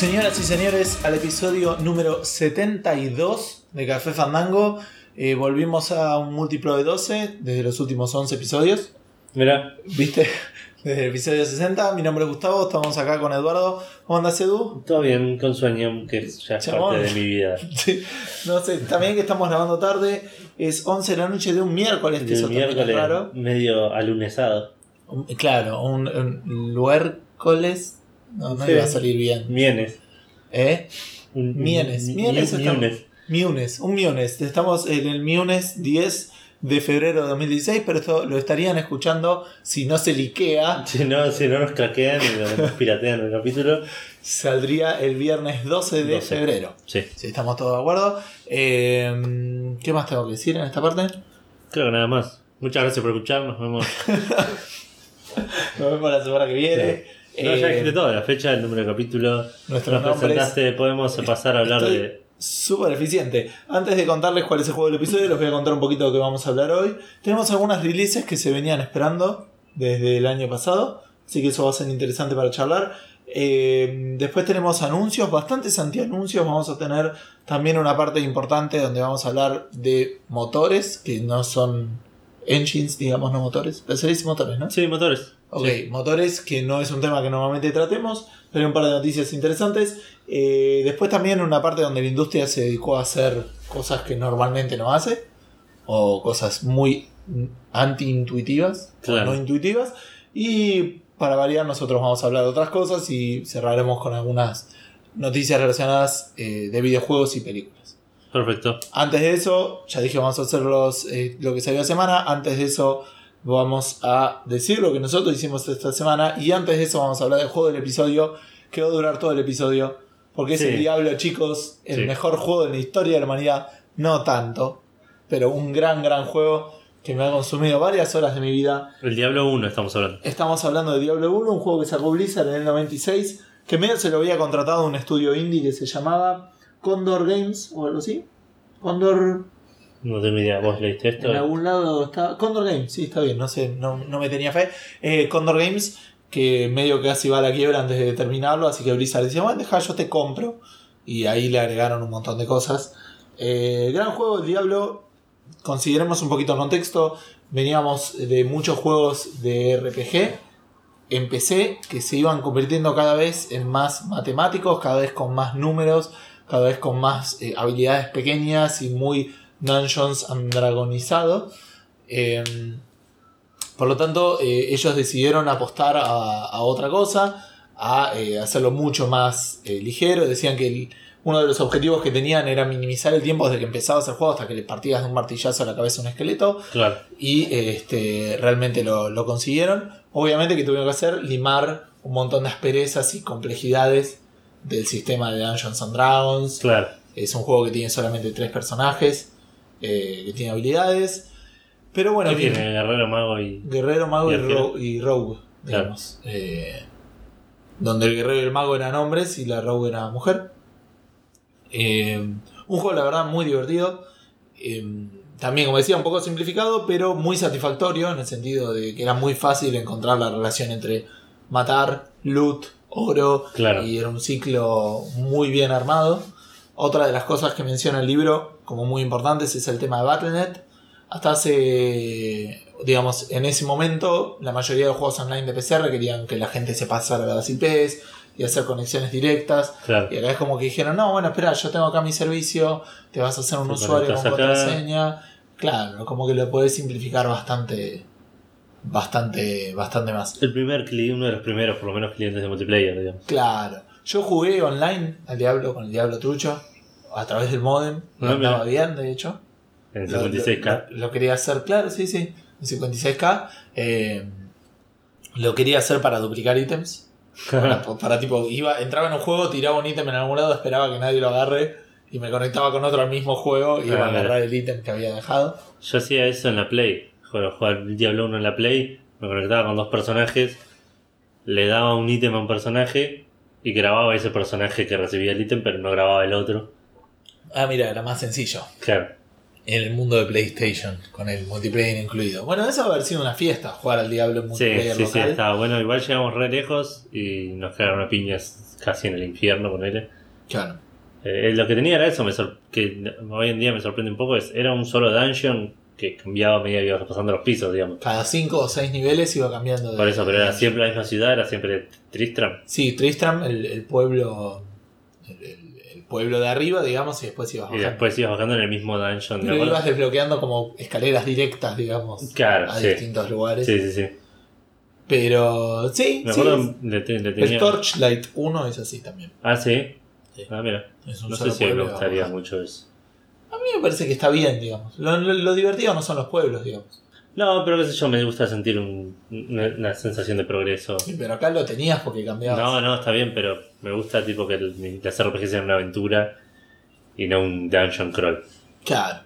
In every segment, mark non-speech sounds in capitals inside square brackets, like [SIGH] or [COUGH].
Señoras y señores, al episodio número 72 de Café Fandango. Eh, volvimos a un múltiplo de 12 desde los últimos 11 episodios. Mira, ¿Viste? [LAUGHS] Desde el episodio 60. Mi nombre es Gustavo, estamos acá con Eduardo. ¿Cómo andas, Edu? todo bien con sueño, que ya es Chabón. parte de mi vida. [LAUGHS] Sí, no sé, también que estamos grabando tarde. Es 11 de la noche de un miércoles, que eso también es miércoles raro. medio alunesado. Un- Claro, un, un luércoles. No, no Sí. iba a salir bien. Mienes. ¿Eh? Mienes, mi- Mienes Mienes. Miunes, un Miunes. Estamos en el Miunes 10 de febrero de 2016, pero esto lo estarían escuchando si no se liquea. [LAUGHS] Si no, si no nos craquean y nos piratean el capítulo. Saldría el viernes 12 de 12. febrero. Sí, Si estamos todos de acuerdo. Eh, ¿Qué más tengo que decir en esta parte? creo que nada más. Muchas gracias por escuchar, nos vemos. [LAUGHS] Nos vemos la semana que viene. No, ya Eh, dijiste todo, la fecha, el número de capítulo. Nuestros Nos presentaste, podemos pasar a hablar Estoy de. Súper eficiente. Antes de contarles cuál es el juego del episodio, les voy a contar un poquito de lo que vamos a hablar hoy. Tenemos algunas releases que se venían esperando desde el año pasado, así que eso va a ser interesante para charlar. Eh, después tenemos anuncios, bastantes antianuncios. Vamos a tener también una parte importante donde vamos a hablar de motores, que no son engines, digamos, no motores. Pero se dice motores, ¿no? Sí, motores. Ok, Sí. motores, que no es un tema que normalmente tratemos, pero hay un par de noticias interesantes. Eh, después también una parte donde la industria se dedicó a hacer cosas que normalmente no hace, o cosas muy anti-intuitivas, Claro. no intuitivas. Y para variar, nosotros vamos a hablar de otras cosas y cerraremos con algunas noticias relacionadas eh, de videojuegos y películas. Perfecto. Antes de eso, ya dije, vamos a hacer los, eh, lo que salió la semana. Antes de eso, vamos a decir lo que nosotros hicimos esta semana. Y antes de eso, vamos a hablar del juego del episodio, que va a durar todo el episodio. Porque es Sí. el Diablo, chicos, el Sí. mejor juego de la historia de la humanidad. No tanto, pero un gran, gran juego que me ha consumido varias horas de mi vida. El Diablo 1 estamos hablando. Estamos hablando de Diablo 1, un juego que sacó Blizzard en el 96, que medio se lo había contratado a un estudio indie que se llamaba Condor Games o algo así. Condor No tengo idea, vos leíste esto. en algún lado está. Condor Games, sí, está bien, no sé, no, no me tenía fe. Eh, Condor Games, que medio casi va a la quiebra antes de terminarlo, así que Blizzard decía, bueno, deja, yo te compro. Y ahí le agregaron un montón de cosas. Eh, gran juego, el Diablo. Consideremos un poquito el contexto. Veníamos de muchos juegos de RPG en PC que se iban convirtiendo cada vez en más matemáticos, cada vez con más números, cada vez con más eh, habilidades pequeñas y muy Dungeons and Dragonizado. Eh, por lo tanto, eh, ellos decidieron apostar a, a otra cosa, a eh, hacerlo mucho más eh, ligero. Decían que el- uno de los objetivos que tenían era minimizar el tiempo desde que empezabas el juego hasta que le partías de un martillazo a la cabeza a un esqueleto. Claro. Y este, realmente lo, lo consiguieron. Obviamente que tuvieron que hacer limar un montón de asperezas y complejidades del sistema de Dungeons and Dragons. Claro. Es un juego que tiene solamente tres personajes, eh, que tiene habilidades. Pero bueno, ¿Qué bien, tiene Guerrero, Mago y. guerrero, mago y, Y arquero. ro- y rogue, digamos. Eh, donde el guerrero y el mago eran hombres y la rogue era mujer. Eh, un juego, la verdad, muy divertido. También, como decía, un poco simplificado, pero muy satisfactorio en el sentido de que era muy fácil encontrar la relación entre matar, loot, oro, Claro. y era un ciclo muy bien armado. Otra de las cosas que menciona el libro como muy importantes es el tema de Battle.net. Hasta hace, digamos, en ese momento, la mayoría de los juegos online de PC requerían que la gente se pasara a las IPs y hacer conexiones directas. Claro. Y acá es como que dijeron, no, bueno, espera, yo tengo acá mi servicio, te vas a hacer un Te usuario con contraseña. Claro, como que lo podés simplificar bastante, bastante, bastante más. El primer cliente, uno de los primeros, por lo menos, clientes de multiplayer, digamos. Claro. Yo jugué online al Diablo con el Diablo Trucho a través del modem. y Ah, andaba bien, de hecho. En el Lo- 56K. Lo, lo quería hacer, claro, sí, sí. En 56K. eh, lo quería hacer para duplicar ítems. Para, [LAUGHS] para, tipo, iba, entraba en un juego, tiraba un ítem en algún lado, esperaba que nadie lo agarre. Y me conectaba con otro al mismo juego y iba a Ah, agarrar el ítem que había dejado. Yo hacía eso en la Play. Jugaba el Diablo 1 en la Play. Me conectaba con dos personajes. Le daba un ítem a un personaje. Y grababa ese personaje que recibía el ítem, pero no grababa el otro. Ah, mira, era más sencillo. Claro. En el mundo de PlayStation, con el multiplayer incluido. Bueno, eso va a haber sido una fiesta, jugar al Diablo en Sí, multiplayer sí, sí, local. estaba bueno. Igual llegamos re lejos y nos quedaron a piñas casi en el infierno, ponele. Claro. Eh, lo que tenía era eso, me que hoy en día me sorprende un poco, es era un solo dungeon que cambiaba a medida que ibas pasando los pisos, digamos. Cada 5 o 6 niveles iba cambiando de. Por eso, pero era siempre la misma ciudad, era siempre Tristram. Sí, Tristram, el, el pueblo. El, el- el pueblo de arriba, digamos, y después ibas Y bajando. después ibas bajando en el mismo dungeon. ¿de Pero acuerdo? ibas desbloqueando como escaleras directas, digamos, Claro, a sí. distintos lugares. Sí, sí, sí. Pero sí, Me sí, acuerdo, le, te- le el. Torchlight 1 es así también. Ah, sí. Sí. Ah, mira. Es un No sé si me gustaría mucho eso. A mí me parece que está bien, digamos. Lo, lo- lo divertido no son los pueblos, digamos. No, pero qué sé yo, me gusta sentir un- una, una sensación de progreso. Sí, pero acá lo tenías porque cambiabas. No, no, está bien, pero me gusta tipo que el- las RPGs sean una aventura y no un dungeon crawl. Claro.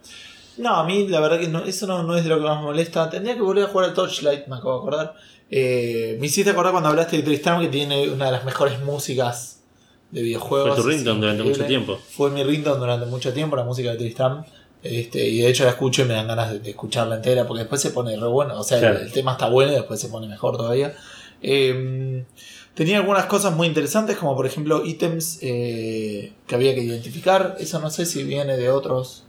No, a mí la verdad que no, eso no, no es de lo que más me molesta. Tendría que volver a jugar al Torchlight, me acabo de acordar. Eh, me hiciste acordar cuando hablaste de Tristram que tiene una de las mejores músicas de videojuegos. Fue tu Es ringtone durante increíble. mucho tiempo. Fue mi ringtone durante mucho tiempo, la música de Tristram. Este, y de hecho la escucho y me dan ganas de, de escucharla entera porque después se pone re bueno. O sea, Claro. el, el tema está bueno y después se pone mejor todavía. Eh, tenía algunas cosas muy interesantes, como por ejemplo ítems eh, que había que identificar. Eso no sé si viene de otros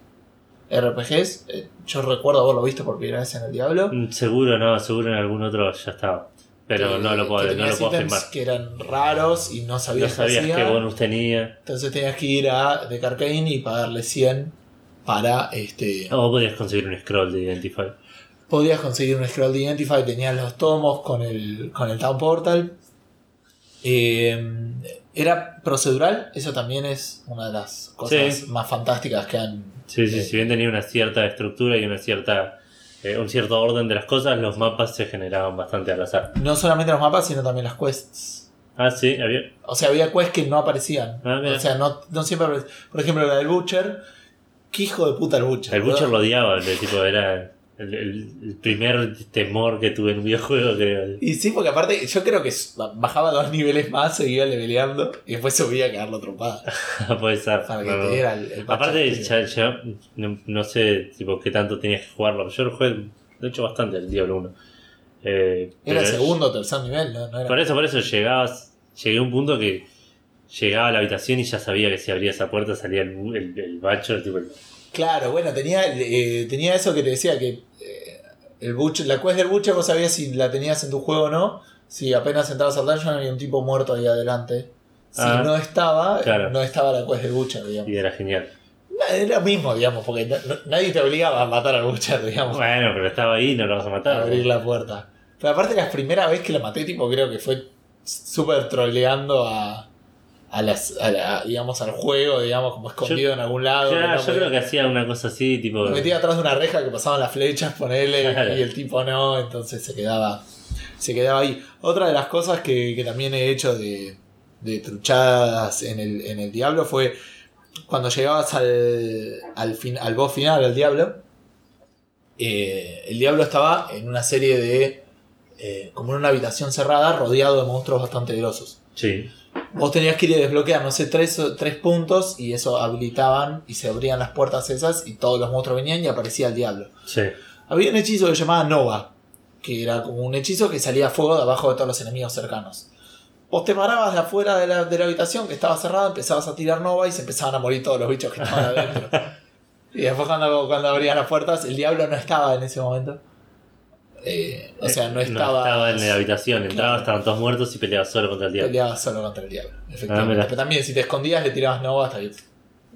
RPGs. Eh, yo recuerdo haberlo visto por primera vez en el Diablo. Mm, Seguro no, seguro en algún otro ya estaba. Pero no lo puedo, no lo puedo afirmar. que eran raros y no No sabías, sabías qué bonus tenía. Entonces tenías que ir a The Carcane y pagarle 100 para este. O podías conseguir un scroll de Identify. Podías conseguir un scroll de Identify, tenías los tomos con el, con el Town Portal. Eh, era procedural, eso también es una de las cosas Sí. más fantásticas que han. Sí, sí, eh, si bien tenía una cierta estructura y una cierta eh, un cierto orden de las cosas, los mapas se generaban bastante al azar. No solamente los mapas, sino también las quests. Ah, sí, había. O sea, había quests que no aparecían. Ah, o sea, no, no siempre aparecían. Por ejemplo, la del Butcher. ¿Qué hijo de puta el Butcher? El Butcher boludo? lo odiaba, el tipo era el, el- el primer temor que tuve en un videojuego, creo. Y sí, porque aparte yo creo que bajaba dos niveles más, seguía leveleando y después subía a cagarlo trompada. [LAUGHS] Puede ser. Para que no, el, el Aparte, ya, ya no, no sé tipo qué tanto tenías que jugarlo. Yo lo jugué, de hecho, bastante el Diablo 1. Eh, Era pero- segundo o tercer nivel, ¿no? no era... Por eso, por eso llegabas. Llegué a un punto que llegaba a la habitación y ya sabía que si abría esa puerta salía el, el, el bacho. Tipo, el- Claro, bueno, tenía, eh, tenía eso que te decía que eh, el Butcher, la quest del Butcher vos sabías si la tenías en tu juego o no. Si apenas entrabas al dungeon había un tipo muerto ahí adelante. Si Ah, no estaba, claro. no estaba la quest del Butcher, digamos. y era genial. Era lo mismo, digamos, porque no- nadie te obligaba a matar al Butcher, digamos. Bueno, pero estaba ahí, no lo vas a a matar. abrir la puerta. Pero aparte la primera vez que lo maté, tipo, creo que fue súper troleando a, a las, a la- digamos, al juego, digamos, como escondido en algún lado. Que no yo podía- creo que hacía una cosa así, tipo. Me metía atrás de una reja que pasaban las flechas, ponele, Claro. y el tipo no, entonces se quedaba, se quedaba ahí. Otra de las cosas que, que también he hecho de, de truchadas en el, en el Diablo fue cuando llegabas al, al, fin, al boss final, al Diablo, eh, el Diablo estaba en una serie de... eh, como en una habitación cerrada rodeado de monstruos bastante grosos. Sí. Vos tenías que ir a desbloquear, no sé, tres, tres puntos y eso habilitaban y se abrían las puertas esas y todos los monstruos venían y aparecía el diablo. Sí. Había un hechizo que se llamaba Nova, que era como un hechizo que salía fuego de abajo de todos los enemigos cercanos. Vos te parabas de afuera de la, de la habitación que estaba cerrada, empezabas a tirar Nova y se empezaban a morir todos los bichos que estaban adentro. [LAUGHS] y después cuando, cuando abrían las puertas, el diablo no estaba en ese momento. Eh, o sea, no estaba... en la habitación, entrabas, Claro. estaban todos muertos y peleabas solo contra el diablo. Peleabas solo contra el diablo, efectivamente. Ah, mira. Pero también si te escondías le tirabas Nova hasta que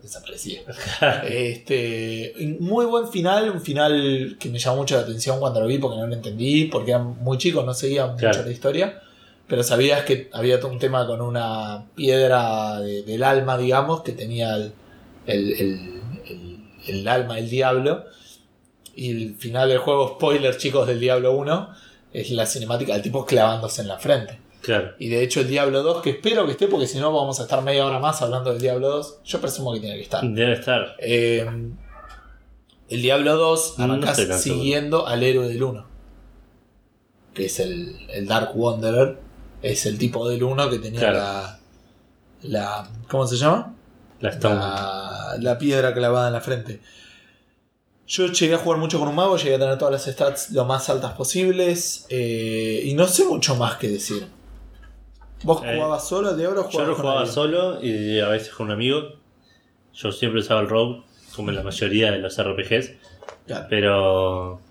desaparecía. [LAUGHS] este, muy buen final, un final que me llamó mucho la atención cuando lo vi porque no lo entendí, porque era muy chico, no seguía mucho Claro. la historia. Pero sabías que había un tema con una piedra de- del alma, digamos, que tenía el, el, el- el- el alma del diablo. Y el final del juego, spoiler chicos del Diablo 1, es la cinemática del tipo clavándose en la frente. Claro. Y de hecho el Diablo 2, que espero que esté, porque si no vamos a estar media hora más hablando del Diablo 2, yo presumo que tiene que estar. Debe estar. Eh, el Diablo 2 No arrancás seguro. siguiendo al héroe del 1. Que es el, el Dark Wanderer. Es el tipo del 1 que tenía Claro. la, la. ¿Cómo se llama? La, la piedra clavada en la frente. Yo llegué a jugar mucho con un mago, llegué a tener todas las stats lo más altas posibles. eh, y no sé mucho más que decir. ¿Vos Eh, jugabas solo al Diablo o Yo con jugaba alguien? solo y a veces con un amigo. Yo siempre usaba el Rogue, como en la mayoría de los RPGs. Claro. Pero.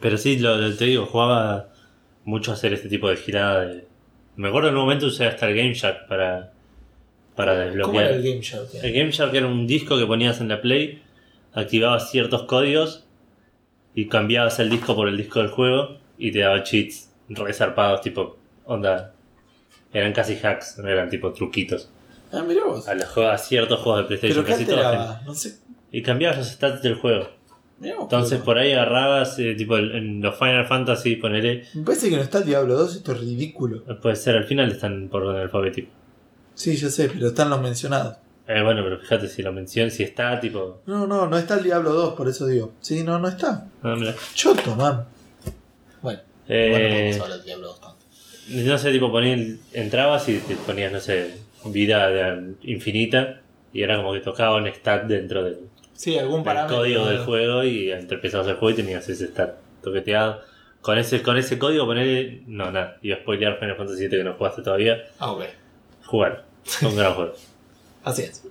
Pero sí, lo, lo- te digo, jugaba mucho a hacer este tipo de girada. De... Me acuerdo en un momento usé hasta el Game Shark para, para ¿Cómo desbloquear. era el Game Shark? El Game Shark era un disco que ponías en la Play, activabas ciertos códigos y cambiabas el disco por el disco del juego y te daba cheats resarpados, tipo, onda. Eran casi hacks, no eran tipo truquitos. Ah, mirá vos. A, los juegos- a ciertos juegos de PlayStation, ¿Pero qué casi todos. No sé. Y cambiabas los stats del juego. Mirá vos, Entonces por ahí agarrabas, eh, tipo en los Final Fantasy, ponele, Me parece que no está el Diablo 2, esto es ridículo. puede ser, al final están por orden alfabético. Sí, yo sé, pero están los mencionados. Eh, bueno, pero fíjate si lo mencionan, si está, tipo... No, no, no está el Diablo 2, por eso digo. Sí, no, no está. ah, mira. Choto, man. Bueno, Eh, bueno, no vamos a hablar del Diablo 2 tanto. No sé, tipo, ponían, entrabas y te ponías, no sé, vida de- infinita y era como que tocaba un stat dentro del, Sí, algún del parámetro. código del juego y empezabas el juego y tenías ese stat toqueteado. Con ese, con ese código poner No, nada, iba a spoilear Final Fantasy VII que no jugaste todavía. Ah, ok. Jugar. Un gran juego. Así es.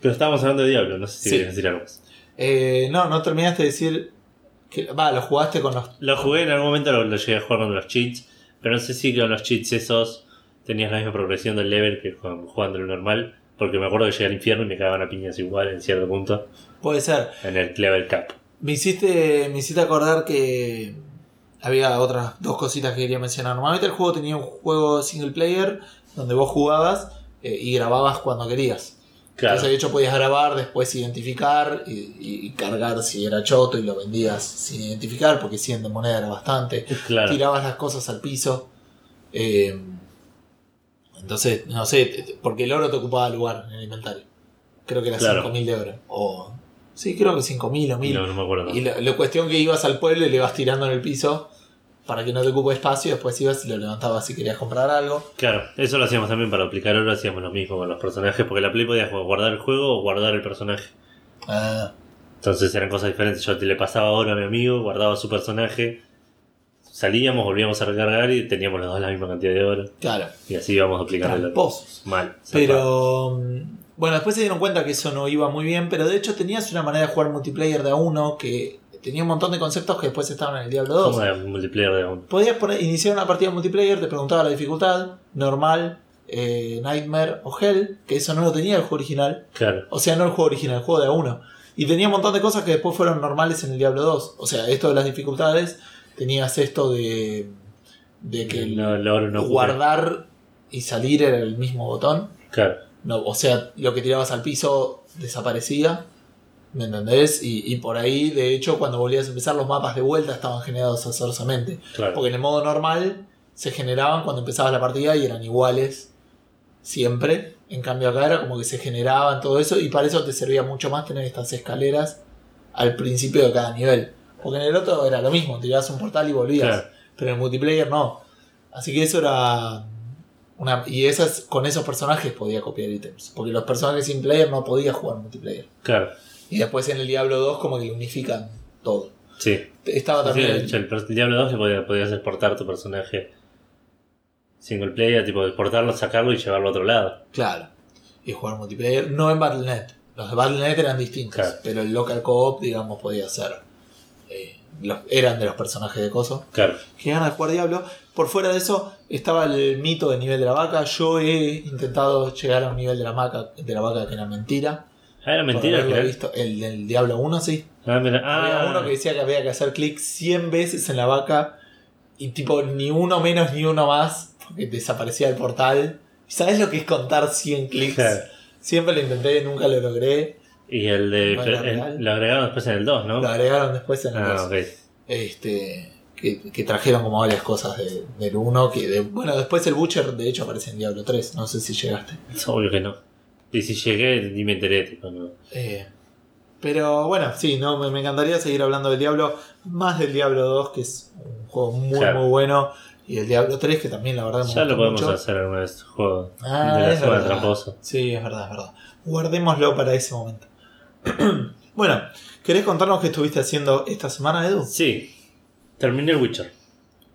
Pero estábamos hablando de Diablo, no sé si Sí. quieres decir algo más. Eh, no, no terminaste de decir. Que, va, lo jugaste con los. Lo jugué en algún momento, lo, lo llegué a jugar con los cheats, pero no sé si con los cheats esos tenías la misma progresión del level que con, jugando lo normal, porque me acuerdo que llegué al infierno y me cagaban a piñas igual en cierto punto Puede ser. en el level cap. Me hiciste, me hiciste acordar que había otras dos cositas que quería mencionar. Normalmente el juego tenía un juego single player donde vos jugabas eh, y grababas cuando querías. Claro, Entonces, de hecho, podías grabar, después identificar y, cargar si era choto y lo vendías sin identificar, porque 100 de moneda era bastante. claro. Tirabas las cosas al piso. eh, entonces, no sé, porque el oro te ocupaba lugar en el inventario. Creo que era Claro. 5.000 de oro. O, sí, creo que 5.000 o 1.000. No, no me acuerdo. Y la, la cuestión que ibas al pueblo y le ibas tirando en el piso para que no te ocupe espacio, y después ibas y lo levantabas si querías comprar algo. Claro, eso lo hacíamos también para aplicar oro, hacíamos lo mismo con los personajes, porque la Play podías guardar el juego o guardar el personaje. Ah, Entonces eran cosas diferentes. Yo te le pasaba oro a mi amigo, guardaba su personaje, salíamos, volvíamos a recargar y teníamos los dos la misma cantidad de oro. claro, Y así íbamos a aplicar el. Mal. Pero mm, bueno, después se dieron cuenta que eso no iba muy bien, pero de hecho tenías una manera de jugar multiplayer de a uno que tenía un montón de conceptos que después estaban en el Diablo 2. Como de multiplayer de uno. Podías poner, iniciar una partida multiplayer, te preguntaba la dificultad, normal, eh, Nightmare o Hell, que eso no lo tenía el juego original. Claro. O sea, no el juego original, el juego de a uno. Y tenía un montón de cosas que después fueron normales en el Diablo 2. O sea, esto de las dificultades, tenías esto de, de que No, no guardar y salir era el mismo botón. Claro. No, o sea, lo que tirabas al piso desaparecía. ¿Me entendés? Y, y por ahí, de hecho, cuando volvías a empezar, los mapas de vuelta estaban generados azarosamente. Claro. Porque en el modo normal se generaban cuando empezabas la partida y eran iguales siempre. En cambio, acá era como que se generaban todo eso. Y para eso te servía mucho más tener estas escaleras al principio de cada nivel. Porque en el otro era lo mismo, tirabas un portal y volvías. Claro. Pero en el multiplayer no. Así que eso era. Una, y esas, con esos personajes podía copiar ítems. Porque los personajes sin player no podía jugar multiplayer. Claro. Y después en el Diablo 2 como que unifican todo. Sí. Estaba Sí, también. de hecho, el, el Diablo 2 que podía- podías exportar tu personaje single player, tipo exportarlo, sacarlo y llevarlo a otro lado. Claro. Y jugar multiplayer. No en Battle.net. Los de Battle.net eran distintos. Claro. Pero el local co-op, digamos, podía ser. eh, los- eran de los personajes de Coso. Claro. Que ganas de jugar Diablo. Por fuera de eso, estaba el mito del nivel de la vaca. Yo he intentado llegar a un nivel de la vaca, de la vaca que era mentira. Ah, era mentira. haberlo visto. El del Diablo 1, sí. Ah, mira. Había Ah, uno que decía que había que hacer clic 100 veces en la vaca y tipo ni uno menos ni uno más porque desaparecía el portal. ¿Sabes lo que es contar 100 clics? Claro. Siempre lo intenté, nunca lo logré. Y el de. Lo agregaron después en el 2, ¿no? Lo agregaron después en el ah, 2. ok. Este, que, que trajeron como varias cosas de- del 1. Que de- bueno, después el Butcher de hecho aparece en Diablo 3. No sé si llegaste. Es obvio que no. Y si llegué, ni me enteré, tipo, no. Eh, pero bueno, sí, no, me, me encantaría seguir hablando del Diablo, más del Diablo 2, que es un juego muy Claro. muy bueno, y el Diablo 3, que también la verdad me Ya lo podemos mucho. hacer alguna vez, juego Ah, de la es zona. Sí, es verdad, es verdad. Guardémoslo para ese momento. [CLEARS THROAT] bueno, ¿querés contarnos qué estuviste haciendo esta semana, Edu? Sí, terminé el Witcher.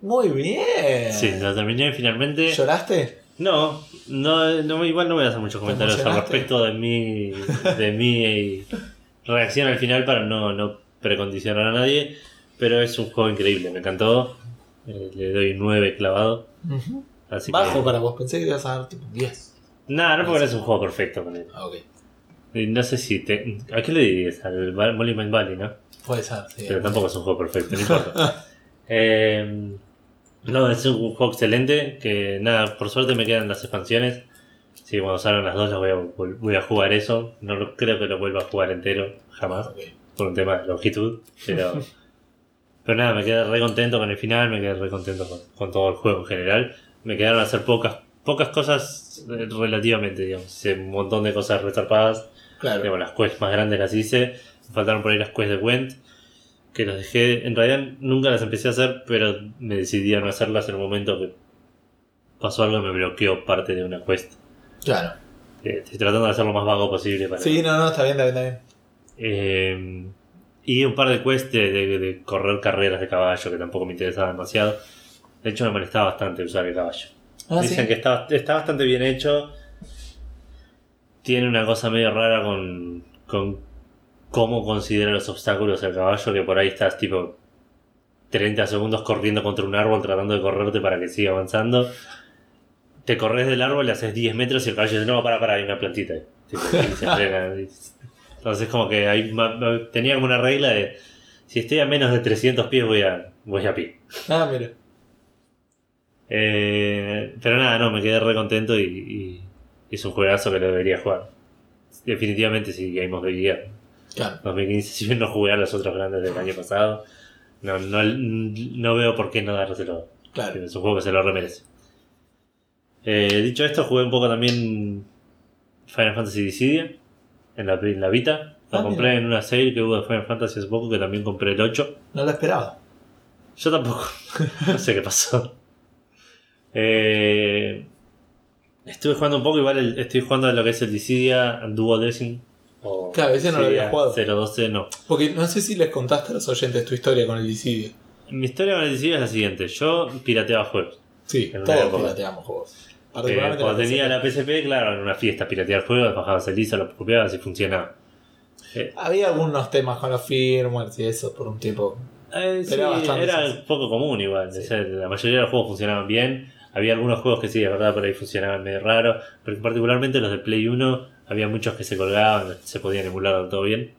Muy bien. Sí, lo terminé finalmente. ¿Lloraste? No, no, no, igual no voy a hacer muchos comentarios al respecto de mi, de mi reacción al final para no, no precondicionar a nadie. Pero es un juego increíble, me encantó. Eh, le doy 9 clavado. Así Bajo que, para vos, pensé que ibas a dar tipo 10. Nada, no porque no es un juego perfecto con él. Ah, ok. No sé si te. ¿A qué le dirías? Al Monument Valley, ¿no? Puede ser, sí. Pero tampoco es un juego perfecto, no [LAUGHS] importa. Eh, no, es un juego excelente. Que nada, por suerte me quedan las expansiones. Así que cuando salgan las dos las voy a, voy a jugar eso. No lo- creo que lo vuelva a jugar entero, jamás. Por un tema de longitud. Pero, [LAUGHS] pero nada, me quedé re contento con el final. Me quedé re contento con, con todo el juego en general. Me quedaron a hacer pocas, pocas cosas eh, relativamente, digamos. Hice un montón de cosas resarpadas. Claro. Digamos, las quests más grandes las hice. Me faltaron por ahí las quests de Gwent. Que las dejé. En realidad nunca las empecé a hacer, pero me decidí a no hacerlas en un momento que pasó algo y me bloqueó parte de una quest. Claro. Eh, Estoy tratando de hacer lo más vago posible para. Sí, no, no, está bien, está bien, está bien. Eh, y un par de quests de, de- de correr carreras de caballo que tampoco me interesaba demasiado. De hecho, me molestaba bastante usar el caballo. Ah, Dicen sí. que está, está bastante bien hecho. Tiene una cosa medio rara con, con cómo considera los obstáculos el caballo, que por ahí estás tipo 30 segundos corriendo contra un árbol tratando de correrte para que siga avanzando. Te corres del árbol, le haces 10 metros y el caballo dice, no, para, para, hay una plantita. ahí". Tipo, y se [LAUGHS] frena. Entonces como que hay, tenía como una regla de, si estoy a menos de 300 pies voy a, voy a pie. Ah, mira. Eh, pero nada, no, me quedé re contento y, y es un juegazo que lo debería jugar. Definitivamente si Game of the Year Claro. 2015, si bien no jugué a los otros grandes del año pasado, no, no, no veo por qué no dárselo. Claro. Es un juego que se lo remerece. Eh, dicho esto, jugué un poco también Final Fantasy Dissidia en la, en la Vita. Lo Ah, compré mira. en una sale que hubo de Final Fantasy hace poco, que también compré el 8. No lo esperaba. Yo tampoco. [LAUGHS] no sé qué pasó. Eh, estuve jugando un poco, igual el- estoy jugando a lo que es el Dissidia Duodecim. O Claro, ese no lo había jugado. 012, no. Porque no sé si les contaste a los oyentes tu historia con el disidio. Mi historia con el Dissidia es la siguiente. Yo pirateaba juegos. Sí, todos pirateamos juegos. Eh, Particularmente cuando la tenía la PSP, claro, en una fiesta piratear juegos, bajabas el ISO, lo copiabas y funcionaba. Eh, Había algunos temas con los firmwares y eso por un tiempo. Eh, sí, Era bastante era sencillo. poco común igual. Sí. o sea, la mayoría de los juegos funcionaban bien. Había algunos juegos que sí, de verdad, por ahí funcionaban medio raro. Pero particularmente los de Play 1, había muchos que se colgaban, se podían emular todo bien.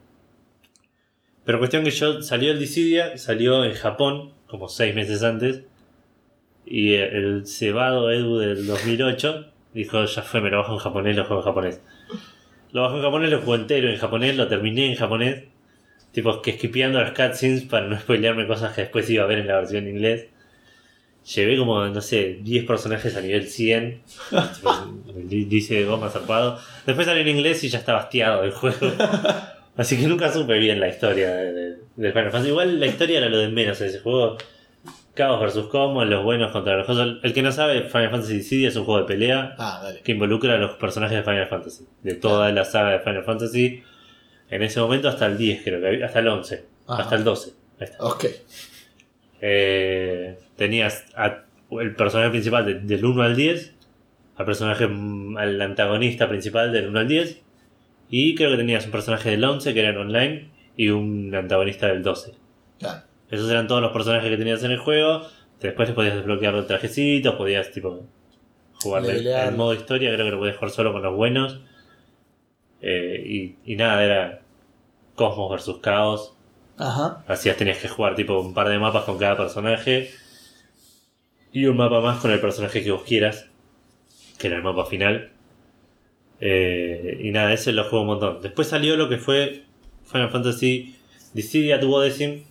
Pero cuestión que yo salió el Dissidia, salió en Japón, como seis meses antes. Y el cebado Edu del 2008 dijo: Ya fue, me lo bajo en japonés, lo juego en japonés. Lo bajo en japonés, lo juego entero en japonés, lo terminé en japonés. Tipo, que skipeando las cutscenes para no spoilearme cosas que después iba a ver en la versión en inglés. Llevé como, no sé, 10 personajes a nivel 100. [LAUGHS] Tipo, di- dice goma zarpado. Después salió en inglés y ya estaba hastiado el juego. [LAUGHS] Así que nunca supe bien la historia de, Final Fantasy. Igual la historia era lo de menos en ese juego. Caos versus Common, los buenos contra los otros. El que no sabe, Final Fantasy Dissidia es un juego de pelea Ah, que involucra a los personajes de Final Fantasy. De toda la saga de Final Fantasy. En ese momento hasta el 10 creo que había, hasta el 11. Ajá. Hasta el 12. Ahí está. Ok. Eh, tenías a- el personaje principal de- del 1 al 10. Al personaje, al antagonista principal del 1 al 10. Y creo que tenías un personaje del 11 que era en online. Y un antagonista del 12. Claro. Esos eran todos los personajes que tenías en el juego. Después les podías desbloquear los trajecitos, podías tipo jugar el modo historia, creo que lo podías jugar solo con los buenos. Eh, y, y nada, era Cosmos versus Caos. Ajá. Hacías tenías que jugar tipo un par de mapas con cada personaje. Y un mapa más con el personaje que vos quieras. Que era el mapa final. Eh, y nada, ese lo juego un montón. Después salió lo que fue Final Fantasy Dissidia Duodecim.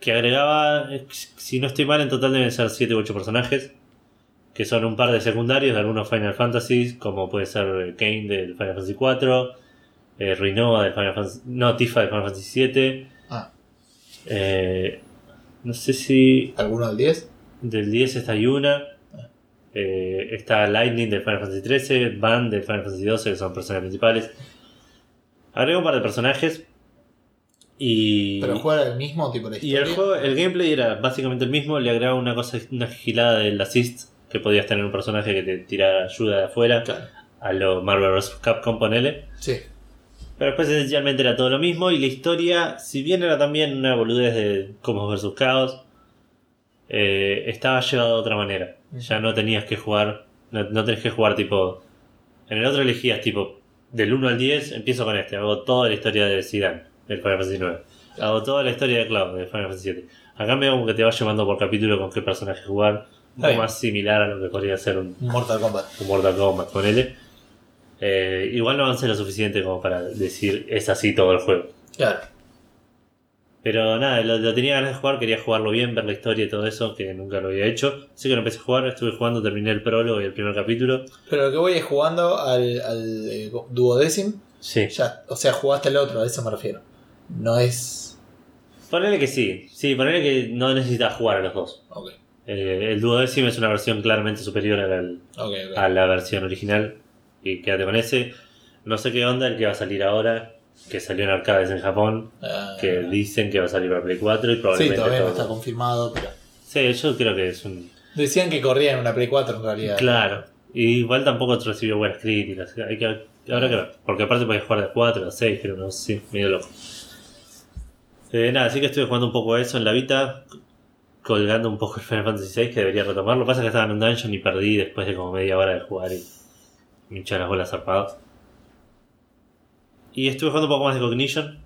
Que agregaba, si no estoy mal, en total deben ser 7 u 8 personajes. Que son un par de secundarios de algunos Final Fantasies, como puede ser Kane del Final Fantasy 4, eh, Rinoa del Final Fantasy. No, Tifa del Final Fantasy 7. Ah, Eh, no sé si ¿alguno al 10? Del 10 está Yuna. Eh, está Lightning del Final Fantasy 13. Van del Final Fantasy 12, que son personajes principales. Agrego un par de personajes. Y, Pero era el mismo, tipo de y el juego, el gameplay era básicamente el mismo, le agregaba una cosa, una gilada del assist, que podías tener un personaje que te tirara ayuda de afuera, Claro. a lo Marvel vs. Capcom, ponele. Sí. Pero después esencialmente era todo lo mismo y la historia, si bien era también una boludez de Comos vs. Chaos, eh, estaba llevado de otra manera. Ya no tenías que jugar, no, no tenés que jugar tipo... En el otro elegías tipo, del 1 al 10 empiezo con este, hago toda la historia de Zidane, del Final Fantasy 9. Hago toda la historia de Cloud, del Final Fantasy 7. Acá me como que te va llevando por capítulo con qué personaje jugar, un poco más similar a lo que podría ser un, Mortal Kombat. un Mortal Kombat con él. Eh, igual no avancé lo suficiente como para decir es así todo el juego. Claro. Pero nada, lo, lo tenía ganas de jugar, quería jugarlo bien, ver la historia y todo eso, que nunca lo había hecho. Así que lo empecé a jugar, estuve jugando, terminé el prólogo y el primer capítulo. Pero lo que voy es jugando al, al eh, duodécimo. Sí. Ya, o sea, jugaste el otro, a eso me refiero. No es. Ponele que sí, sí, ponele que no necesitas jugar a los dos. Ok, Eh, el duodécimo es una versión claramente superior a la, ok, ok. a la versión original. Y quédate con ese. No sé qué onda el que va a salir ahora, que salió en arcades en Japón, Ah, que dicen que va a salir para Play 4 y sí, probablemente todavía no todo- está confirmado, pero. Sí, yo creo que es un. Decían que corría en una Play 4 en realidad. Claro. Y igual tampoco recibió buenas críticas. Hay que, habrá que ver. Porque aparte podés jugar de 4 a 6, creo, no sé, medio loco. Eh, nada, así que estuve jugando un poco a eso en la Vita, colgando un poco el Final Fantasy 6 que debería retomarlo. Lo que pasa es que estaba en un dungeon y perdí después de como media hora de jugar y me hinché las bolas zarpadas. Y estuve jugando un poco más de Cognition,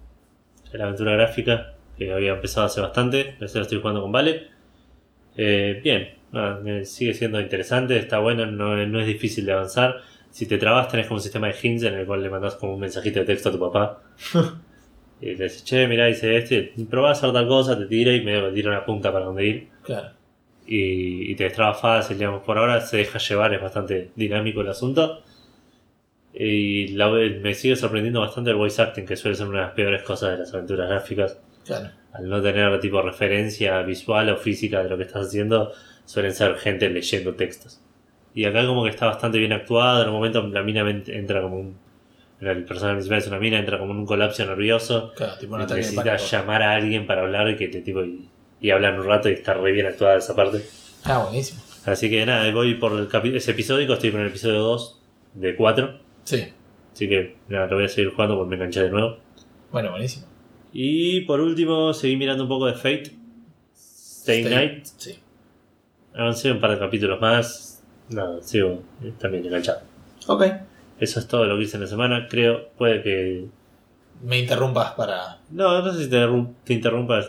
la aventura gráfica que había empezado hace bastante. Lo estoy jugando con Vale. Eh, bien, me sigue siendo interesante, está bueno, no, no es difícil de avanzar. Si te trabas, tenés como un sistema de hints en el cual le mandas como un mensajito de texto a tu papá. [LAUGHS] y le dices, che, mirá, hice este, probá a hacer tal cosa, te tira y me tira una punta para donde ir. Claro. Y, y te destraba fácil, digamos, por ahora se deja llevar, es bastante dinámico el asunto. Y la- me sigue sorprendiendo bastante el voice acting, que suele ser una de las peores cosas de las aventuras gráficas Claro. al no tener tipo referencia visual o física de lo que estás haciendo, suelen ser gente leyendo textos. Y acá como que está bastante bien actuado, en un momento la mina ent- entra como un... El personaje principal es una mina, entra como en un colapso nervioso, Claro, tipo un y ataque de necesita llamar a alguien para hablar y que te tipo y, y hablan un rato y está re bien actuada esa parte. Ah, buenísimo. Así que nada, voy por el ese episódico, estoy con el episodio 2 de 4, Sí. así que nada, lo voy a seguir jugando porque me enganché de nuevo. Bueno, buenísimo. Y por último, seguí mirando un poco de Fate. Stay Stay- Night. Sí. Avancé un par de capítulos más. Nada, sigo eh, también enganchado. Ok. Eso es todo lo que hice en la semana. Creo, puede que. Me interrumpas para. No, no sé si te, interrum- te interrumpa.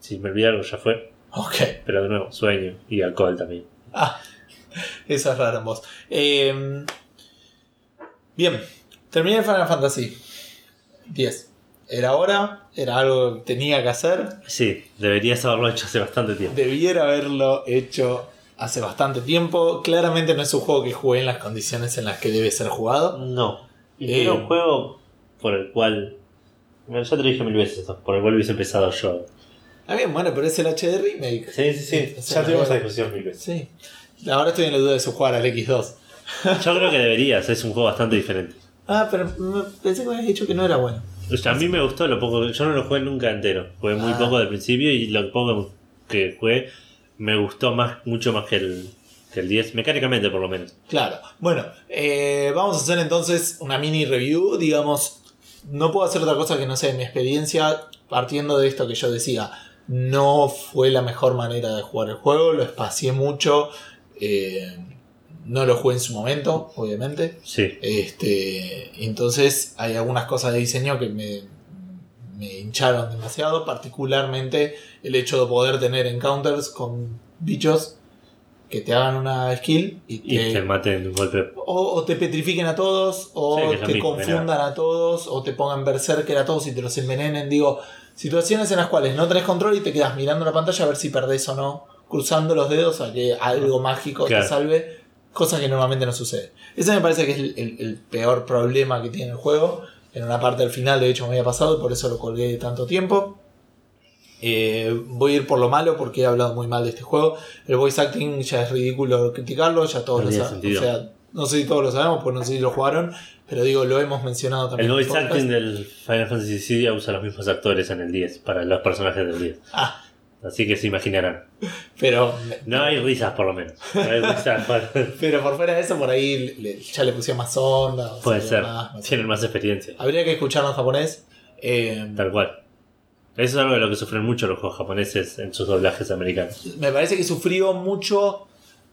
Si me olvidé algo, ya fue. Ok. Pero de nuevo, sueño y alcohol también. Ah, [LAUGHS] eso es raro en vos. Eh, bien, terminé Final Fantasy 10. Era hora, era algo que tenía que hacer. Sí, deberías haberlo hecho hace bastante tiempo. Debiera haberlo hecho hace bastante tiempo. Claramente no es un juego que jugué en las condiciones en las que debe ser jugado. No. Y Eh. era un juego por el cual. bueno, Ya te lo dije mil veces esto, por el cual hubiese empezado yo. Ah, bien, bueno, pero es el HD Remake. Sí, sí, sí. Ya tuvimos esa discusión mil veces. Sí. Ahora estoy en la duda de su jugar al X2. Yo creo que deberías, es un juego bastante diferente. Ah, pero pensé que me habías dicho que no era bueno. O sea, a mí me gustó lo poco. Yo no lo jugué nunca entero. Jugué muy Ah. poco del principio y lo poco que jugué me gustó más, mucho más que el, que el 10. Mecánicamente, por lo menos. Claro. Bueno, eh, vamos a hacer entonces una mini review. Digamos, no puedo hacer otra cosa que no sea mi experiencia. Partiendo de esto que yo decía, no fue la mejor manera de jugar el juego. Lo espacié mucho. eh, no lo jugué en su momento, obviamente. Sí. Este, entonces hay algunas cosas de diseño que me, me hincharon demasiado, particularmente el hecho de poder tener encounters con bichos que te hagan una skill y Y te, te maten de un golpe. o, o te petrifiquen a todos, o Sí, te confundan a todos, o te pongan berserker a todos y te los envenenen. Digo, situaciones en las cuales no tenés control y te quedas mirando la pantalla a ver si perdés o no, cruzando los dedos a que algo mágico Claro. te salve, cosa que normalmente no sucede. Ese me parece que es el, el- el peor problema que tiene el juego. En una parte del final, de hecho, me había pasado y por eso lo colgué de tanto tiempo. Eh, voy a ir por lo malo porque he hablado muy mal de este juego. El voice acting ya es ridículo criticarlo, ya todos No lo saben. O sea, No sé si todos lo sabemos, pues no sé si lo jugaron, pero digo, lo hemos mencionado también. El voice acting del Final Fantasy VII usa los mismos actores en el 10 para los personajes del 10. Ah, Así que se imaginarán. pero, No hay risas, por lo menos. No hay risas. [LAUGHS] pero por fuera de eso, por ahí le- ya le pusieron más onda. Puede sea, ser. más- más- Tienen más experiencia. Habría que escucharlo en japonés. Eh, Tal cual. Eso es algo de lo que sufren mucho los juegos japoneses en sus doblajes americanos. me parece que sufrió mucho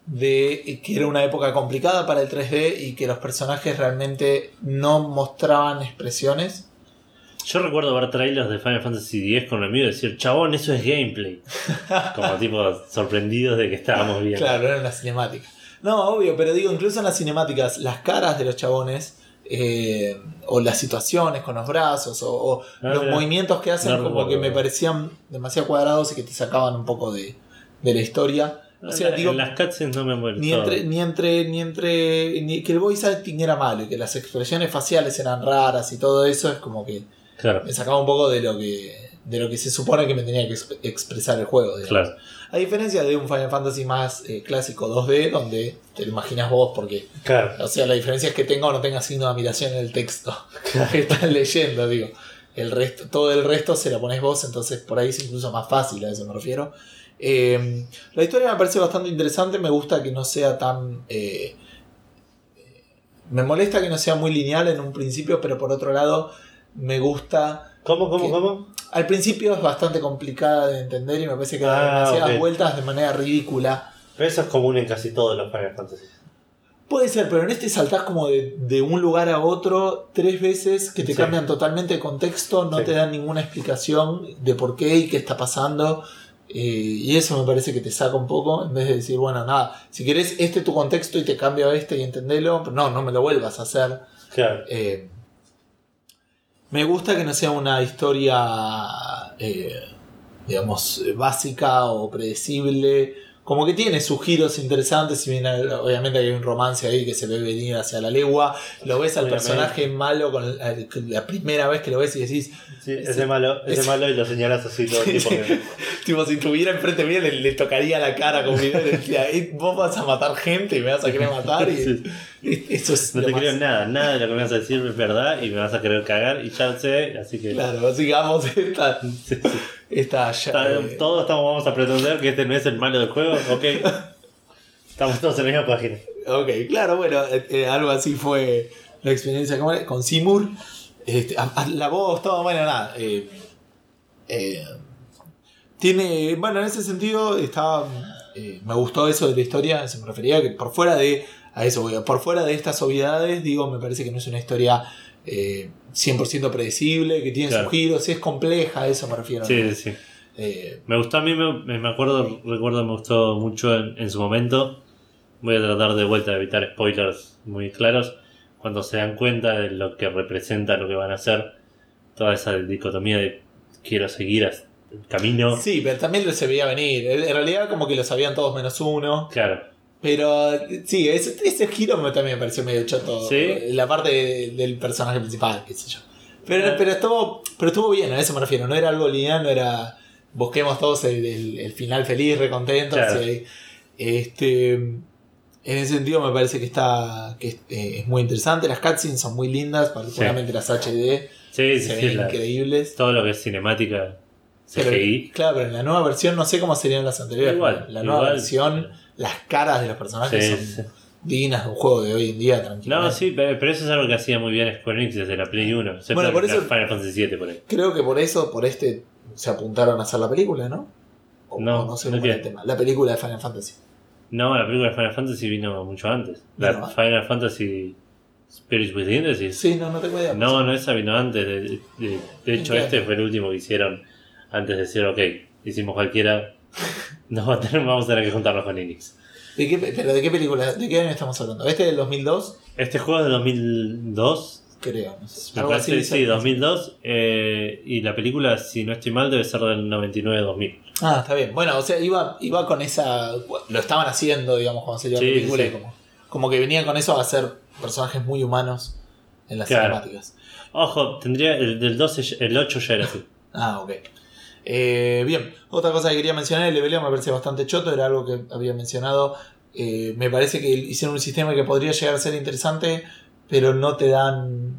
de que era una época complicada para el 3D y que los personajes realmente no mostraban expresiones. Yo recuerdo ver trailers de Final Fantasy X con un amigo y decir, chabón, eso es gameplay. [LAUGHS] Como tipo sorprendidos de que estábamos viendo. Claro, era una cinemática. No, obvio, pero digo, incluso en las cinemáticas, las caras de los chabones, eh, o las situaciones con los brazos, o, o Ah, los mira. movimientos que hacen, No como recuerdo. que me parecían demasiado cuadrados y que te sacaban un poco de, de la historia. O sea, En digo, las cutscenes no me muero. ni entre, ni entre, ni entre, ni que el voice acting era malo y que las expresiones faciales eran raras y todo eso, es como que Claro, me sacaba un poco de lo que, de lo que se supone que me tenía que exp- expresar el juego. digamos. claro. A diferencia de un Final Fantasy más eh, clásico 2D, donde te lo imaginas vos, porque, Claro. o sea, la diferencia es que tenga o no tenga signo de admiración en el texto [LAUGHS] que estás leyendo, digo. El resto, todo el resto se lo pones vos, entonces por ahí es incluso más fácil, a eso me refiero. Eh, la historia me parece bastante interesante, me gusta que no sea tan... eh, me molesta que no sea muy lineal en un principio, pero por otro lado me gusta ¿Cómo, cómo, cómo? al principio es bastante complicada de entender y me parece que da Ah, demasiadas ok. vueltas de manera ridícula. Pero eso es común en casi todos los Final Fantasy. Puede ser, pero en este saltás como de, de un lugar a otro tres veces que te Sí. cambian totalmente de contexto, no Sí. te dan ninguna explicación de por qué y qué está pasando. eh, y eso me parece que te saca un poco, en vez de decir, bueno, nada, si querés este es tu contexto y te cambio a este y entendelo, pero no, no me lo vuelvas a hacer. Claro. Eh, me gusta que no sea una historia, eh, digamos, eh, básica o predecible. Como que tiene sus giros interesantes, si bien obviamente hay un romance ahí que se ve venir hacia la legua. Lo ves al personaje malo con la, la primera vez que lo ves y decís, Sí, ese malo, ese es- malo y lo señalas así todo el [LAUGHS] tiempo. sí. [LAUGHS] tipo, si estuviera enfrente mío le, le tocaría la cara con mi y decía, "Eh, vos vas a matar gente y me vas a querer matar. Y, [LAUGHS] Sí. y- Eso es No te más- creo nada, nada de lo que me vas a decir es verdad y me vas a querer cagar y ya sé, así que... Claro, sigamos esta, Sí, sí. Esta eh, Todos estamos, vamos a pretender que este no es el malo del juego, ok. [LAUGHS] Estamos todos en la misma página. Ok, claro, bueno, eh, eh, algo así fue la experiencia con, Seymour. Este, a- a- la voz, todo, bueno, nada. eh, tiene, bueno, en ese sentido estaba, me gustó eso de la historia, se me refería que por fuera de, a eso, por fuera de estas obviedades, digo, me parece que no es una historia eh, 100% predecible, que tiene Claro. sus giros, es compleja, a eso me refiero. Sí, ¿no? sí. Eh, Me gustó a mí, me, me acuerdo, recuerdo, me gustó mucho en, en su momento. Voy a tratar de vuelta de evitar spoilers muy claros. Cuando se dan cuenta de lo que representa lo que van a hacer, toda esa dicotomía de quiero seguir el camino. sí, pero también lo se veía venir. En realidad como que lo sabían todos menos uno. Claro, Pero sí, ese, ese giro me, también me pareció medio choto. ¿Sí? La parte de- del personaje principal, qué sé yo. Pero, Ah. pero, estuvo, pero estuvo bien, a eso me refiero. No era algo lineal, no era. Busquemos todos el, el- el final feliz, recontentos. Claro. y- este, en ese sentido me parece que está que es, eh, es muy interesante. Las cutscenes son muy lindas, particularmente las HD. sí, se ven la- increíbles. todo lo que es cinemática, Pero, CGI. claro, pero en la nueva versión no sé cómo serían las anteriores. Igual, la nueva igual. versión, las caras de los personajes Sí, son sí. dignas de un juego de hoy en día, tranquilamente. No, sí, pero, pero eso es algo que hacía muy bien Square Enix desde la Play 1. excepto Bueno, por eso- Final Fantasy 7 por ahí. Creo que por eso, por este, se apuntaron a hacer la película, ¿no? O, No, no sé ¿no el tema. La película de Final Fantasy. No, la película de Final Fantasy vino mucho antes. La Final Fantasy Spirits Within, decís. Sí, no, no tengo idea. No, no, esa vino antes. De, de- de hecho, ¿En qué este fue el último que hicieron antes de decir, ok, hicimos cualquiera. Nos va a tener- vamos a tener que juntarnos con Enix. ¿De qué, ¿Pero de qué película? ¿De qué año estamos hablando? ¿Este es del 2002? Este juego es de 2002. Creo. no sé. Me parece, sí, 2002. eh, y la película, si no estoy mal, debe ser del 99-2000. Ah, está bien. Bueno, o sea, iba, iba con esa. Lo estaban haciendo, digamos, cuando salió Sí, la película. sí. y Como, como que venían con eso a hacer personajes muy humanos en las Claro. cinemáticas. Ojo, tendría el del 12, el 8 ya era así. Ah, ok. Eh, bien, otra cosa que quería mencionar, el leveleo me parece bastante choto, era algo que había mencionado. Eh, me parece que hicieron un sistema que podría llegar a ser interesante, pero no te dan.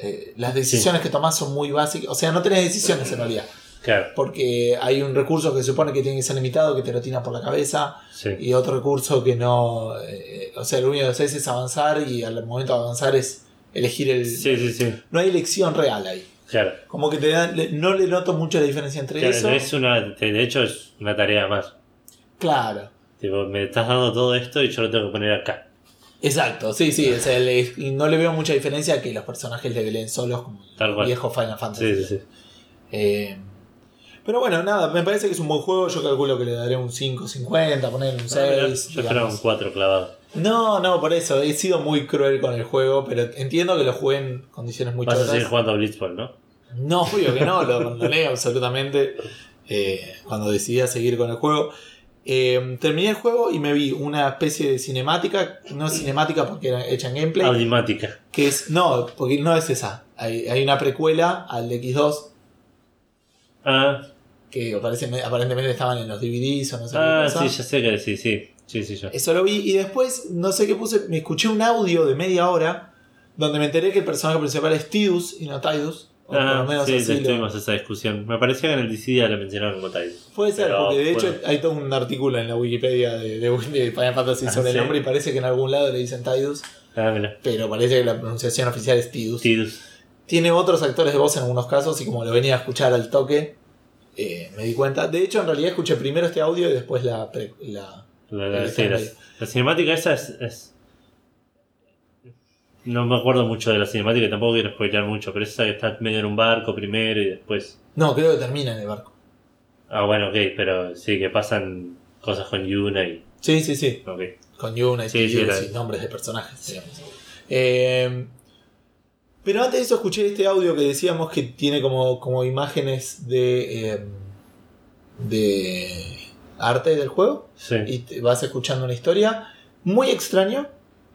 eh, las decisiones que tomás son muy básicas. O sea, no tenés decisiones en realidad. Claro, Porque hay un recurso que se supone que tiene que ser limitado, que te lo tiran por la cabeza, sí. y otro recurso que no. eh, o sea, lo único que haces es avanzar, y al momento de avanzar es elegir el. Sí, sí, sí. No hay elección real ahí. Claro. Como que te dan, le- no le noto mucho la diferencia entre Claro, eso. es una, de hecho, es una tarea más. Claro. Tipo, me estás dando todo esto y yo lo tengo que poner acá. Exacto, sí, sí. o sea, le- no le veo mucha diferencia a que los personajes le leen solos como Tal el viejo Final Fantasy. Sí, sí, sí. Eh, pero bueno, nada, me parece que es un buen juego. Yo calculo que le daré un 5.50, poner un 6. Ah, yo esperaba un 4 clavado. No, no, por eso. He sido muy cruel con el juego, pero entiendo que lo jugué en condiciones muy Vas a seguir jugando a Blitzball, ¿no? No, obvio que no, lo abandoné absolutamente eh, cuando decidí a seguir con el juego. Eh, terminé el juego y me vi una especie de cinemática, no cinemática porque era hecha en gameplay, Audimática. que es, no, porque no es esa. Hay, hay una precuela al X2 Ah, que aparece- aparentemente estaban en los DVDs o no sé ah qué cosa. sí, ya sé que sí, sí. Sí, sí, yo. Eso lo vi y después, no sé qué puse, me escuché un audio de media hora donde me enteré que el personaje principal es Tidus y no Tidus. O por Ah, lo menos sí, así lo- tuvimos esa discusión. Me parecía que en el DC ya lo mencionaron como tal. Puede ser, Pero, porque de hecho hay todo un artículo en la Wikipedia de, de, de Final Fantasy Ah, sobre ¿sí? el nombre y parece que en algún lado le dicen Tidus, Ah, mira. pero parece que la pronunciación oficial es Tidus. Tidus. Tiene otros actores de voz en algunos casos y como lo venía a escuchar al toque, eh, me di cuenta. De hecho, en realidad escuché primero este audio y después la... pre- la La, la- El sí, la- escenario. la cinemática esa es, es- No me acuerdo mucho de la cinemática, y tampoco quiero spoilear mucho, pero esa que está medio en un barco primero y después. No, creo que termina en el barco. Ah, bueno, ok, pero sí, que pasan cosas con Yuna y. Sí, sí, sí. Ok. Con Yuna y Sí, sí, y nombres de personajes, digamos. Eh, pero antes de eso escuché este audio que decíamos que tiene como, como imágenes de, eh, de arte del juego Sí. y te vas escuchando una historia muy extraño.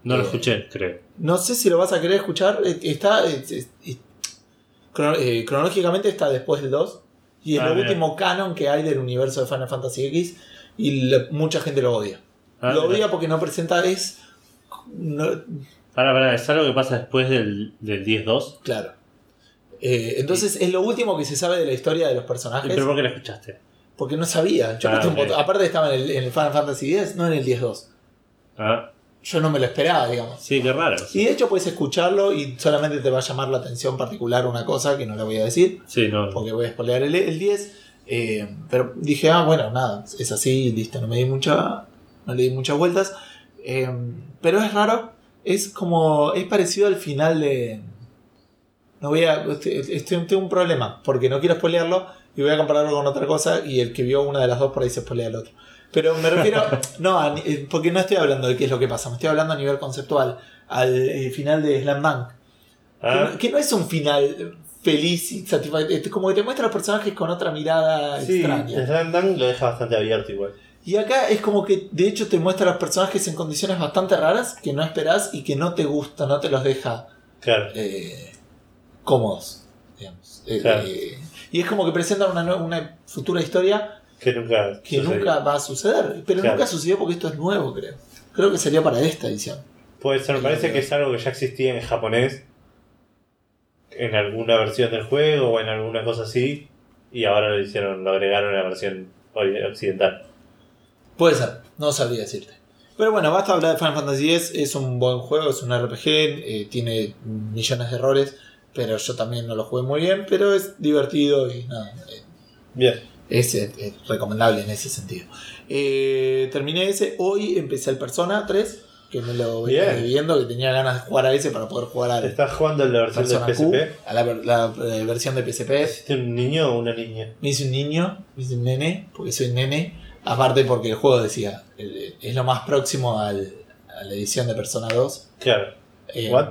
No lo eh, escuché, creo. No sé si lo vas a querer escuchar. eh, Está eh, crono- cronológicamente está después del 2 y es Ah, lo mira. último canon que hay del universo de Final Fantasy X y mucha gente lo odia. Ah, lo mira. odia porque no presenta es no- Pará, pará, ¿es algo que pasa después del, del 10-2? Claro. Eh, entonces es lo último que se sabe de la historia de los personajes. ¿Pero por qué lo escuchaste? Porque no sabía. Yo Ah, un botón. Aparte estaba en el, en el Final Fantasy X, no en el 10-2. Ah, Yo no me lo esperaba, digamos. sí, qué raro. Y de hecho puedes escucharlo y solamente te va a llamar la atención particular una cosa que no la voy a decir. Sí, no. Porque voy a spoilear el, el 10. eh, pero dije, ah, bueno, nada, es así, listo. No me di mucha. No le di muchas vueltas. Eh, pero es raro. Es como. Es parecido al final de. No voy a. Estoy- tengo un problema. Porque no quiero spoilearlo. Y voy a compararlo con otra cosa. Y el que vio una de las dos por ahí se spoilea el otro. Pero me refiero. [LAUGHS] no, a eh, porque no estoy hablando de qué es lo que pasa. Me estoy hablando a nivel conceptual. Al eh, final de Slam Dunk. Que, Ah, no, que no es un final feliz y satisfactorio. Como que te muestra a los personajes con otra mirada Sí, extraña. Slam Dunk lo deja bastante abierto igual. Y acá es como que de hecho te muestra a los personajes en condiciones bastante raras que no esperás y que no te gusta, no te los deja Claro. eh, cómodos. Digamos. Claro. eh, y es como que presentan una, una futura historia Que nunca. que sucedió. nunca va a suceder. Pero Claro. nunca sucedió porque esto es nuevo, creo. Creo que sería para esta edición. Puede ser, me parece que es algo que ya existía en japonés. En alguna versión del juego o en alguna cosa así. Y ahora lo hicieron, lo agregaron a la versión occidental. Puede ser, no sabría decirte. Pero bueno, basta hablar de Final Fantasy X, es un buen juego, es un RPG, eh, tiene millones de errores, pero yo también no lo jugué muy bien, pero es divertido y nada, eh, Bien. es, eh, eh, recomendable en ese sentido. Eh, terminé ese, hoy empecé el Persona 3, que me lo venía viendo, que tenía ganas de jugar a ese para poder jugar al ¿Estás jugando en la versión de Persona Q, PSP? a la, ver- la, versión de PSP. ¿Hiciste un niño o una niña? Me hice un niño, me hice un nene, porque soy nene. Aparte porque el juego decía, es lo más próximo al- a la edición de Persona 2. Claro. Eh, What?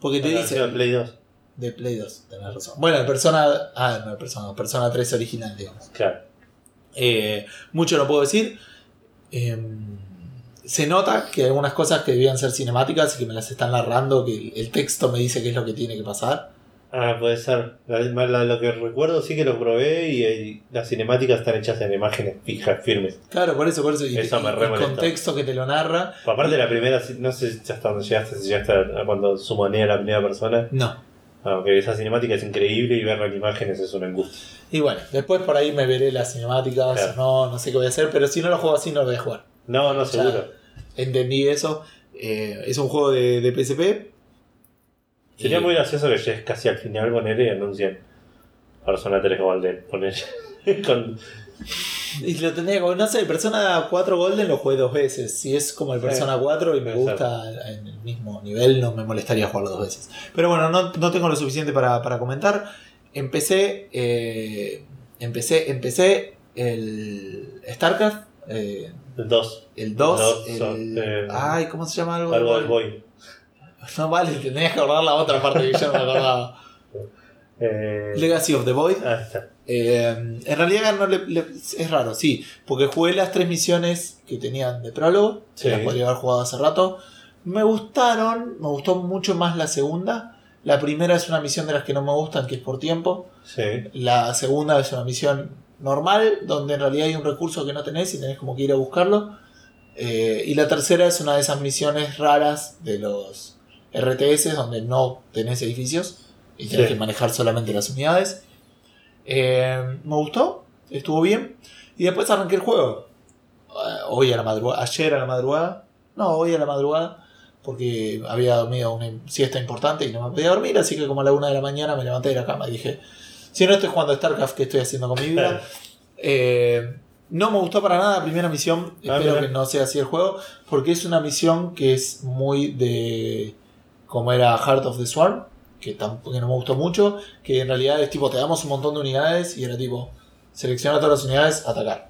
Porque te La dice... de Play 2. De Play 2, tenés razón. Bueno, Persona... Ah, no, Persona, Persona 3 original, digamos. Claro. Eh, mucho no puedo decir. Eh, se nota que hay algunas cosas que debían ser cinemáticas y que me las están narrando, que el, el texto me dice qué es lo que tiene que pasar. Ah, puede ser. La- la- lo que recuerdo sí que lo probé y, y las cinemáticas están hechas en imágenes fijas, firmes. Claro, por eso, por eso. Y, Eso me y- el contexto que te lo narra. Aparte la primera, no sé si hasta dónde llegaste, si llegaste a cuando sumonea la primera persona. No. Aunque esa cinemática es increíble y verla en imágenes es una angustia. Y bueno, después por ahí me veré las cinemáticas, Claro. no, no sé qué voy a hacer, pero si no lo juego así no lo voy a jugar. No, no, O sea, seguro. Entendí eso. Eh, es un juego de, de PSP. Sería Y- muy gracioso que llegues casi al final poner y anuncien Persona 3 Golden. Poner [LAUGHS] con. Y lo tendría como, no sé, Persona 4 Golden lo jugué dos veces. Si es como el Persona 4 y me gusta en el mismo nivel, no me molestaría jugarlo dos veces. Pero bueno, no, no tengo lo suficiente para, para comentar. Empecé, eh, empecé, empecé el StarCraft, eh, El 2. el 2, Dos, el... son, eh, ay, ¿cómo se llama algo? Algo Boy. [LAUGHS] No vale, tendrías que acordar la otra parte que yo no me acordaba. Eh, Legacy of the Void. ah, está. Eh, en realidad no le- le- es raro, sí, porque jugué las tres misiones que tenían de prólogo, que Sí. las podría haber jugado hace rato. Me gustaron, me gustó mucho más la segunda. La primera es una misión de las que no me gustan, que es por tiempo. Sí. La segunda es una misión normal, donde en realidad hay un recurso que no tenés y tenés como que ir a buscarlo. Eh, y la tercera es una de esas misiones raras de los RTS, donde no tenés edificios y tenés Sí. que manejar solamente las unidades. Eh, me gustó, estuvo bien. Y después arranqué el juego. Eh, hoy a la madrugada, ayer a la madrugada. No, hoy a la madrugada. Porque había dormido una siesta importante y no me podía dormir. Así que como a la una de la mañana me levanté de la cama y dije, si no estoy jugando a StarCraft, ¿qué estoy haciendo con mi vida? [LAUGHS] Eh, no me gustó para nada la primera misión. Ah, Espero mira. que no sea así el juego. Porque es una misión que es muy de. Como era Heart of the Swarm. Que tampoco que no me gustó mucho. Que en realidad es tipo, te damos un montón de unidades. Y era tipo, selecciona todas las unidades, atacar.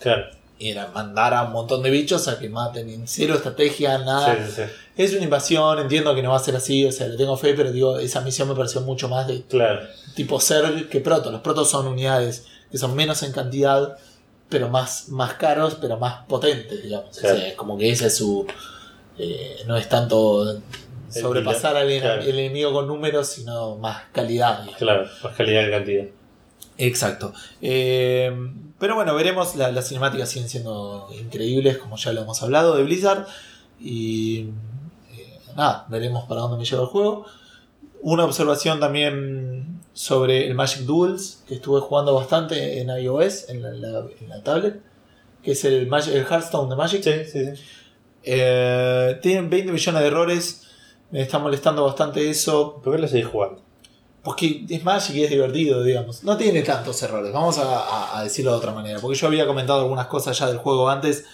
Claro. Y era mandar a un montón de bichos a que maten. En cero estrategia, nada. Sí, sí, sí. Es una invasión, entiendo que no va a ser así. O sea, le tengo fe, pero digo, esa misión me pareció mucho más de Claro. tipo ser que proto. Los protos son unidades que son menos en cantidad, pero más, más caros, pero más potentes, digamos. O sea, como que ese es su. eh, no es tanto sobrepasar al, en- claro. el enemigo con números, sino más calidad. digamos. Claro. Más calidad que cantidad. Exacto. Eh, pero bueno, veremos. La- las cinemáticas siguen siendo increíbles, como ya lo hemos hablado, de Blizzard. Y eh, nada, veremos para dónde me lleva el juego. Una observación también sobre el Magic Duels, que estuve jugando bastante en iOS, en la, la- en la tablet, que es el, Magic- el Hearthstone de Magic. Sí, sí, sí. Eh, tienen 20 millones de errores. Me está molestando bastante eso. ¿Por qué lo seguís jugando? Porque es Magic y es divertido, digamos. No tiene tantos errores, vamos a, a- a decirlo de otra manera. Porque yo había comentado algunas cosas ya del juego antes.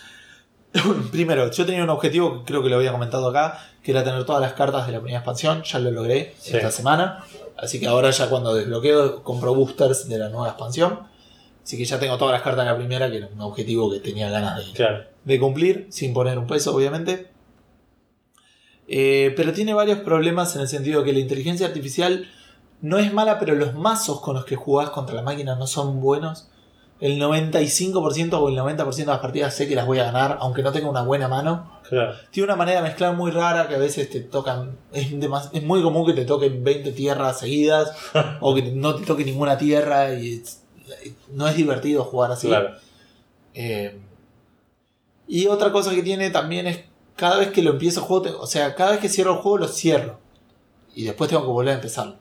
[CLEARS THROAT] Primero, yo tenía un objetivo que creo que lo había comentado acá, que era tener todas las cartas de la primera expansión. Ya lo logré Sí. esta semana. Así que ahora ya cuando desbloqueo compro boosters de la nueva expansión. Así que ya tengo todas las cartas de la primera, que era un objetivo que tenía ganas de, Claro. de cumplir, sin poner un peso, obviamente. Eh, pero tiene varios problemas en el sentido que la inteligencia artificial no es mala, pero los mazos con los que jugás contra la máquina no son buenos. El 95% o el 90% de las partidas sé que las voy a ganar, aunque no tenga una buena mano. Claro. Tiene una manera de mezclar muy rara que a veces te tocan. Es, demas- es muy común que te toquen 20 tierras seguidas [LAUGHS] o que no te toque ninguna tierra y es- no es divertido jugar así. Claro. Eh, y otra cosa que tiene también es cada vez que lo empiezo el juego, o sea, cada vez que cierro el juego lo cierro. Y después tengo que volver a empezar.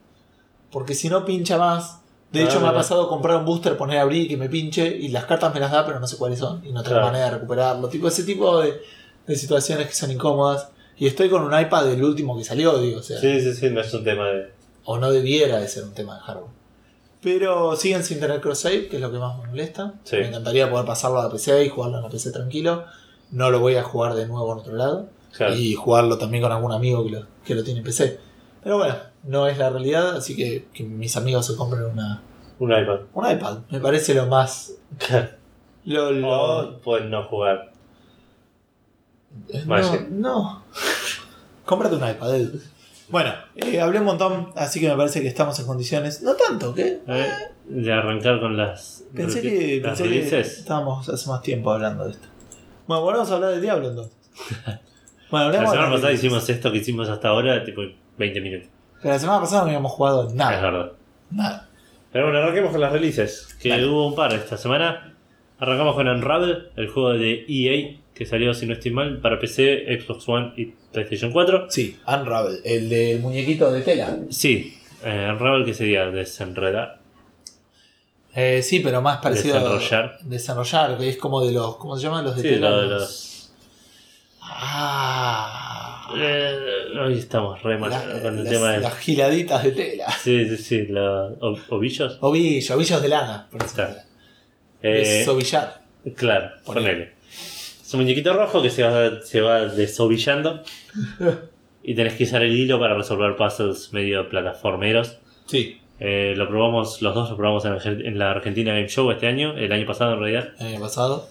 Porque si no pincha más. De Ah, hecho, me ha pasado comprar un booster, poner a abrir y que me pinche. Y las cartas me las da, pero no sé cuáles son. Y no tengo Claro. manera de recuperarlo. Tipo, ese tipo de, de situaciones que son incómodas. Y estoy con un iPad del último que salió, digo. O sea, Sí, sí, sí, no es un tema de. o no debiera de ser un tema de hardware. Pero siguen sin tener cross save, que es lo que más me molesta. Sí. Me encantaría poder pasarlo a la PC y jugarlo en la PC tranquilo. No lo voy a jugar de nuevo en otro lado. Claro. Y jugarlo también con algún amigo que lo, que lo tiene en PC. Pero bueno, no es la realidad, así que que mis amigos se compren una, Un iPad. un iPad. Me parece lo más... Lo, lo- O pueden no jugar. Eh. No, no. Cómprate un iPad. Edu. Bueno, eh, hablé un montón, así que me parece que estamos en condiciones. No tanto, ¿qué? Eh, De arrancar con las, Pensé que, las pensé que estábamos hace más tiempo hablando de esto. Bueno, volvemos a hablar del Diablo entonces. Bueno, La hablemos de semana las pasada hicimos esto que hicimos hasta ahora, tipo 20 minutos. Pero la semana pasada no habíamos jugado Es nada. verdad. Nada. Pero bueno, arranquemos con las releases, que Dale. hubo un par esta semana. Arrancamos con Unravel, el juego de EA, que salió, si no estoy mal, para PC, Xbox One y PlayStation 4. Sí, Unravel, el del muñequito de tela. Sí, eh, Unravel que sería desenredar. Eh, sí, pero más parecido Desenrollar. a desarrollar, que es como de los, ¿cómo se llaman los de Sí, lo de Los-. Ah, Eh, hoy estamos re mal la- con el las, tema de... las giladitas de tela. Sí, sí, sí, los o- ovillos. Ovillos, ovillos de lana. por Está. ejemplo. Eh, Desovillar. Claro, Ponele. ponele. Es un muñequito rojo que se va, se va desovillando [LAUGHS] y tenés que usar el hilo para resolver puzzles medio plataformeros. Sí, Eh, lo probamos, los dos lo probamos en, la Argentina Game Show este año, el año pasado en realidad. el año pasado.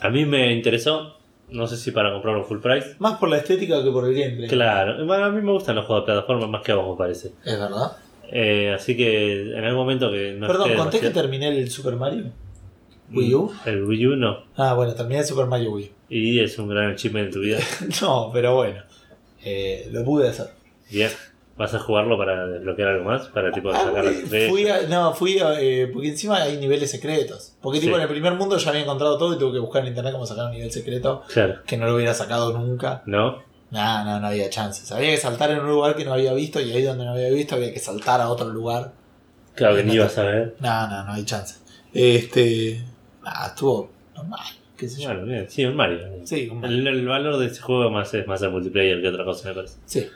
A mí me interesó, no sé si para comprarlo full price. Más por la estética que por el gameplay. Claro, bueno, a mí me gustan los juegos de plataforma más que a vos me parece. Es verdad. Eh, así que en algún momento que no Perdón, ¿conté que terminé el Super Mario? ¿Wii U? El Wii U no. Ah, bueno, terminé el Super Mario Wii U. Y es un gran achievement en tu vida. [LAUGHS] No, pero bueno. Eh, lo pude hacer. Bien. ¿Vas a jugarlo para desbloquear algo más? Para tipo sacar las estrellas. Fui a- no, fui a- eh, porque encima hay niveles secretos. Porque tipo Sí. en el primer mundo ya había encontrado todo y tuve que buscar en internet cómo sacar un nivel secreto Claro. que no lo hubiera sacado nunca. ¿No? No, no, no había chances. Había que saltar en un lugar que no había visto y ahí donde no había visto había que saltar a otro lugar. Claro que ni ibas a ver. No, no, no hay chances. Este. Nada, estuvo normal. ¿Qué sé yo? Bueno, bien. Sí, un Mario. Sí, un El, el valor de este juego más es más el multiplayer que otra cosa, me parece. Sí.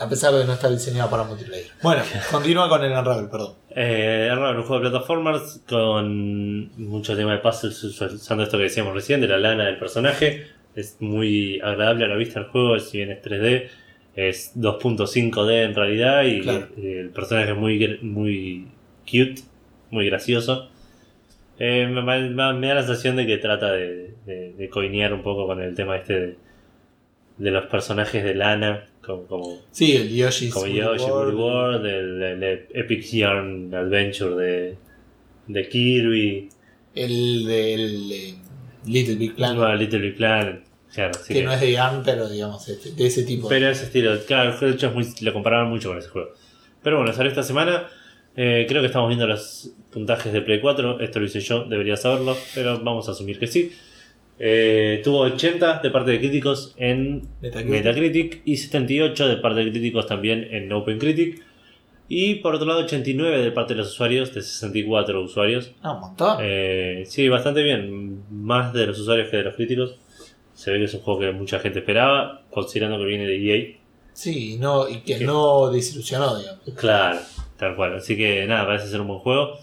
A pesar de que no está diseñado para multiplayer. Bueno, continúa con el Unravel, perdón. Eh, es raro, un juego de plataformas con mucho tema de puzzles usando esto que decíamos recién, de la lana del personaje. Es muy agradable a la vista el juego, si bien es 3D, es 2.5D en realidad y Claro. el personaje es muy, muy cute, muy gracioso. Eh, me, me- me da la sensación de que trata de, de, de coinear un poco con el tema este de, de los personajes de lana, como, como Sí, el Yoshi's como Woolly Yoshi World. World, el, el Epic Yarn Adventure de, de Kirby, El del eh, Little Big Planet. Little Big Planet, claro, sí que que- no es de Yarn, pero digamos, este, de ese tipo. pero ese estilo, claro, de hecho es muy, lo comparaban mucho con ese juego. Pero bueno, salió esta semana, eh, creo que estamos viendo los puntajes de Play 4, esto lo hice yo, debería saberlo, pero vamos a asumir que sí. Eh, tuvo 80 de parte de críticos en Metacritic. Metacritic y 78 de parte de críticos también en OpenCritic. Y por otro lado 89 de parte de los usuarios, de 64 usuarios. Ah, un montón. Eh, sí, bastante bien. Más de los usuarios que de los críticos. Se ve que es un juego que mucha gente esperaba, considerando que viene de EA. Sí, y no, y que ¿Qué? no desilusionó, digamos. Claro, tal cual. Así que nada, parece ser un buen juego.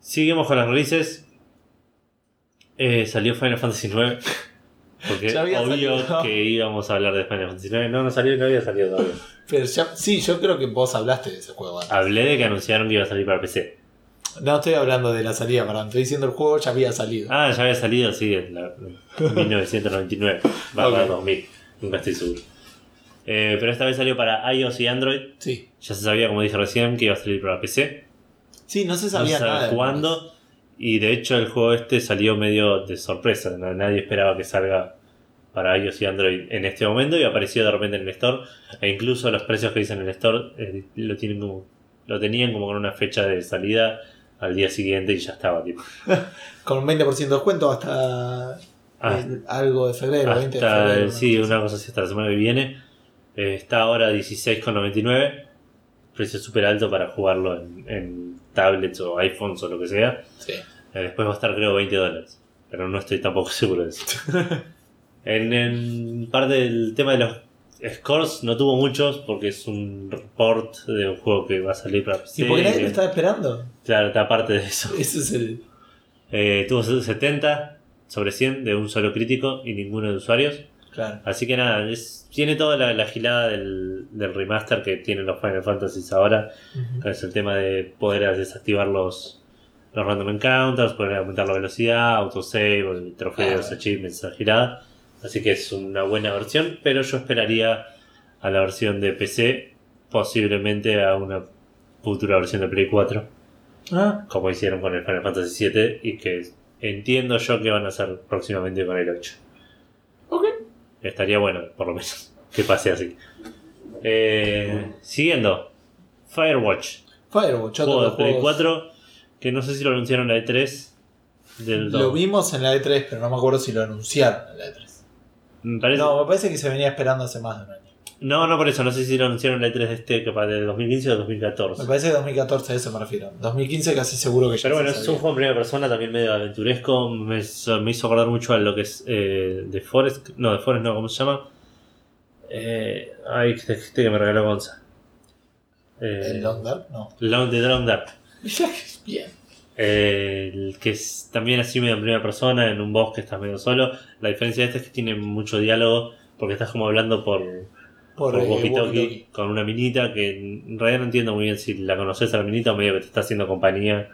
Seguimos con las releases. Eh, salió Final Fantasy IX. Porque [LAUGHS] obvio salido. que íbamos a hablar de Final Fantasy IX. No, no salió, no había salido todavía. Pero ya, sí, yo creo que vos hablaste de ese juego antes. Hablé de que anunciaron que iba a salir para PC. No estoy hablando de la salida, perdón. Estoy diciendo el juego ya había salido. Ah, ya había salido, sí, en, la, en 1999. Va Ok. para 2000. Nunca estoy seguro. Eh, pero esta vez salió para iOS y Android. Sí. Ya se sabía, como dije recién, que iba a salir para PC. Sí, no se No sabía se sabe nada. cuándo. Y de hecho el juego este salió medio de sorpresa. na- Nadie esperaba que salga para iOS y Android en este momento y apareció de repente en el store. E incluso los precios que dicen en el store eh, lo tienen como lo tenían como con una fecha de salida al día siguiente y ya estaba tipo. [LAUGHS] Con un 20% de descuento hasta Ah, el- algo de febrero, 20 de hasta, febrero. sí, una cosa así hasta la semana que viene. Eh, está ahora 16,99. Precio súper alto para jugarlo en, en tablets o iPhones o lo que sea. Sí. Eh, después va a estar creo 20 dólares. Pero no estoy tampoco [LAUGHS] seguro de eso. [LAUGHS] en, en parte del tema de los scores no tuvo muchos porque es un port de un juego que va a salir para PC. ¿Y por qué nadie lo estaba esperando? Claro, está aparte de eso. [LAUGHS] Ese es el. Eh, tuvo 70 sobre 100 de un solo crítico y ninguno de usuarios. Claro. Así que nada, es- tiene toda la, la gilada del, del remaster que tienen los Final Fantasy ahora. Que es el tema de poder desactivar los, los random encounters, poder aumentar la velocidad, autosave, trofeos, Ah. achievements, esa girada. Así que es una buena versión, pero yo esperaría a la versión de PC, posiblemente a una futura versión de Play 4, Ah, como hicieron con el Final Fantasy VII y que entiendo yo que van a hacer próximamente con el 8. Estaría bueno, por lo menos, [LAUGHS] que pase así. Eh, siguiendo, Firewatch, Firewatch, otro juego de Play juegos. 4, que no sé si lo anunciaron en la E3 del Lo 2. vimos en la E3, pero no me acuerdo si lo anunciaron en la E3. Me parece- No, me parece que se venía esperando hace más de un año. No, no por eso, no sé si lo anunciaron en la E3 de este, capaz de 2015 o 2014. Me parece que 2014 a eso me refiero. 2015 casi seguro que ya Pero bueno, es un juego en primera persona también medio aventuresco. Me, hizo- me hizo acordar mucho a lo que es eh, The Forest. No, The Forest no, ¿cómo se llama? Eh, ay, este, este que me regaló Gonza. Eh, ¿El Long Dark? No. Long the Long Dark. [LAUGHS] Bien. Eh, el que es también así medio en primera persona, en un bosque estás medio solo. La diferencia de este es que tiene mucho diálogo porque estás como hablando por, Por, por eh, walkie-talkie con una minita que en realidad no entiendo muy bien si la conoces a la minita o medio que te está haciendo compañía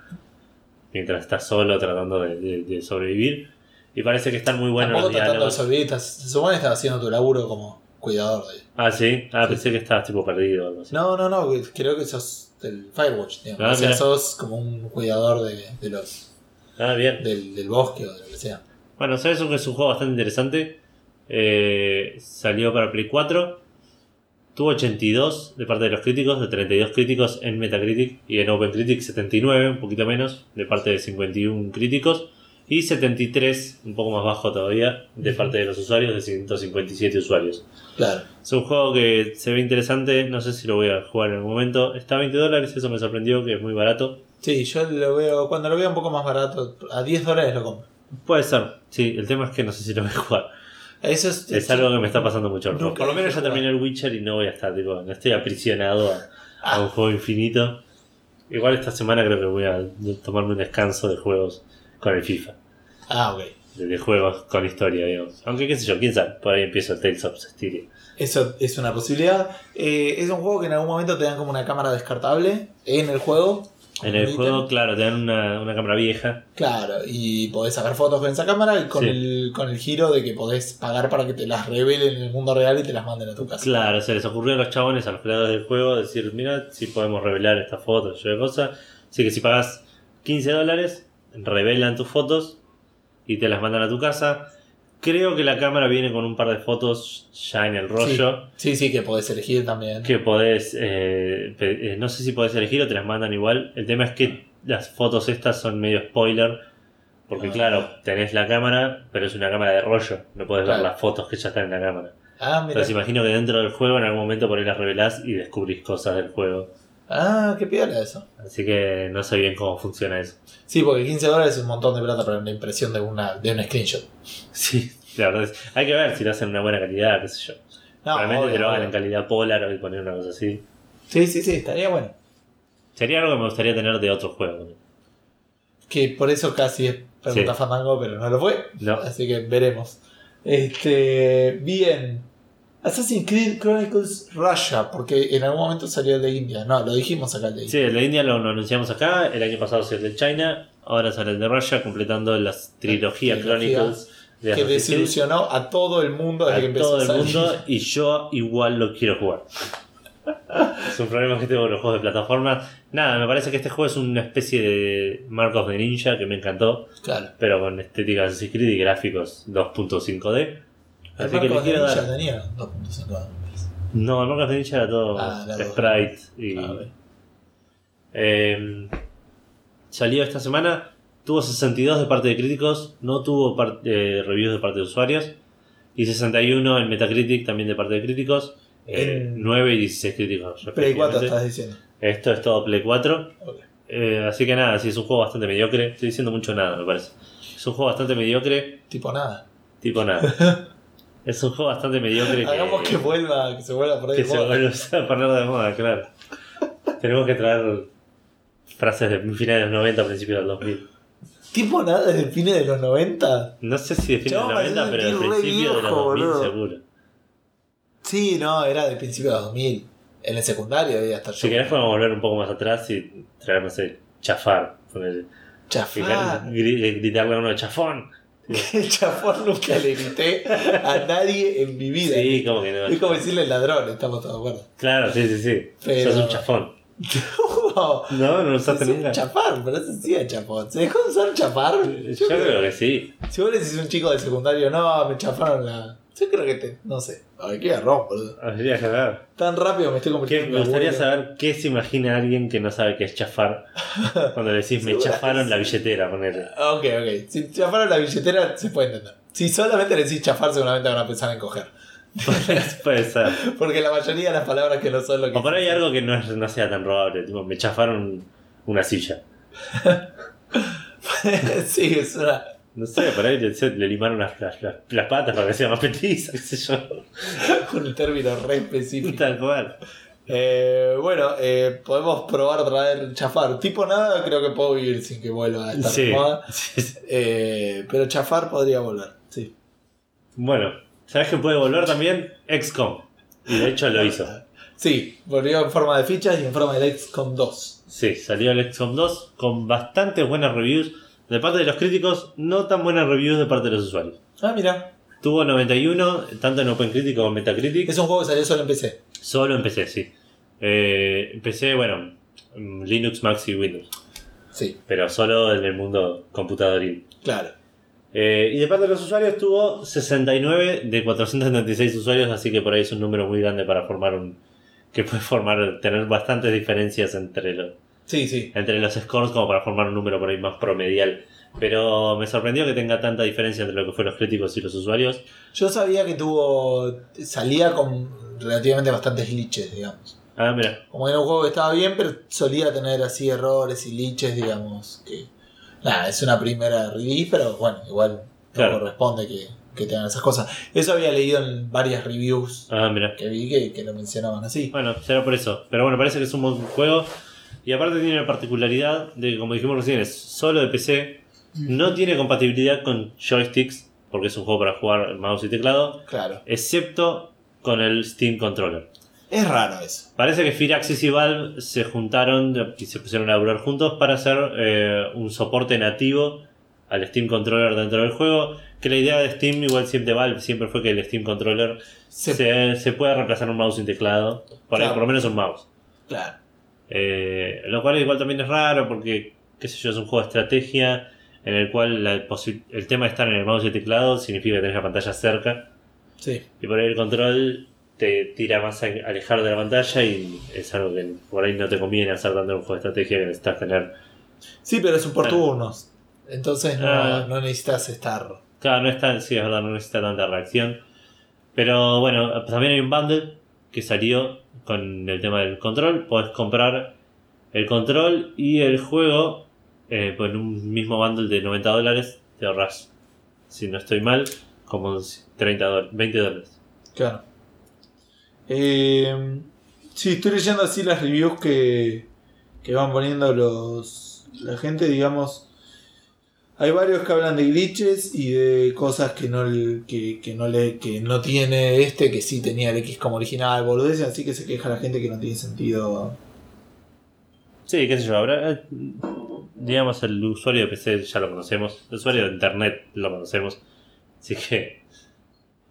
mientras estás solo tratando de, de- de sobrevivir. Y parece que están muy buenos los tratando de diálogos. sobrevivir, estás- se supone que estás haciendo tu laburo como cuidador de Ah, sí. Ah, pensé que estabas tipo perdido o algo así. No, no, no, creo que sos del Firewatch, digamos. Ah, o sea, mira. sos como un cuidador de, de los Ah, bien. del, del bosque o de lo que sea. Bueno, sabes que es un juego bastante interesante. Eh, salió para Play 4. Tuvo 82 de parte de los críticos, de 32 críticos en Metacritic y en OpenCritic 79, un poquito menos, de parte de 51 críticos. Y 73, un poco más bajo todavía, de parte de los usuarios, de 157 usuarios. Claro. Es un juego que se ve interesante, no sé si lo voy a jugar en algún momento. Está a 20 dólares, eso me sorprendió, que es muy barato. Sí, yo lo veo, cuando lo veo un poco más barato, a 10 dólares lo compro. Puede ser, sí, el tema es que no sé si lo voy a jugar. Eso es, Es algo que me está pasando mucho. Por lo menos ya terminé el Witcher y no voy a estar, tipo, no estoy aprisionado a, a Ah. un juego infinito. Igual esta semana creo que voy a tomarme un descanso de juegos con el FIFA. Ah, ok. De, de juegos con historia, digamos. Aunque qué sé yo, quién sabe, por ahí empiezo el Tales of Styria. Eso es una posibilidad. Eh, es un juego que en algún momento te dan como una cámara descartable en el juego. En el juego, claro, te dan una, una cámara vieja. Claro, y podés sacar fotos con esa cámara y con, Sí. el, con el giro de que podés pagar para que te las revelen en el mundo real y te las manden a tu casa. Claro, se les ocurrió a los chabones, a los creadores del juego, decir, mira, si podemos revelar estas fotos, yo de cosas. Así que si pagas 15 dólares, revelan tus fotos y te las mandan a tu casa. Creo que la cámara viene con un par de fotos ya en el rollo. Sí, sí, que podés elegir también. Que podés, eh, eh, no sé si podés elegir o te las mandan igual. El tema es que las fotos estas son medio spoiler. Porque Ah. claro, tenés la cámara, pero es una cámara de rollo. No podés Claro. ver las fotos que ya están en la cámara. Ah, mira. Entonces imagino que dentro del juego en algún momento por ahí las revelás y descubrís cosas del juego. Ah, qué piola eso. Así que no sé bien cómo funciona eso. Sí, porque 15 dólares es un montón de plata para una impresión de, una, de un screenshot. Sí, la verdad es. Hay que ver si lo hacen en una buena calidad, qué sé yo. No, Realmente obvio, te lo hagan obvio. en calidad polar o poner una cosa así. Sí, sí, sí, estaría bueno. Sería algo que me gustaría tener de otro juego. Que por eso casi es pregunta Sí. Fandango, pero no lo fue. No. Así que veremos. Este. Bien. Assassin's Creed Chronicles Russia, porque en algún momento salió el de India. No, lo dijimos acá el de Sí, India. el de India lo, lo anunciamos acá. El año pasado salió el de China. Ahora sale el de Russia, completamente la trilogía La trilogía Chronicles de que Assassin's Creed. desilusionó a todo el mundo desde que a empezó todo a el salir. mundo y yo igual lo quiero jugar. [LAUGHS] es un problema que tengo con los juegos de plataforma. Nada, me parece que este juego es una especie de Mark of the Ninja que me encantó, Claro. pero con estética de Assassin's Creed y gráficos 2.5D. El Así que le Marcos de quiero dar. tenía 2.5 dólares. No, el Mark of the Ninja era todo Ah, sprite y. Ah. Eh, salió esta semana, tuvo 62 de parte de críticos, no tuvo eh, reviews de parte de usuarios, y 61 en Metacritic también de parte de críticos, eh, En- 9 y 16 críticos. Play 4 respectivamente. estás diciendo. Esto es todo Play 4. Ok. Eh, así que nada, sí, es un juego bastante mediocre. Estoy diciendo mucho nada, me parece. Es un juego bastante mediocre, Tipo nada. tipo nada. [LAUGHS] es un juego bastante mediocre. Hagamos que vuelva, que se vuelva por ahí. que de se moda. vuelva a poner de moda, claro. Tenemos que traer frases de finales de los 90, principios del 2000. Tipo nada desde el fin de los 90. No sé si de fines de los me 90, hace pero del sentir re principio de los viejo, 2000 boludo. seguro. Sí, no, era del principio de los 2000. En el secundario debía estar Si querés podemos volver un poco más atrás y traer, no sé, chafar. Chafar. gri- gritarle a uno chafón. [LAUGHS] El chafón nunca le grité a nadie en mi vida. Sí, como que no. Es como decirle ladrón, estamos todos de acuerdo. Claro, sí, sí, sí. Pero- Sos un chafón. No, [LAUGHS] No, no lo usaste se nunca. chafar, pero eso sí es chafón. ¿Se dejó de usar chafar? Yo creo que sí. Si vos le decís a un chico de secundario, no, me chafaron la, Yo creo que te. No sé. Ay, qué garrón, boludo. Habría que ver. Tan rápido me estoy ¿Qué- convirtiendo me gustaría abuelo. saber qué se imagina alguien que no sabe qué es chafar. [LAUGHS] Cuando le decís me chafaron la billetera, ponele. Ok, ok. Si chafaron la billetera, se puede entender. Si solamente le decís chafar, seguramente van a pensar en coger. [LAUGHS] Puede ser. [LAUGHS] Porque la mayoría de las palabras que no son lo que. O por ahí algo que no, es- no sea tan robable. Tipo, me chafaron una silla. sí, es una. No sé, por ahí le, le limaron las, las, las- las patas para que sea más petiza, qué sé yo. [LAUGHS] Un término re específico. Tal cual. Eh, bueno, eh, podemos probar otra vez chafar. Tipo nada, creo que puedo vivir sin que vuelva a estar [LAUGHS] Sí. Eh, pero chafar podría volver. Sí. Bueno, ¿sabes que puede volver también? XCOM. Y de hecho lo hizo. Sí, volvió en forma de fichas y en forma de XCOM 2. Sí, salió el XCOM 2 con bastantes buenas reviews de parte de los críticos, no tan buenas reviews de parte de los usuarios. Ah, mira. Tuvo 91, tanto en OpenCritic como en Metacritic. Es un juego que salió solo en PC. Solo en PC, sí. Eh, PC, bueno, mm, Linux, Mac y Windows. Sí, Pero solo en el mundo computadoril. claro. Eh, y de parte de los usuarios tuvo 69 de 476 usuarios, así que por ahí es un número muy grande para formar un... que puede formar, tener bastantes diferencias entre los, Sí, sí. entre los scores como para formar un número por ahí más promedial. Pero me sorprendió que tenga tanta diferencia entre lo que fueron los críticos y los usuarios. Yo sabía que tuvo. salía con relativamente bastantes glitches, digamos. Ah, mira. Como era un juego que estaba bien, pero solía tener así errores y glitches, digamos. Que. Nada, es una primera release, pero bueno, igual no Claro. corresponde que, que tengan esas cosas. Eso había leído en varias reviews Ah, mira. que vi que, que lo mencionaban así. Bueno, será por eso. Pero bueno, parece que es un buen juego. Y aparte tiene la particularidad de que, como dijimos recién, es solo de PC. No tiene compatibilidad con joysticks, porque es un juego para jugar mouse y teclado, Claro. excepto con el Steam Controller. Es raro eso. Parece que Firaxis y Valve se juntaron y se pusieron a laburar juntos para hacer eh, un soporte nativo al Steam Controller dentro del juego. Que la idea de Steam, igual siempre de Valve, siempre fue que el Steam Controller Se- se, se pueda reemplazar un mouse y teclado. Por, ahí, por lo menos un mouse. Claro. Eh, lo cual igual también es raro porque, qué sé yo, es un juego de estrategia en el cual la el tema de estar en el mouse y el teclado significa que tenés la pantalla cerca Sí. y por ahí el control te tira más a alejar de la pantalla y es algo que por ahí no te conviene hacer tanto en un juego de estrategia que necesitas tener. Sí, pero es un por turnos. Entonces no, Ah. no necesitas estar. Claro, no es tan, sí, es verdad, no necesita tanta reacción. Pero bueno, también hay un bundle que salió con el tema del control. Podés comprar el control y el juego eh, por un mismo bundle de 90 dólares. Te ahorras, si no estoy mal, como 30 dólares, 20 dólares. Claro. Eh, sí, estoy leyendo así las reviews que, que van poniendo los la gente, digamos. Hay varios que hablan de glitches y de cosas que no que, que no le que no tiene este, que sí tenía el X como original, boludeces, así que se queja la gente que no tiene sentido. Sí, qué sé yo, habrá. eh, Digamos, el usuario de PC ya lo conocemos. El usuario de internet lo conocemos. Así que.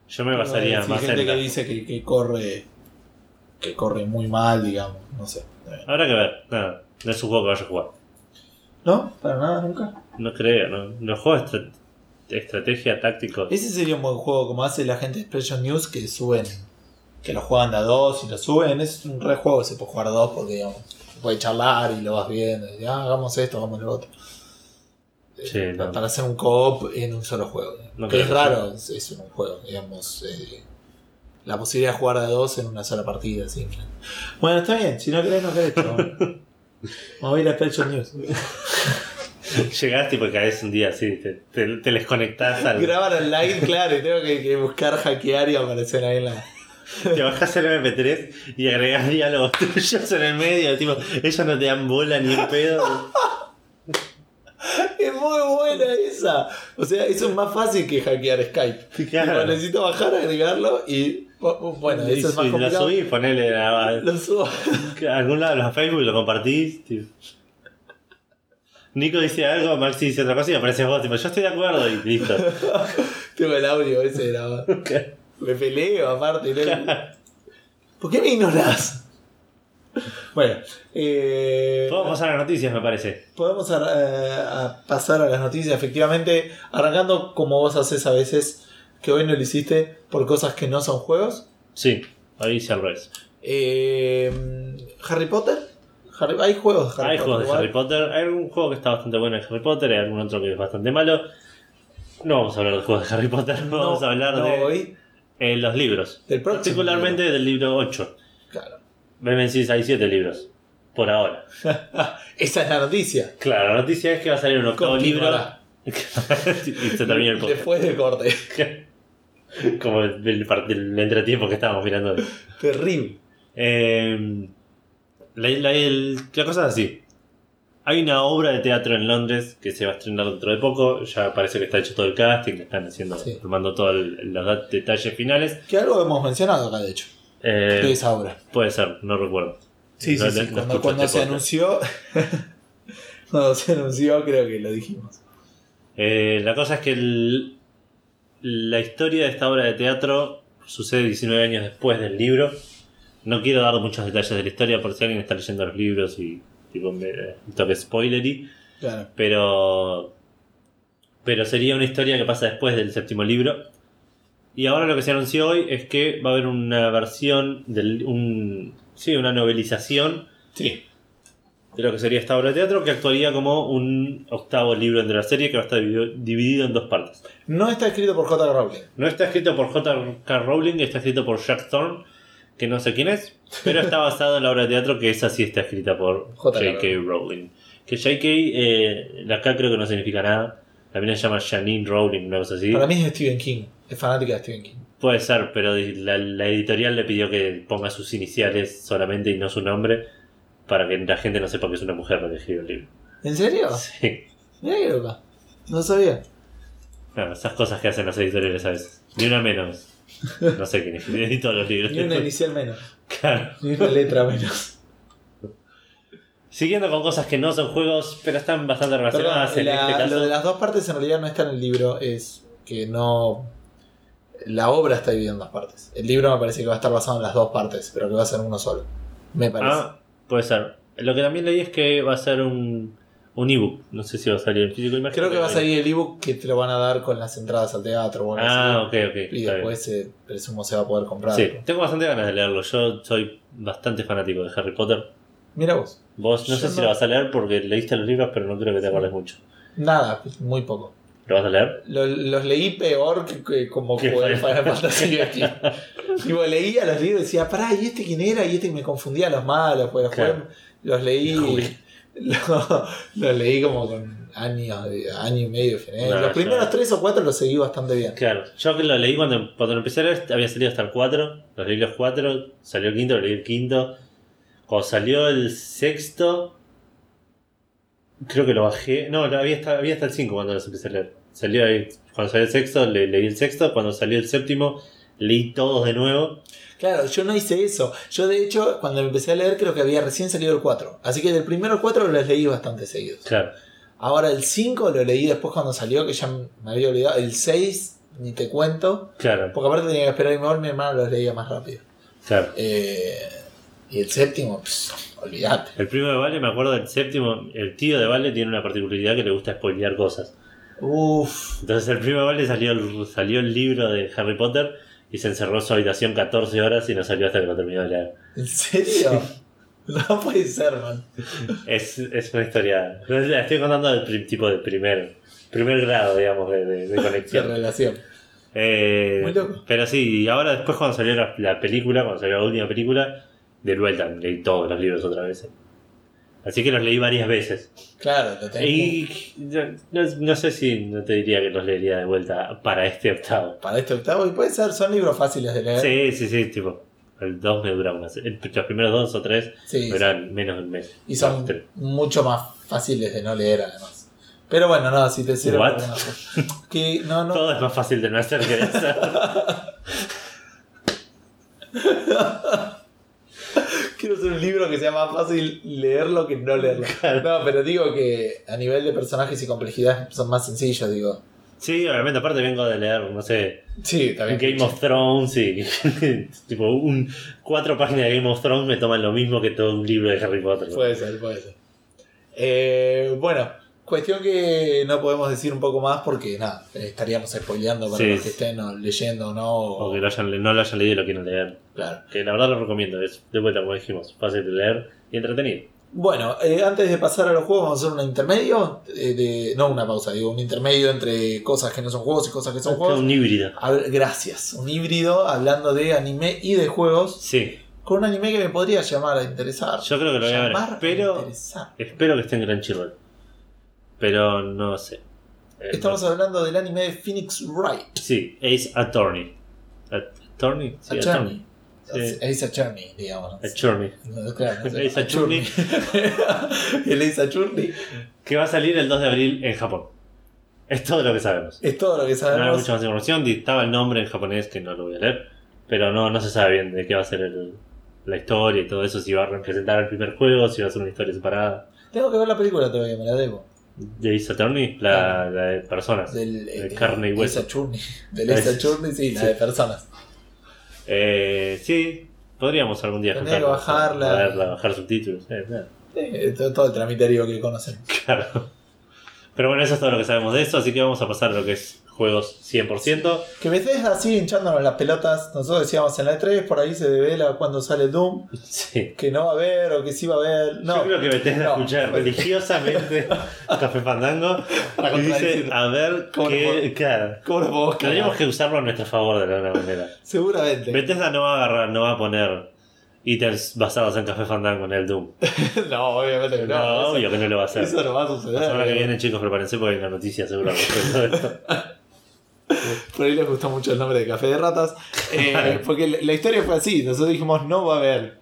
Yo me basaría Sí, más gente en. que la- dice que, que corre que corre muy mal, digamos, no sé. Habrá que ver, nada. No es un juego que vaya a jugar. ¿No? Para nada nunca. No creo, ¿no? Los juegos de estra- de estrategia tácticos. Ese sería un buen juego, como hace la gente de Expression News, que suben, que lo juegan de a dos y lo suben. Es un re juego que se puede jugar a dos porque, digamos, se puede charlar y lo vas viendo. Y, ah, hagamos esto, hagamos lo otro. Sí, Eh, no. Para hacer un co-op en un solo juego. No que es que raro, es, es un juego, digamos. eh, la posibilidad de jugar de dos en una sola partida. Así. Bueno, está bien, si no querés, no querés. [LAUGHS] Vamos a ir a Expression News. Llegaste y pues caes un día así, te, te, te les conectás al. Graban online, claro, y tengo que, que buscar hackear y aparecer ahí en la. Te bajás el MP3 y agregás diálogos [LAUGHS] tuyos en el medio. Tipo, ellos no te dan bola ni en pedo. Es muy buena esa. O sea, eso es más fácil que hackear Skype. Claro. Tipo, necesito bajar, agregarlo y. Bueno, eso es más complicado. subís, ponele a, [LAUGHS] Lo subo. a algún lado a Facebook lo compartís. Nico dice algo, Maxi dice otra cosa y apareces vos. Tipo, yo estoy de acuerdo y listo. [LAUGHS] Tengo el audio ese grabado. [LAUGHS] Me peleo aparte. ¿no? ¿Por qué me ignorás? Bueno, eh, Podemos pasar a las noticias, me parece. podemos a- a pasar a las noticias, efectivamente, arrancando como vos haces a veces, que hoy no lo hiciste por cosas que no son juegos. Sí, ahí hice al revés. Eh, Harry Potter. Harry- hay juegos de Harry Hay Potter. juegos de. Harry Potter. Hay algún juego que está bastante bueno de Harry Potter, hay algún otro que es bastante malo. No vamos a hablar de juegos de Harry Potter, [LAUGHS] vamos a hablar no de hoy. eh, los libros. Del Particularmente del libro 8. Claro. Decís, hay 7 libros. Por ahora. [LAUGHS] Esa es la noticia. Claro, la noticia es que va a salir un octavo libro. [LAUGHS] Y se termina el podcast. Después del corte. [LAUGHS] Como el, el, entretiempo que estábamos mirando. Terrible. Eh, la, la- el- la cosa es así. Hay una obra de teatro en Londres que se va a estrenar dentro de poco. Ya parece que está hecho todo el casting, que están haciendo, Sí. tomando todos los detalles finales. Que algo hemos mencionado acá, de hecho. Eh, de esa obra. puede ser, no recuerdo. Sí, No, sí, no- sí. no Cuando, cuando este se anunció. [LAUGHS] cuando se anunció, creo que lo dijimos. Eh, la cosa es que el- la historia de esta obra de teatro sucede 19 años después del libro. No quiero dar muchos detalles de la historia por si alguien está leyendo los libros y tipo, me, un toque spoilery, Claro. pero, pero sería una historia que pasa después del séptimo libro. Y ahora lo que se anunció hoy es que va a haber una versión, del, un, sí, una novelización Sí. De lo que sería esta obra de teatro que actuaría como un octavo libro de la serie que va a estar dividido, en dos partes. No está escrito por J. Rowling. No está escrito por J.K. Rowling, está escrito por Jack Thorne, que no sé quién es, pero está [LAUGHS] basado en la obra de teatro que esa sí está escrita por J.K. J.K. Rowling. Que J.K. Eh, acá creo que no significa nada. La mina se llama Janine Rowling, una cosa así. Para mí es Stephen King. Es fanática de Stephen King. Puede ser, pero la, la editorial le pidió que ponga sus iniciales solamente y no su nombre para que la gente no sepa que es una mujer la que escribe el libro. ¿En serio? Sí. Mira qué loca. No sabía. Bueno, esas cosas que hacen las editoriales a veces. Ni una menos. No sé quién editó los libros. Ni una inicial menos. Claro. Ni una letra menos. Siguiendo con cosas que no son juegos, pero están bastante Perdón, relacionadas en la- este caso. lo de las dos partes en realidad no está en el libro. Es que no. La obra está dividida en dos partes. El libro me parece que va a estar basado en las dos partes, pero que va a ser uno solo. Me parece. Ah, puede ser. Lo que también leí es que va a ser un, un ebook. No sé si va a salir en físico. imagino Creo que va a salir el ebook que te lo van a dar con las entradas al teatro. Ah, así. ok, ok. Y después, eh, presumo, se va a poder comprar. Sí, tengo bastante ganas de leerlo. Yo soy bastante fanático de Harry Potter. Mira vos. Vos no Yo sé si lo vas a leer porque leíste los libros, pero no creo que te acuerdes mucho. Nada, muy poco. ¿Lo vas a leer? Lo- los leí peor que, que como ¿Qué jugué? Final [LAUGHS] Fantasy aquí. Tipo, leía los libros y decía, pará, ¿y este quién era? Y este me confundía los malos. Pues Claro. los leí. [LAUGHS] Los leí como con años, año y medio. No, los primeros tres o cuatro los seguí bastante bien. Claro, yo que lo leí cuando, cuando lo empecé a leer había salido hasta el 4, los leí los 4, salió el quinto, lo leí el quinto. Cuando salió el sexto, creo que lo bajé. No, había hasta, había hasta el 5 cuando los empecé a leer. Salió ahí, cuando salió el sexto, le, leí el sexto. Cuando salió el séptimo, leí todos de nuevo. Claro, yo no hice eso. Yo, de hecho, cuando empecé a leer, creo que había recién salido el 4. Así que del primero al 4 los leí bastante seguidos. Claro, Ahora el 5 lo leí después cuando salió, que ya me había olvidado. El 6, ni te cuento. claro, Porque aparte tenía que esperar y mejor mi hermano los leía más rápido. claro. Eh, y el séptimo, pss, olvídate. El primo de Vale, me acuerdo del séptimo, el tío de Vale tiene una particularidad que le gusta spoilear cosas. Uff, Entonces el primo de Vale salió, el- salió el libro de Harry Potter y se encerró en su habitación 14 horas y no salió hasta que lo terminó de leer. ¿en serio? [LAUGHS] No puede ser, man. Es, es una historia. la Estoy contando del tipo de primer, primer grado, digamos, de, de- de conexión. relación. Eh, Muy loco. Pero sí, y ahora después cuando salió la, la película, cuando salió la última película, de vuelta leí todos los libros otra vez. Así que los leí varias veces. Claro, lo tengo. Y no, no sé si no te diría que los leería de vuelta para este octavo. Para este octavo, y puede ser, son libros fáciles de leer. Sí, sí, sí, tipo. El 2 me dura más. Los primeros dos o tres Sí, duran menos de un mes. Y son tres. mucho más fáciles de no leer, además. Pero bueno, no, si te sirve. Cosa. Que no, no. Todo es más fácil de no hacer que de hacer. [LAUGHS] Quiero hacer un libro que sea más fácil leerlo que no leerlo. No, pero digo que a nivel de personajes y complejidad son más sencillos, digo. Sí, obviamente, aparte vengo de leer, no sé, Sí, también. Game of Thrones y. [LAUGHS] tipo, un, cuatro páginas de Game of Thrones me toman lo mismo que todo un libro de Harry Potter. Puede ser, puede ser. Eh, bueno, Cuestión que no podemos decir un poco más porque nada, estaríamos spoileando para Sí. los que estén o leyendo o no. O que lo hayan, no lo hayan leído y lo quieren leer. Claro. Que la verdad lo recomiendo, es de vuelta, como dijimos, fácil de leer y entretenido. Bueno, eh, antes de pasar a los juegos, vamos a hacer un intermedio. eh, de, no una pausa, digo, un intermedio entre cosas que no son juegos y cosas que son juegos. Un híbrido. Gracias, un híbrido hablando de anime y de juegos. Sí, Con un anime que me podría llamar a interesar. yo creo que lo voy a ver. Llamar a Espero, interesar. espero que esté en Crunchyroll. Pero no sé. Eh, Estamos no- hablando del anime de Phoenix Wright. Sí, Ace Attorney. Attorney? Sí, Attorney. Sí. Ace Attorney, digamos. Attorney. No, claro, no sé. Ace Attorney. [LAUGHS] El Ace Attorney Que va a salir el 2 de abril en Japón. Es todo lo que sabemos. es todo lo que No hay sabemos. mucha más información. Dictaba el nombre en japonés que no lo voy a leer. Pero no, no se sabe bien de qué va a ser el- la historia y todo eso. Si va a representar el primer juego, si va a ser una historia separada. Tengo que ver la película todavía, me la debo. De Ace Attorney, la, la de personas. Del, De eh, carne y hueso. Attorney. Del Ace Attorney, sí, la sí. de personas. Eh, sí, podríamos algún día Tendría que bajarla. verla, bajar subtítulos. Eh, todo, todo el tramiterio que conocen. [LAUGHS] claro. Pero bueno, eso es todo lo que sabemos de eso, así que vamos a pasar a lo que es juegos 100%. Que Bethesda sigue hinchándonos las pelotas. Nosotros decíamos en la E3, por ahí se devela cuando sale Doom. Sí. Que no va a haber o que sí va a haber. No, Yo creo que Bethesda No. escucha religiosamente [LAUGHS] Café Fandango Para y dice, a ver ¿Cómo qué... Claro. ¿Cómo lo podemos? Tendríamos que usarlo a nuestro favor de alguna manera. [LAUGHS] Seguramente. Bethesda no va a agarrar, no va a poner ítems basados en Café Fandango en el Doom. [LAUGHS] no, obviamente que No, no. eso- obvio que no lo va a hacer. Eso no va a La suceder. semana que pero viene, chicos, prepárense porque hay una noticia seguro al respecto de esto. Por ahí les gustó mucho el nombre de Café de Ratas. eh, porque la- la historia fue así. Nosotros dijimos no va a haber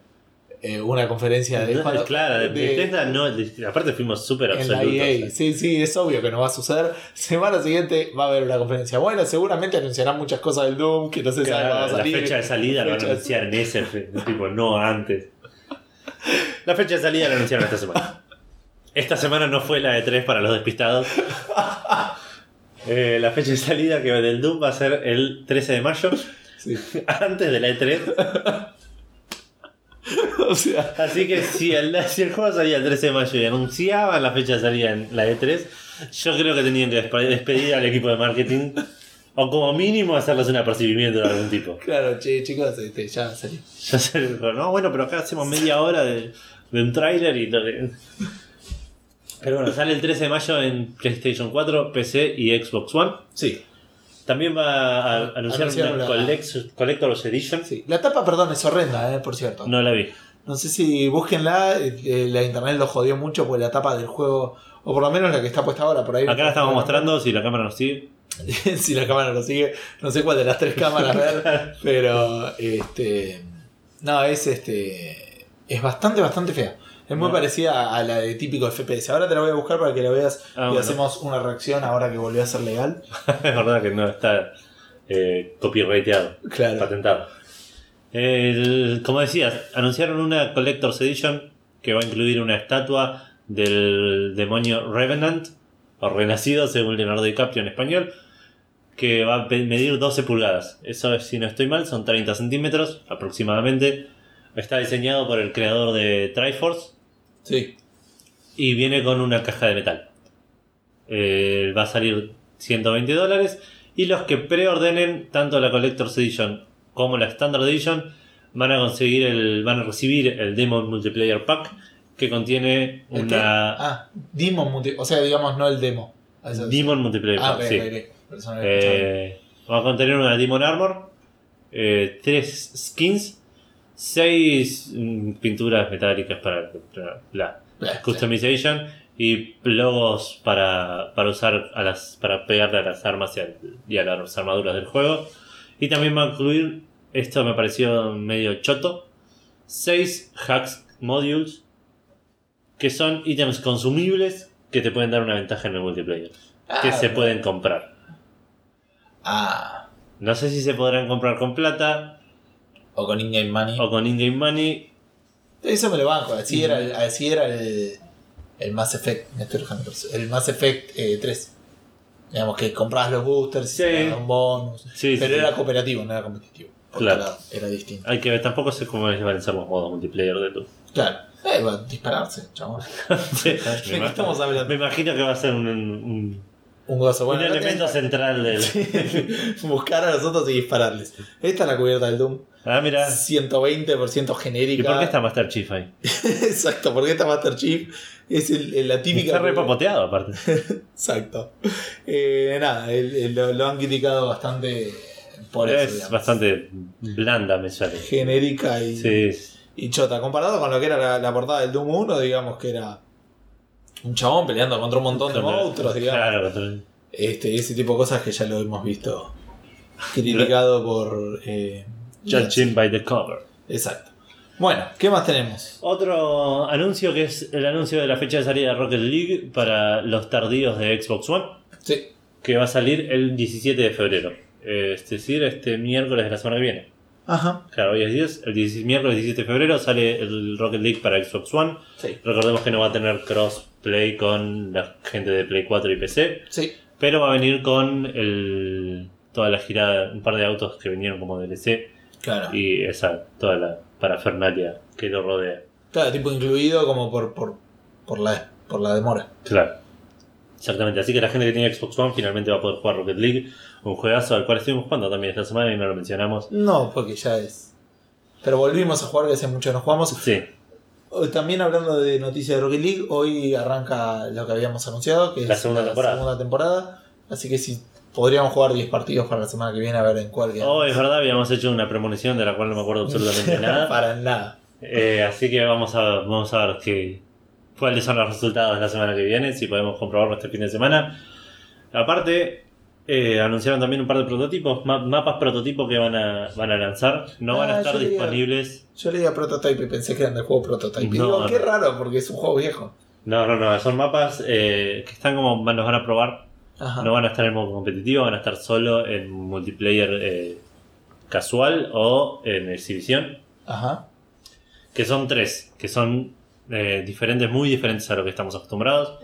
eh, una conferencia de. No, claro, de, de- Bethesda no. de- aparte fuimos súper la absolutos. EA. Sí, sí, es obvio que no va a suceder. Semana siguiente va a haber una conferencia. Bueno, seguramente anunciarán muchas cosas del Doom que no se sabe cuándo va a Claro, la salir. fecha de salida la van a anunciar en ese, tipo, no antes. La fecha de salida la anunciaron esta semana. Esta semana no fue la de 3 para los despistados. Eh, la fecha de salida que del Doom va a ser el 13 de mayo, Sí. [LAUGHS] antes de la E3. [LAUGHS] o sea, Así que si el, si el juego salía el 13 de mayo y anunciaban la fecha de salida en la E3, yo creo que tenían que despe- despedir al equipo de marketing o como mínimo hacerles un apercibimiento de algún tipo. claro, che, chicos, este, ya salió. Ya dijo, no, bueno, pero acá hacemos media hora de, de un tráiler y lo que... Pero bueno, sale el 13 de mayo en PlayStation 4, PC y Xbox One. Sí, También va a anunciar Anunciaron una la- Collect- Collector's Edition. sí. La tapa, perdón, es horrenda, eh, por cierto. No la vi. No sé si búsquenla, eh, eh, la internet lo jodió mucho porque la tapa del juego, o por lo menos la que está puesta ahora por ahí. Acá la estamos mostrando, si la cámara nos sigue. [LAUGHS] si la cámara lo sigue, no sé cuál de las tres cámaras ver, [LAUGHS] pero este no, es este es bastante bastante fea. Es muy parecida a la de típico FPS. Ahora te la voy a buscar para que la veas Ah, y bueno. hacemos una reacción ahora que volvió a ser legal. [LAUGHS] es verdad que no está eh, copyrighteado, Claro. patentado. El- como decías, anunciaron una Collector's Edition que va a incluir una estatua del demonio Revenant, o Renacido según Leonardo DiCaprio en español, que va a medir 12 pulgadas. Eso, si no estoy mal, son 30 centímetros aproximadamente. Está diseñado por el creador de Triforce Sí. y viene con una caja de metal. Eh, va a salir 120 dólares. Y los que preordenen tanto la Collector's Edition como la Standard Edition van a conseguir el, van a recibir el Demon Multiplayer Pack que contiene una Ah, Demon Multi- o sea, digamos no el demo. Eso- Demon Multiplayer Ah, Pack. ok, sí. Eh, va a contener una Demon Armor, eh, tres skins, seis mm, pinturas metálicas para la Blah, customization y logos para, para usar a las para pegarle a las armas y a, y a las armaduras del juego. Y también va a incluir, esto me pareció medio choto, 6 hacks modules que son ítems consumibles que te pueden dar una ventaja en el multiplayer. que Ah, se pueden comprar. Ah, No sé si se podrán comprar con plata o con in-game money. o con in-game money. Eso me lo banco, así era el, así era el, el Mass Effect, me estoy el Mass Effect eh, 3. Digamos que comprabas los boosters, Sí. un bonus. Sí, pero era cooperativo, no era competitivo. Claro. era distinto. Hay que ver, tampoco sé cómo ser los modos multiplayer de tu. Claro. Eh, va a dispararse, chabón. [LAUGHS] Sí, ¿De me, imagino, estamos hablando? me imagino que va a ser un, un, Un gozo. Bueno, un elemento tenés- central del. [LAUGHS] Buscar a los otros y dispararles. Esta es la cubierta del Doom. Ah, mira. 120% genérica. ¿Y por qué está Master Chief ahí? [LAUGHS] Exacto, porque esta Master Chief es el- el- la típica. Está re papoteado, aparte. [LAUGHS] Exacto. Eh, nada, el- lo, lo han criticado bastante por eso. es bastante blanda, me sale. genérica y, Sí, y chota. Comparado con lo que era la, la portada del Doom 1, digamos que era un chabón peleando contra un montón de monstruos, digamos. Claro, contra- Este, ese tipo de cosas que ya lo hemos visto criticado por. Eh, Judging by the cover. Exacto. Bueno, ¿qué más tenemos? Otro anuncio que es el anuncio de la fecha de salida de Rocket League para los tardíos de Xbox One, Sí. que va a salir el 17 de febrero. Es decir, este miércoles de la semana que viene. Ajá. Claro, hoy es 10. El 10 miércoles 17 de febrero sale el Rocket League para Xbox One. Sí. Recordemos que no va a tener crossplay con la gente de Play 4 y PC, Sí. pero va a venir con el, toda la girada, un par de autos que vinieron como DLC Claro. y esa, toda la parafernalia que lo rodea. Claro, tipo incluido como por, por, por, la, por la demora. Claro. Exactamente, así que la gente que tiene Xbox One finalmente va a poder jugar Rocket League, un juegazo al cual estuvimos jugando también esta semana y no lo mencionamos. No, porque ya es. Pero volvimos a jugar, que hace mucho no jugamos. Sí, También hablando de noticias de Rocket League, hoy arranca lo que habíamos anunciado, que La es segunda temporada. segunda temporada. Así que si podríamos jugar 10 partidos para la semana que viene a ver en cuál queda. oh, es verdad, habíamos hecho una premonición de la cual no me acuerdo absolutamente [LAUGHS] nada. para nada. Eh, así que vamos a, vamos a ver qué, cuáles son los resultados de la semana que viene, si podemos comprobarlo este fin de semana. Aparte, eh, anunciaron también un par de prototipos, ma- mapas prototipos que van a, van a lanzar. No van a Ah, estar yo leía- disponibles. Yo leía Prototype y pensé que eran del juego Prototype. Y No, digo, no. qué raro, porque es un juego viejo. No, no, no, son mapas eh, que están como, los van a probar. Ajá. No van a estar en modo competitivo, van a estar solo en multiplayer eh, casual o en exhibición. Ajá. que son tres, que son eh, diferentes, muy diferentes a lo que estamos acostumbrados.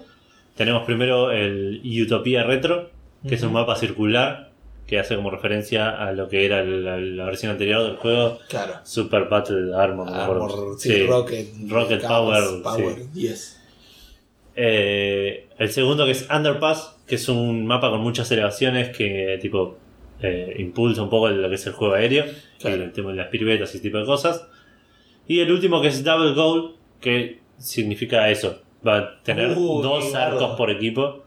Tenemos primero el Utopia Retro, que es un mapa circular que hace como referencia a lo que era la, la versión anterior del juego, Claro. Super Battle Armor. Armor, sí, Sí. Rocket. Rocket Chaos, Power, Power, yes. Eh, el segundo que es Underpass, que es un mapa con muchas elevaciones que tipo eh, impulsa un poco lo que es el juego aéreo, Claro. el tema de las piruetas y ese tipo de cosas. Y el último que es Double Goal, que significa eso. Va a tener Uh, dos arcos por equipo.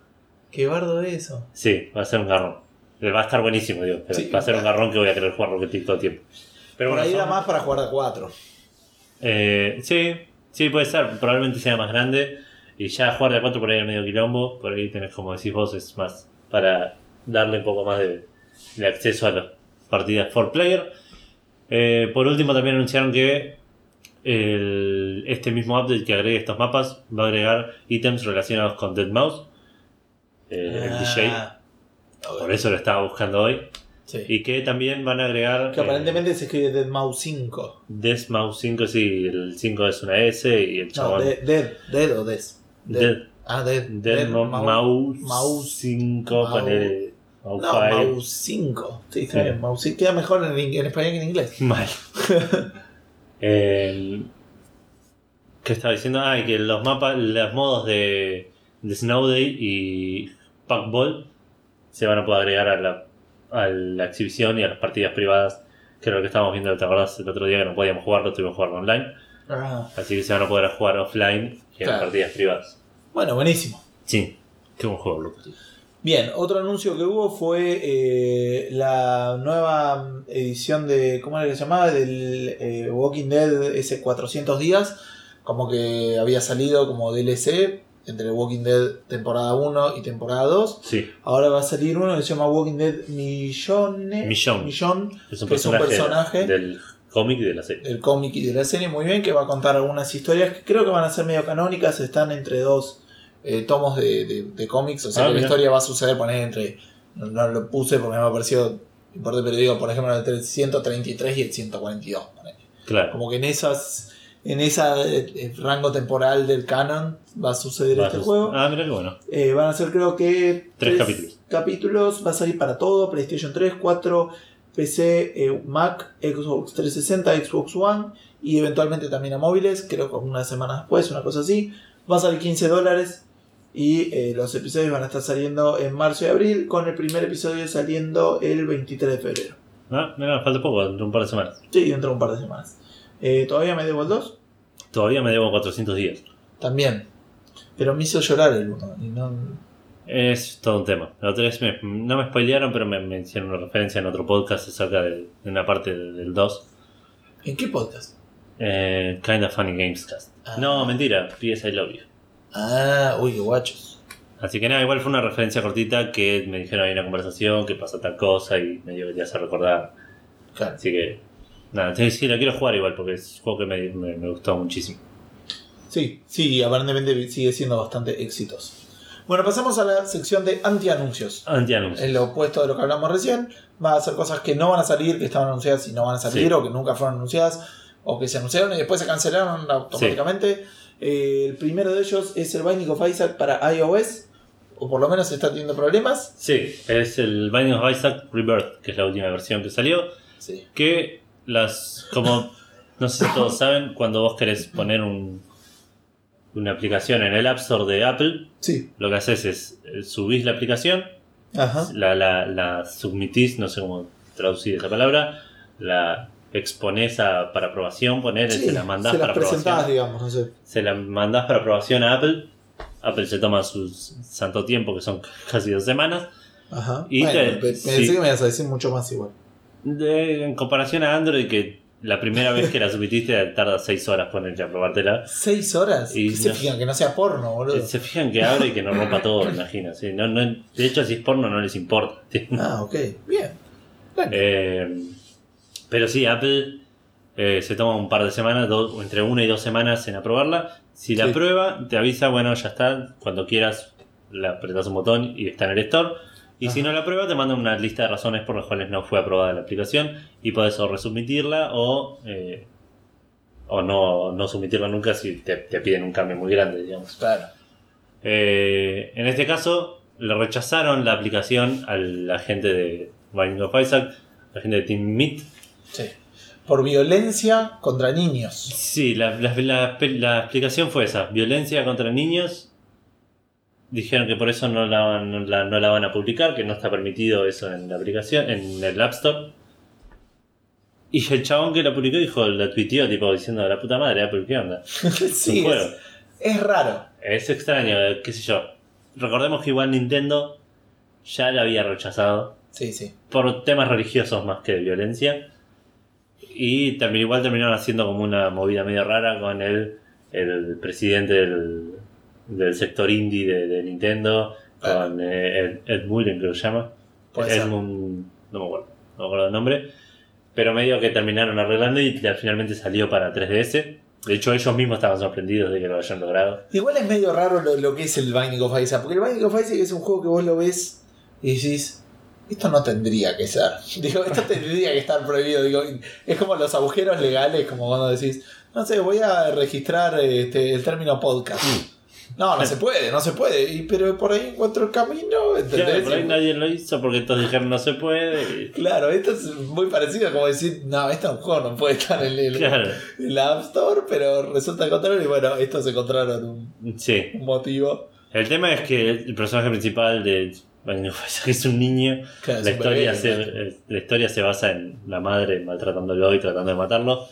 Qué bardo eso. Sí, va a ser un garrón. Eh, Va a estar buenísimo, digo. pero Sí. va a ser un garrón que voy a querer jugar Rocket League todo el tiempo. Pero Por bueno, ahí era son- más para jugar a 4. eh, sí, sí, puede ser. Probablemente sea más grande. Y ya jugar de a 4 por ahí en medio quilombo. Por ahí tenés, como decís vos, es más para darle un poco más de, de acceso a las partidas for player. Eh, por último, también anunciaron que el- este mismo update que agregue estos mapas va a agregar ítems relacionados con Dead Mouse. Eh, el DJ. Ah, Por eso lo estaba buscando hoy. Sí. Y que también van a agregar. Que eh, aparentemente se escribe Dead Mouse 5. Death Mouse 5, sí, el 5 es una S y el No, chabón. Dead, Dead, Dead o Des. Dead. Ah, Dead. Dead Mo- Mau- Mouse, Mouse. 5, Mau- ponele. Mouse No, 5. Mouse 5. Sí, está Sí. bien. Mouse 5 queda mejor en, en español que en inglés. [LAUGHS] Mal. Eh, ¿Qué estaba diciendo? Ah, que los mapas, los modos de, de Snow Day y Packball se van a poder agregar a la, a la exhibición y a las partidas privadas. Que era lo que estábamos viendo, ¿te acordás? El otro día que no podíamos jugarlo, tuvimos que jugarlo online. Ah, Así que se van a poder jugar offline y en Claro. partidas privadas. bueno, buenísimo. Sí, qué buen juego, loco. Bien, otro anuncio que hubo fue eh, la nueva edición de, ¿cómo era que se llamaba? Del eh, Walking Dead ese 400 días, como que había salido como DLC entre Walking Dead temporada 1 y temporada 2. Sí, Ahora va a salir uno que se llama Walking Dead Millone, Millón. Millón, es un que es un personaje, personaje del cómic y de la serie. del cómic y de la serie, muy bien, que va a contar algunas historias que creo que van a ser medio canónicas, están entre dos eh, tomos de, de- de cómics, o sea Ah, que la historia va a suceder, poner entre, no, no lo puse porque me ha parecido importante, pero digo, por ejemplo, entre el 133 y el 142. ponele. Claro. Como que en esas en ese rango temporal del canon va a suceder Va este juego. Ah, mira qué bueno. Eh, van a ser creo que Tres capítulos. capítulos. Va a salir para todo, PlayStation 3, 4, PC, eh, Mac, Xbox 360, Xbox One y eventualmente también a móviles, creo que una semana después, una cosa así. Va a salir 15 dólares y eh, los episodios van a estar saliendo en marzo y abril, con el primer episodio saliendo el 23 de febrero. Ah, mira, falta poco, dentro de un par de semanas. Sí, dentro de un par de semanas. Eh, ¿Todavía me debo el 2? Todavía me debo 400 días. También. Pero me hizo llorar el 1. Y no... Es todo un tema. La otra vez me- no me spoilearon, pero me, me hicieron una referencia en otro podcast acerca de, de una parte del, del 2. ¿En qué podcast? Eh, kind of Funny Gamescast. Ah. No, mentira, PS I Love You. Ah, uy, qué guachos. Así que nada, igual fue una referencia cortita que me dijeron hay una conversación que pasa tal cosa y medio que te hace recordar. Claro. Así que nada, sí, quiero jugar igual porque es un juego que me, me- me gustó muchísimo. Sí, sí, aparentemente sigue siendo bastante exitoso. Bueno, pasamos a la sección de anti-anuncios. Anti-anuncio. Es lo opuesto de lo que hablamos recién. Va a ser cosas que no van a salir, que estaban anunciadas y no van a salir, Sí. o que nunca fueron anunciadas, o que se anunciaron y después se cancelaron automáticamente. Eh, el primero de ellos es el Binding of Isaac para iOS, o por lo menos está teniendo problemas. Sí, es el Binding of Isaac Rebirth, que es la última versión que salió. Sí. Que las. Como. No sé si todos saben, cuando vos querés poner un, una aplicación en el App Store de Apple, Sí. lo que haces es eh, subís la aplicación, Ajá. la, la, la submitís, no sé cómo traducir esa palabra, la exponés a- para aprobación, poner, Sí, se la mandás se para las aprobación. digamos, no sé. Se la mandás para aprobación a Apple. Apple se toma su santo tiempo, que son [LAUGHS] casi dos semanas. Ajá. Y Bueno, te- pensé sí. que me ibas a decir mucho más igual. De- en comparación a Android, que la primera vez que la submitiste [LAUGHS] tarda 6 horas ponerte a probártela. ¿Seis horas? Y ¿Qué se no- fijan? Que no sea porno, boludo. Se fijan que abre y que no rompa todo, me imagino. sí. No, no- de hecho, si es porno no les importa. [LAUGHS] Ah, ok. Bien. Eh, pero sí, Apple eh, se toma un par de semanas, entre una y dos semanas en aprobarla. Si la Sí. aprueba, te avisa, bueno, ya está. Cuando quieras, le apretas un botón y está en el store. Y si no la aprueba, te manda una lista de razones por las cuales no fue aprobada la aplicación. Y puedes o resubmitirla o, eh, o no, no submitirla nunca si te, te piden un cambio muy grande, digamos. Claro. Eh, en este caso, le rechazaron la aplicación a la gente de Binding of Isaac, la gente de Team Meat. Sí. Por violencia contra niños. Sí, la, la- la- la explicación fue esa: violencia contra niños. Dijeron que por eso no la, van- no, la, no la van a publicar, que no está permitido eso en la aplicación, en el App Store. Y el chabón que la publicó dijo, la tuiteó tipo diciendo la puta madre, Apple, ¿qué onda? [LAUGHS] sí, es raro. Es extraño, eh, qué sé yo. Recordemos que igual Nintendo ya la había rechazado Sí, sí. por temas religiosos más que de violencia. Y también igual terminaron haciendo como una movida medio rara con el, el presidente del, del sector indie de, de Nintendo, Ah. con eh, Ed, Ed Mullen creo que se llama. Edmund, no me acuerdo, no me acuerdo el nombre. Pero medio que terminaron arreglando y finalmente salió para 3DS. De hecho, ellos mismos estaban sorprendidos de que lo hayan logrado. Igual es medio raro lo, lo que es el Binding of Isaac. Porque el Binding of Isaac es un juego que vos lo ves y decís. Esto no tendría que ser. [LAUGHS] Digo, esto tendría que estar prohibido. Digo, es como los agujeros legales, como cuando decís, no sé, voy a registrar este, el término podcast. No, no se puede, no se puede. Y, pero por ahí encuentro el camino, ¿entendés? Claro, por ahí nadie lo hizo porque todos dijeron no se puede. y- [LAUGHS] Claro, esto es muy parecido como decir, no, este es un juego, no puede estar en, el, Claro, en la App Store, pero resulta contrario y bueno, estos encontraron un, sí. un motivo. El tema es que el personaje principal de Isaac [LAUGHS] es un niño. Claro, La historia, bebé, se, la historia se basa en la madre maltratándolo y tratando de matarlo.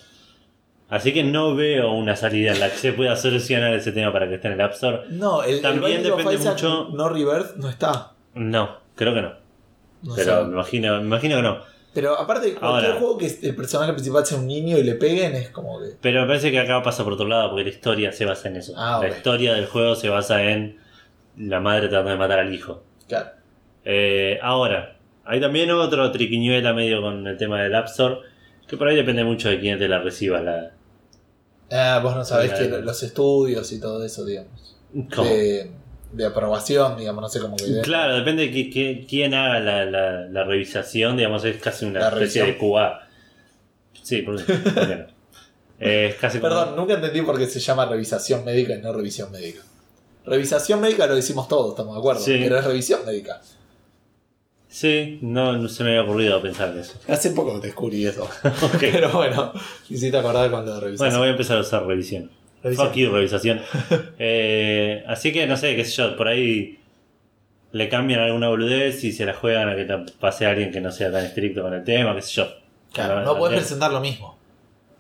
Así que no veo una salida en la que se pueda solucionar ese tema para que esté en el App Store. No, el, También el depende mucho- No Rebirth no está. No, creo que no. No pero me imagino, me imagino que no. Pero aparte, cualquier Ahora. juego que el personaje principal sea un niño y le peguen es como que. Pero me parece que acá pasa por otro lado porque la historia se basa en eso. Ah, La historia del juego se basa en la madre tratando de matar al hijo. Claro. Eh, ahora, hay también otro triquiñuela medio con el tema del App Store, que por ahí depende mucho de quién te la reciba. La, Ah, vos no sabés que los estudios y todo eso, digamos. ¿Cómo? De, de aprobación, digamos, no sé cómo que. Claro, depende de qui- qui- quién haga la, la- la revisación, digamos, es casi una La especie de. QA. Sí, por no? [LAUGHS] Eh, Es casi como- Perdón, nunca entendí por qué se llama revisación médica y no revisión médica. Revisación médica lo decimos todos, estamos de acuerdo. Sí. Pero es revisión médica. Sí, no, no se me había ocurrido pensar en eso. Hace poco descubrí eso. [LAUGHS] Ok. [LAUGHS] Pero bueno, quisiste acordar cuando revisaste. Bueno, voy a empezar a usar revisión. Fuck you, revisación. [LAUGHS] Eh, así que no sé, qué sé yo, por ahí le cambian alguna boludez y se la juegan a que te pase a alguien que no sea tan estricto con el tema, qué sé yo. Claro, No, no puedes no, presentar lo mismo.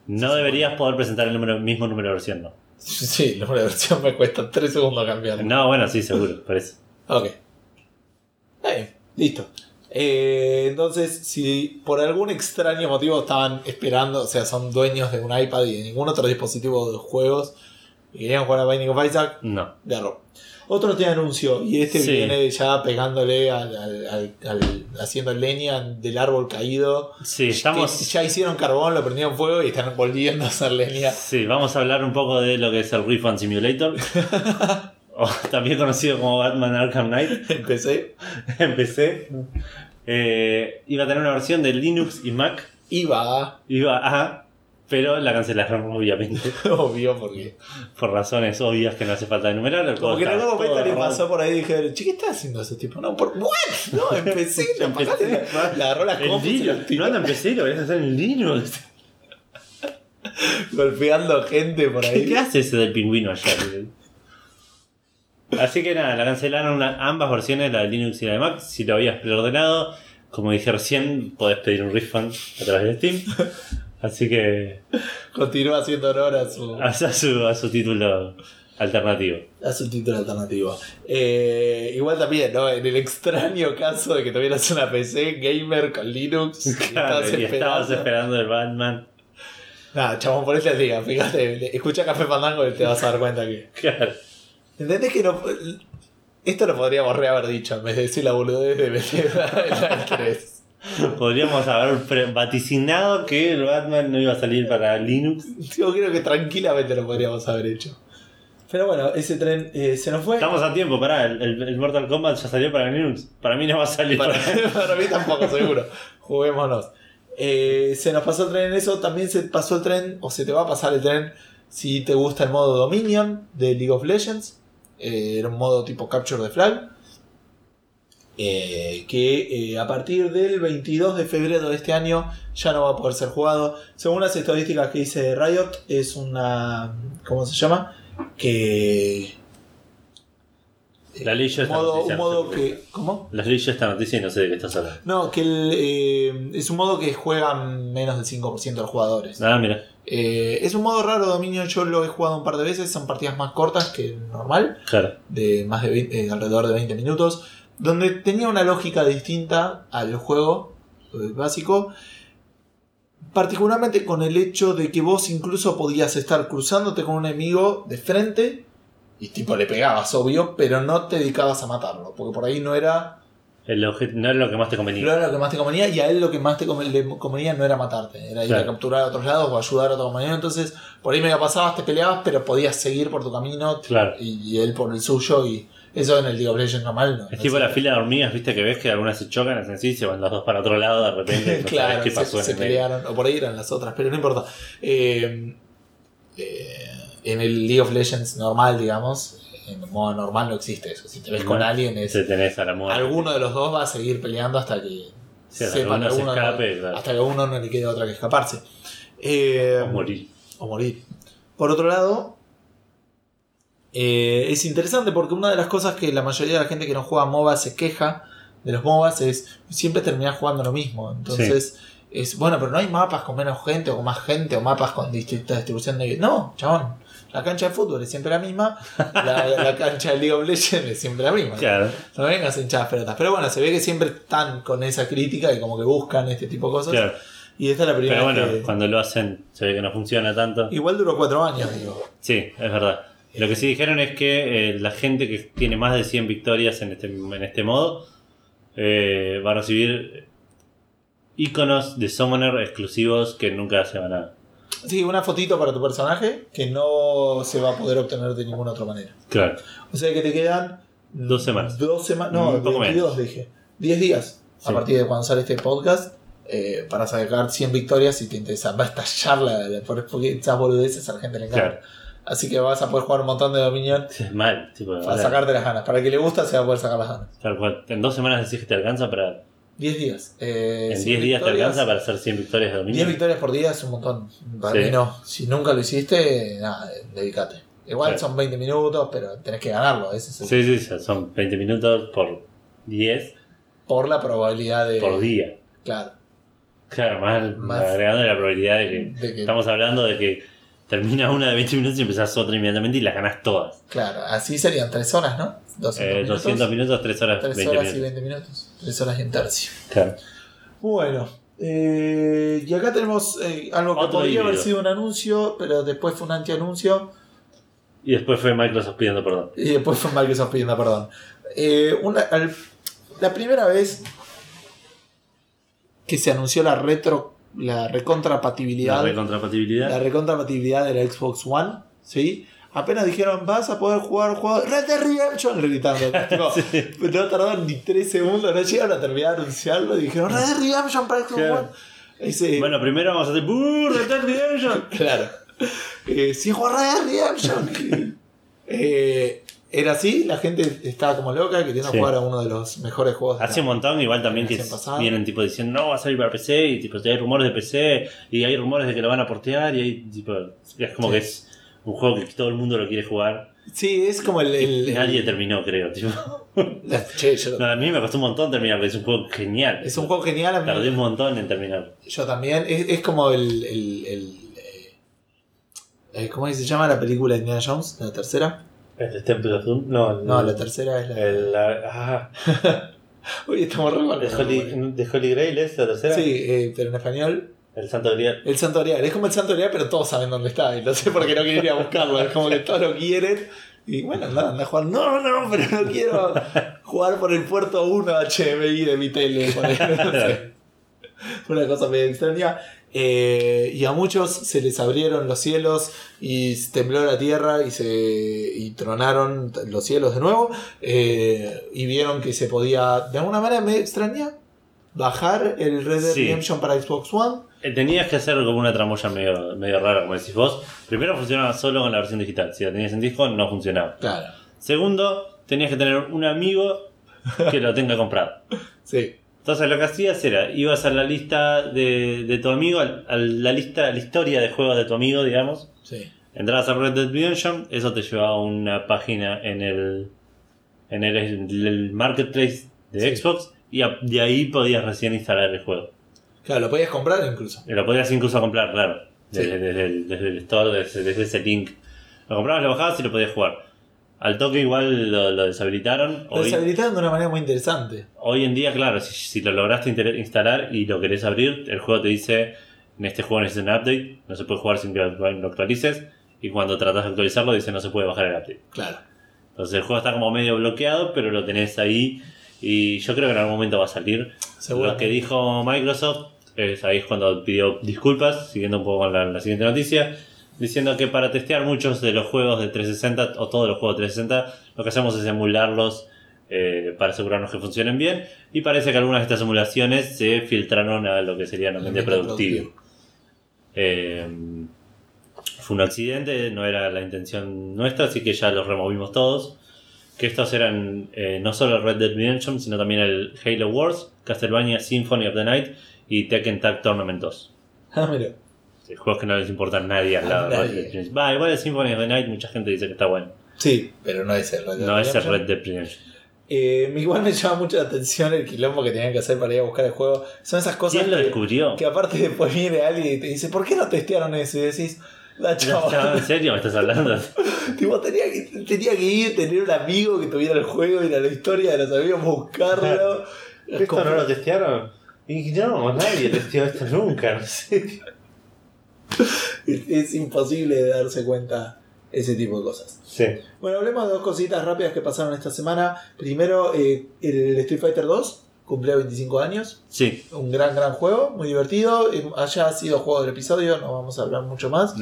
no deberías poder presentar el número, mismo número de versión, ¿no? Sí, la versión me cuesta 3 segundos cambiarla. No, bueno, sí, seguro, por eso. Ok. Bien, listo. Eh, entonces, si por algún extraño motivo estaban esperando, o sea, son dueños de un iPad y de ningún otro dispositivo de juegos y querían jugar a Binding of Isaac, No. de arroz. Otro te anuncio, y este Sí. viene ya pegándole al, al- al- haciendo leña del árbol caído. Sí, estamos. ya hicieron carbón, lo prendieron fuego y están volviendo a hacer leña. Sí, vamos a hablar un poco de lo que es el Refund Simulator. [LAUGHS] o [LAUGHS] también conocido como Batman Arkham Knight. [LAUGHS] Empecé. [LAUGHS] Empecé. Eh, iba a tener una versión de Linux y Mac. Iba, Iba a. Pero la cancelaron, obviamente. obvio, porque. Por razones obvias que no hace falta enumerar. El Como que en algún momento le pasó por ahí y dije, che, ¿qué está haciendo ese tipo? No, por. ¿What? No, empecé, le Empecé. le agarró No anda en PC, lo a hacer en Linux. golpeando gente por ¿Qué, ahí. qué hace ese del pingüino allá? Así que nada, la cancelaron la- ambas versiones, la de Linux y la de Mac. Si lo habías preordenado, como dije recién, podés pedir un refund a través de Steam. Así que Continúa haciendo honor a su, a su, a su título alternativo. a su título alternativo. Eh, igual también, ¿no? En el extraño caso de que tuvieras una PC gamer con Linux y estabas y estabas esperando. esperando el Batman. Nada, chabón, ponete al día, fíjate, escucha Café Fandango y te vas a dar cuenta que. Claro. ¿Entendés que no.? Esto lo podríamos re haber dicho en vez de decir la boludez de Bethesda en [LAUGHS] la 3. Podríamos haber vaticinado que el Batman no iba a salir para Linux. Yo creo que tranquilamente lo podríamos haber hecho. Pero bueno, ese tren eh, se nos fue. Estamos a tiempo, pará, el, el- el Mortal Kombat ya salió para Linux. Para mí no va a salir Para, para, [LAUGHS] para mí tampoco, seguro. Juguémonos. Eh, se nos pasó el tren en eso. También se pasó el tren, o se te va a pasar el tren si te gusta el modo Dominion de League of Legends. Eh, era un modo tipo Capture the Flag. Eh, que eh, a partir del 22 de febrero de este año ya no va a poder ser jugado. Según las estadísticas que dice Riot, es una. ¿Cómo se llama? Que. La ley yo un esta modo, un modo que. ¿Cómo? Las leí yo esta noticia y no sé de qué estás hablando. No, que el, eh, es un modo que juegan menos del 5% de los jugadores. Ah, mira. Eh, es un modo raro, Dominio. Yo lo he jugado un par de veces. Son partidas más cortas que normal, Claro. de más de 20 eh, alrededor de 20 minutos. Donde tenía una lógica distinta al juego eh, básico. Particularmente con el hecho de que vos incluso podías estar cruzándote con un enemigo de frente. Y tipo le pegabas, obvio, pero no te dedicabas a matarlo. Porque por ahí no era El no era lo que más te convenía. no era lo que más te convenía y a él lo que más te convenía no era matarte, era ir a capturar a otros lados o ayudar a otro compañero. Entonces, por ahí medio pasabas, te peleabas, pero podías seguir por tu camino Claro. y, y él por el suyo. Y eso en el League of Legends normal no. Es tipo la fila de hormigas, viste que ves que algunas se chocan, hacen así, se van las dos para otro lado de repente. [LAUGHS] claro, qué se, pasó se en el medio. pelearon, o por ahí eran las otras, pero no importa. Eh, eh, en el League of Legends normal, digamos, en modo normal no existe eso. Si te ves con No. alguien, es, Se tenés a la muerte. alguno de los dos va a seguir peleando hasta que Sí, hasta que sepan uno se escape, claro. hasta que a uno no le quede otra que escaparse. Eh, O morir. o morir. Por otro lado, eh, es interesante porque una de las cosas que la mayoría de la gente que no juega MOBA se queja de los MOBAs es siempre terminar jugando lo mismo. Entonces, es bueno, pero no hay mapas con menos gente o con más gente o mapas con distinta distribución de. No, chabón. La cancha de fútbol es siempre la misma. La, la cancha de League of Legends es siempre la misma. Claro. No vengas las pelotas. Pero bueno, se ve que siempre están con esa crítica y como que buscan este tipo de cosas. claro. Y esta es la primera Pero bueno, que. cuando lo hacen se ve que no funciona tanto. Igual duró cuatro años, digo. Sí, es verdad. Lo que sí dijeron es que eh, la gente que tiene más de 100 victorias en este, en este modo eh, va a recibir iconos de Summoner exclusivos que nunca se van a... Sí, una fotito para tu personaje que no se va a poder obtener de ninguna otra manera. Claro. O sea que te quedan. Dos semanas. Dos semanas. No, Un poco 22 dije. 10 días a partir de cuando sale este podcast. eh, para sacar 100 victorias si te interesa. Va a estallar la, porque esas boludeces a la gente le encanta. Claro. Así que vas a poder jugar un montón de Dominion Es mal. Tipo, para ahora, sacarte las ganas. Para el que le gusta se va a poder sacar las ganas. tal cual. En dos semanas decís que te alcanza para 10 días. Eh, En 100 10 días te alcanza para hacer 100 victorias de dominio. 10 victorias por día es un montón. Para Sí. mí no. Si nunca lo hiciste, nada, dedícate. Igual son 20 minutos, pero tenés que ganarlo. Ese es el- Sí, sí, son 20 minutos por 10 Por la probabilidad de. por día. Claro. Claro, más, Más- agregando la probabilidad de que, De que- estamos hablando de que termina una de 20 minutos y empezás otra inmediatamente y las ganás todas. Claro, así serían 3 horas, ¿no? 200 Eh, minutos. 200 minutos, 3 horas, 3 20 horas y minutos. 20 minutos. 3 horas y un tercio. Claro. Bueno, eh, y acá tenemos eh, algo que Otro podría haber híbrido. sido un anuncio, pero después fue un antianuncio Y después fue Microsoft pidiendo perdón. y después fue Microsoft pidiendo perdón. Eh, una- al- la primera vez que se anunció la retro, la recontrapatibilidad, La recontrapatibilidad. la recontrapatibilidad de la Xbox One, ¿sí? Apenas dijeron, vas a poder jugar juegos Red Dead Redemption, gritando. [LAUGHS] tipo, No tardaron ni 3 segundos, no llegaron a terminar de anunciarlo y dijeron, Red Dead Redemption para Xbox Claro. One. Ese- Bueno, primero vamos a hacer ¡Buh! Red Dead Redemption! [LAUGHS] Claro. Eh, sí, juega Red Dead Redemption. [LAUGHS] Eh, era así, la gente estaba como loca queriendo Sí. jugar a uno de los mejores juegos. de Hace un montón, igual también que vienen tipo diciendo no va a salir para PC y tipo hay rumores de PC y hay rumores de que lo van a portear y hay tipo es como Sí. que es un juego que todo el mundo lo quiere jugar. Sí, es como el. el- Nadie el- terminó, creo. Tipo. la- che, yo- No, a mí me costó un montón terminar, porque es un juego genial. es un juego genial. a mí- Tardé un montón en terminar. Yo también. Es, es como el. el, el, eh, ¿Cómo se llama la película de Indiana Jones? ¿La tercera? ¿El Temple of Doom? No, el, No, la tercera es la. el- la- [LAUGHS] ah, Uy, estamos re mal. ¿de, Holy, ¿De Holy Grail es la tercera? Sí, eh, pero en español. El Santo Grial. El Santo Grial. Es como el Santo Grial, pero todos saben dónde está. Y no sé por qué no quieren ir a buscarlo. Es como que todos lo quieren. Y bueno, anda, anda a jugar. No, no, pero no quiero jugar por el puerto 1 HDMI de mi tele. por no sé. [LAUGHS] Fue una cosa medio extraña. Eh, y a muchos se les abrieron los cielos y tembló la tierra y se y tronaron los cielos de nuevo. eh, y vieron que se podía, de alguna manera me extraña, bajar el Red Dead Sí. Redemption para Xbox One. Eh, Tenías que hacer como una tramoya medio, medio rara, como decís vos. Primero funcionaba solo con la versión digital. Si lo tenías en disco, no funcionaba. Claro, Segundo, tenías que tener un amigo que lo tenga comprado. [LAUGHS] sí. Entonces lo que hacías era, ibas a la lista de, de tu amigo, a la lista, a la historia de juegos de tu amigo, digamos. Sí. Entrabas a Red Dead Redemption, eso te llevaba a una página en el, en el, el marketplace de Sí. Xbox y a- de ahí podías recién instalar el juego. Claro, lo podías comprar incluso. Lo podías incluso comprar, claro, Sí. desde, desde el, desde el store, desde, desde ese link. Lo comprabas, lo bajabas y lo podías jugar. Al toque igual lo, lo deshabilitaron. Lo Hoy, deshabilitaron de una manera muy interesante. hoy en día, claro, si, si lo lograste instalar y lo querés abrir, el juego te dice, en este juego necesitas un update, no se puede jugar sin que lo actualices. Y cuando tratas de actualizarlo dice no se puede bajar el update. Claro. Entonces el juego está como medio bloqueado, pero lo tenés ahí. Y yo creo que en algún momento va a salir. Seguro. Lo que dijo Microsoft, es ahí es cuando pidió disculpas, siguiendo un poco con la, la siguiente noticia, diciendo que para testear muchos de los juegos de 360 o todos los juegos de 360, lo que hacemos es emularlos eh, para asegurarnos que funcionen bien. Y parece que algunas de estas emulaciones se filtraron a lo que sería Ambiente productivo. Eh, fue un accidente, no era la intención nuestra, así que ya los removimos todos. Que estos eran eh, no solo el Red Dead Redemption, sino también el Halo Wars, Castlevania Symphony of the Night y Tekken Tag Tournament 2. Ah, mira. Sí, juegos que no les importan a nadie al lado de. Va, igual el Symphony of the Night mucha gente dice que está bueno. Sí, pero no es el Red Dead No es el. Red Dead Redemption. Eh, igual me llama mucho la atención el quilombo que tenían que hacer para ir a buscar el juego. Son esas cosas ¿Quién lo que, descubrió? que aparte después viene alguien y te dice, ¿por qué no testearon eso? Y decís, la No, chaval. ¿En serio me estás hablando? [LAUGHS] tipo, tenía que, tenía que ir, tener un amigo que tuviera el juego, ir a la historia de los amigos, buscarlo. [LAUGHS] ¿Esto no lo testearon? Y no, nadie testeó esto nunca. No sé. [LAUGHS] [LAUGHS] es, imposible de darse cuenta ese tipo de cosas. Sí. Bueno, hablemos de dos cositas rápidas que pasaron esta semana. Primero, eh, el Street Fighter 2 cumplió 25 años. Sí. Un gran, gran juego, muy divertido. Eh, Haya sido juego del episodio, no vamos a hablar mucho más.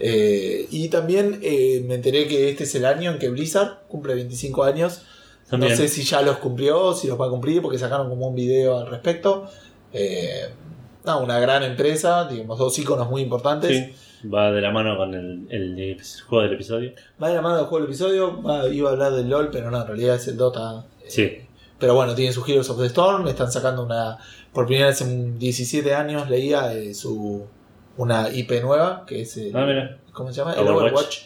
Eh, y también eh, me enteré que este es el año en que Blizzard cumple 25 años. También. No sé si ya los cumplió si los va a cumplir porque sacaron como un video al respecto. Eh, no, una gran empresa, digamos, dos iconos muy importantes. Sí, va de la mano con el, el juego del episodio. Va de la mano del juego del episodio. va- iba a hablar del LOL, pero no, en realidad es el Dota. eh, Sí. Pero bueno, tiene su Heroes of the Storm, están sacando una. Por primera vez en 17 años leía eh, su una IP nueva, que es. el- Ah, mira. ¿Cómo se llama? El Overwatch. Overwatch.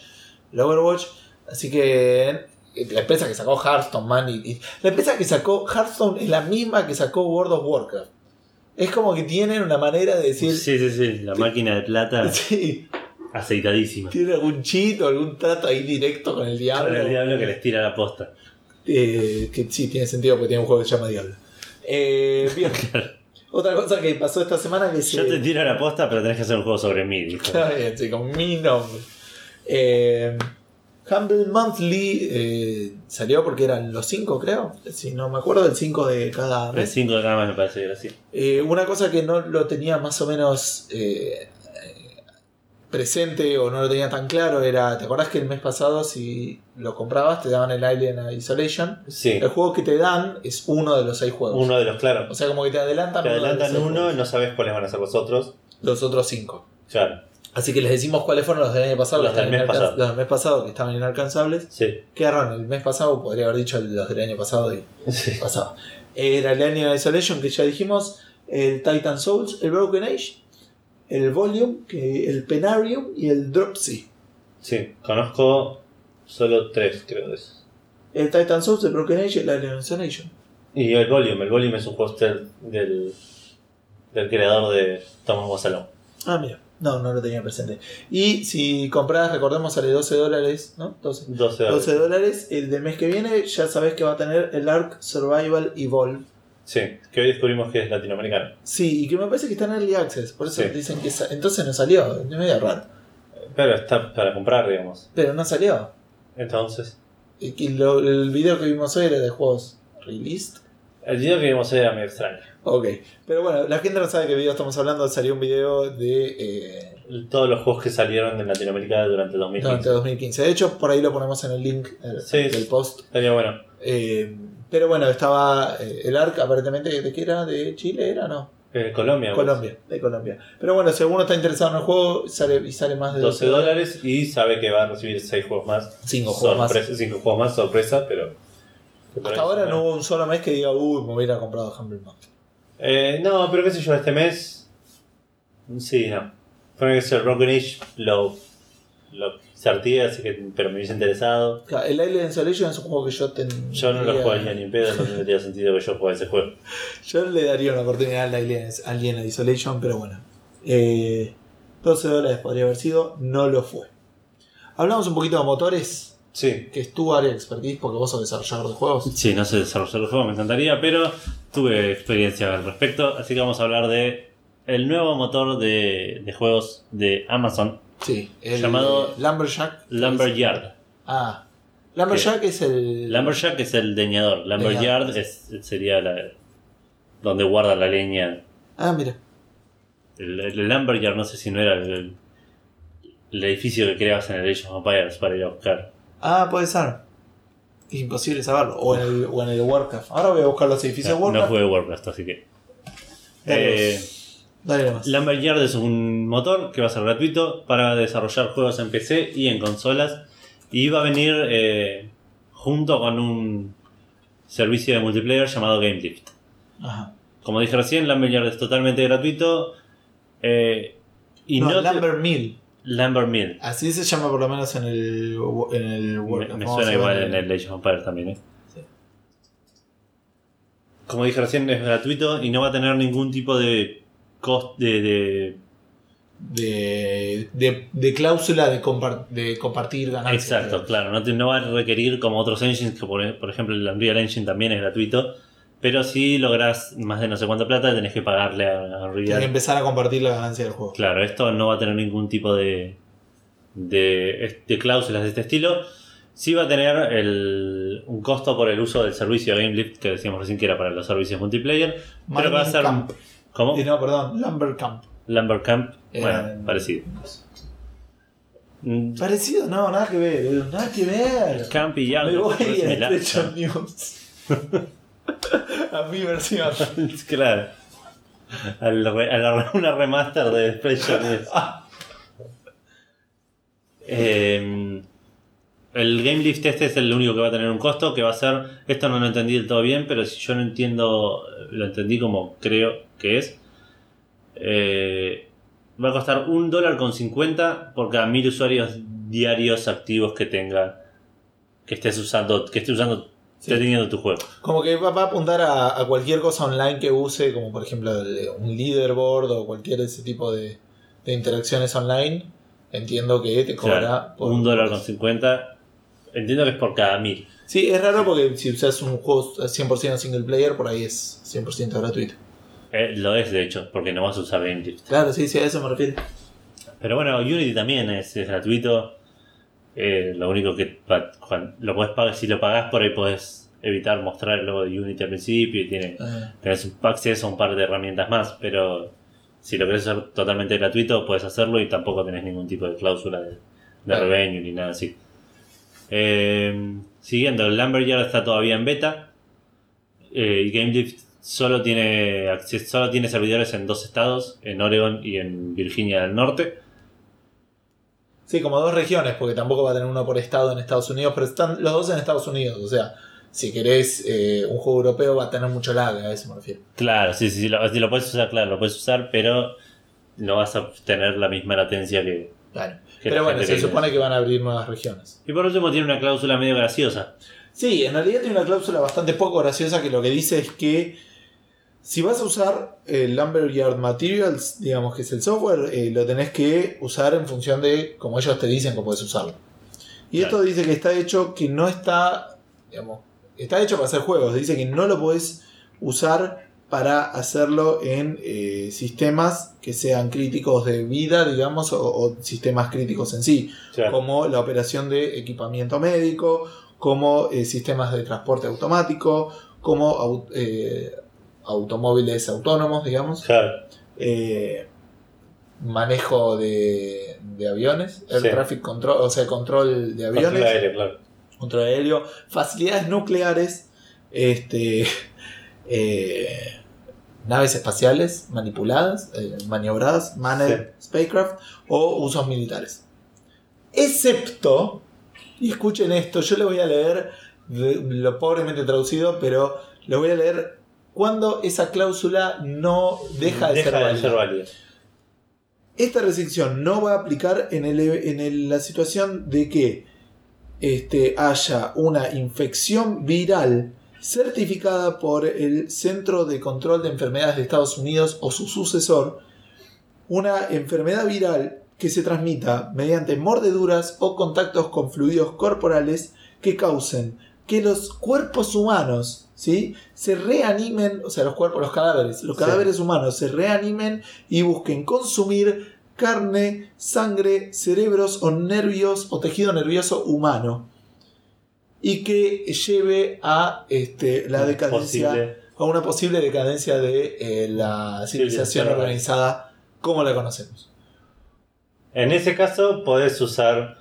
El Overwatch. Así que eh, la empresa que sacó Hearthstone, man, y, y- la empresa que sacó Hearthstone es la misma que sacó World of Warcraft. Es como que tienen una manera de decir. Sí, sí, sí. La máquina de plata [LAUGHS] Sí, aceitadísima. tiene algún chito, algún trato ahí directo con el diablo. Con el diablo que les tira la posta. Eh, que sí, tiene sentido porque tiene un juego que se llama Diablo. Eh, [LAUGHS] bien. Otra cosa que pasó esta semana que Yo se. te tiro la posta, pero tenés que hacer un juego sobre mí. Está bien, sí, con mi nombre. Eh, Humble Monthly eh, salió porque eran los 5, creo. Si no me acuerdo, el 5 de cada El mes. 5 de cada mes me parece que era así. Eh, una cosa que no lo tenía más o menos eh, presente o no lo tenía tan claro era: ¿te acordás que el mes pasado, si lo comprabas, te daban el Alien Isolation? Sí, El juego que te dan es uno de los seis juegos. uno de los O claros. sea, como que te adelantan, Te adelantan uno, juegos. no sabes cuáles van a ser los otros. los otros cinco. Claro, Así que les decimos cuáles fueron los del año pasado, Los del mes pasado. los del mes pasado que estaban inalcanzables. sí. Quedaron el mes pasado, podría haber dicho los del año pasado y sí. pasado. Era el Alien Isolation que ya dijimos, el Titan Souls, el Broken Age, el Volume, que, el Penarium y el Dropsy. Sí, conozco solo tres, creo de esos. El Titan Souls, el Broken Age y el Alien Isolation. Y el Volume, el Volume es un stealth del, del creador de Thomas Wassalon. Ah, mira. No, no lo tenía presente. Y si compras, recordemos, sale 12 dólares, ¿no? 12. 12 12 dólares. El del mes que viene ya sabes que va a tener el Ark Survival Evolve. Sí, que hoy descubrimos que es latinoamericano. Sí, y que me parece que está en Early Access. Por eso Sí. dicen que... Entonces no salió. Es medio raro. Pero está para comprar, digamos. Pero no salió. Entonces, Y lo- el video que vimos hoy era de juegos released. El video que vimos era medio extraño. Ok. Pero bueno, la gente no sabe qué video estamos hablando. Salió un video de... eh, Todos los juegos que salieron en Latinoamérica durante el 2015. durante 2015. De hecho, por ahí lo ponemos en el link eh, Sí, del post. Estaría bueno. Eh, pero bueno, estaba el ARC aparentemente de qué era, de Chile era, no, Eh, Colombia. pues. Colombia, de Colombia. Pero bueno, si alguno está interesado en el juego, sale y sale más de 12 dólares y sabe que va a recibir 6 juegos más. 5 juegos más. Sorpresa, 5 juegos más, sorpresa, pero. Hasta ahora no hubo un solo mes que diga, uy, me hubiera comprado Humble Month. Eh, no, pero qué sé yo, este mes. Sí, no. Pone que el Broken Age lo. lo salté, así que. Pero me hubiese interesado. Claro, El Alien Isolation es un juego que yo tendría... Yo no lo jugaría ni en pedo, no [LAUGHS] tendría sentido que yo juegue ese juego. Yo le daría una oportunidad al Alien, Alien Isolation, pero bueno. Eh, 12 dólares podría haber sido, no lo fue. Hablamos un poquito de motores, Sí. que es tu área de expertise, porque vos sos desarrollador de juegos. Sí, no sé desarrollar el juego, me encantaría, pero tuve experiencia al respecto, así que vamos a hablar de el nuevo motor de, de juegos de Amazon, Sí, el Llamado Lumberjack. Lumberyard. Ah, Lumberjack es el. Lumberjack es el leñador, Lumberyard es, sería la, donde guarda la leña. Ah, mira. El, el Lumberyard no sé si no era el, el edificio que creabas en el Age of Empires para ir a buscar. Ah, puede ser. Es imposible saberlo. O en el, o en el Warcraft. Ahora voy a buscar los edificios de No, no Warcraft. jugué Warcraft, así que... Dale, Eh, Dale nomás. Lumberyard es un motor que va a ser gratuito para desarrollar juegos en PC y en consolas. Y va a venir eh, junto con un servicio de multiplayer llamado GameLift. Ajá. Como dije recién, Lumberyard es totalmente gratuito. eh, y no, no, te- Lumber Mill. Lambert Mill. Así se llama por lo menos en el, en el Me, Warcraft. me suena igual en el Age of Empires también. ¿eh? Sí. Como dije recién, es gratuito y no va a tener ningún tipo de cost de, de- De, de, de cláusula de compartir ganancias. Exacto, claro. No, te- no va a requerir como otros engines, que por, por ejemplo el Unreal Engine también es gratuito. Pero si logras más de no sé cuánta plata, tenés que pagarle a, a Tienes que empezar a compartir la ganancia del juego. Claro, esto no va a tener ningún tipo de, de, de cláusulas de este estilo. Sí va a tener el- un costo por el uso del servicio GameLift que decíamos recién que era para los servicios multiplayer. pero va a ser. Camp. ¿Cómo? Eh, no, perdón, Lumber Camp. Lumber Camp. Era- Bueno, parecido. Mm, Parecido, no, nada que ver, nada que ver. Camp y Yard. Me voy a [LAUGHS] News. [LAUGHS] a mi versión. [LAUGHS] claro. Al re- a la- una remaster de. Ah, Eh, el Game Lift este es el único que va a tener un costo, que va a ser, esto no lo entendí del todo bien, pero si yo no entiendo, lo entendí como creo que es, eh, va a costar un dólar con 50 por cada mil usuarios diarios activos que tenga, que estés usando, que estés usando, Sí. estés teniendo tu juego. Como que va, va a apuntar a, a cualquier cosa online que use, como por ejemplo el- un leaderboard o cualquier ese tipo de, de interacciones online. Entiendo que te cobrará por- un dólar con 50, entiendo que es por cada mil. Sí, es raro porque si usas un juego 100% single player, por ahí es 100% gratuito. Eh, lo es de hecho, porque no vas a usar Lift. Claro, sí, sí, a eso me refiero. Pero bueno, Unity también es, es gratuito. Eh, lo único que lo podés pagar, si lo pagás por ahí podés evitar mostrar el logo de Unity al principio y tiene, tenés un acceso a un par de herramientas más, pero si lo querés hacer totalmente gratuito puedes hacerlo y tampoco tenés ningún tipo de cláusula de, de revenue ni nada así. Eh, siguiendo, el Lumberyard está todavía en beta eh, y solo tiene, acceso, solo tiene servidores en dos estados, en Oregon y en Virginia del Norte. Sí, como dos regiones, porque tampoco va a tener uno por estado en Estados Unidos, pero están los dos en Estados Unidos. O sea, si querés eh, un juego europeo va a tener mucho lag, a eso me refiero. Claro, sí, sí, sí, lo, si lo puedes usar, claro, lo puedes usar, pero no vas a tener la misma latencia que... Claro. que Pero bueno, se que- supone que van a abrir nuevas regiones. Y por último tiene una cláusula medio graciosa. Sí, en realidad tiene una cláusula bastante poco graciosa que lo que dice es que si vas a usar el Lumberyard Materials, digamos que es el software, eh, lo tenés que usar en función de como ellos te dicen que puedes usarlo. Y Claro. esto dice que está hecho que no está, digamos, está hecho para hacer juegos. Dice que no lo podés usar para hacerlo en eh, sistemas que sean críticos de vida, digamos, o, o sistemas críticos en sí Claro. como la operación de equipamiento médico, como eh, sistemas de transporte automático, como automóviles autónomos, digamos, Claro. eh, manejo de, de aviones, Sí. traffic control, o sea, control de aviones, Control aéreo, claro. control aéreo, facilidades nucleares, este, [LAUGHS] eh, naves espaciales manipuladas, eh, maniobradas, manned spacecraft o usos militares. Excepto, y escuchen esto, yo le voy a leer lo pobremente traducido, pero le voy a leer cuando esa cláusula no deja de ser de válida. ser válida. Esta restricción no va a aplicar en, el- en el- la situación de que este, haya una infección viral certificada por el Centro de Control de Enfermedades de Estados Unidos o su sucesor, una enfermedad viral que se transmita mediante mordeduras o contactos con fluidos corporales que causen que los cuerpos humanos ¿sí? se reanimen, o sea, los cuerpos, los cadáveres, los Sí. cadáveres humanos se reanimen y busquen consumir carne, sangre, cerebros o nervios o tejido nervioso humano. Y que lleve a este, la decadencia, Posible. a una posible decadencia de eh, la civilización Civilización organizada como la conocemos. En ese caso, podés usar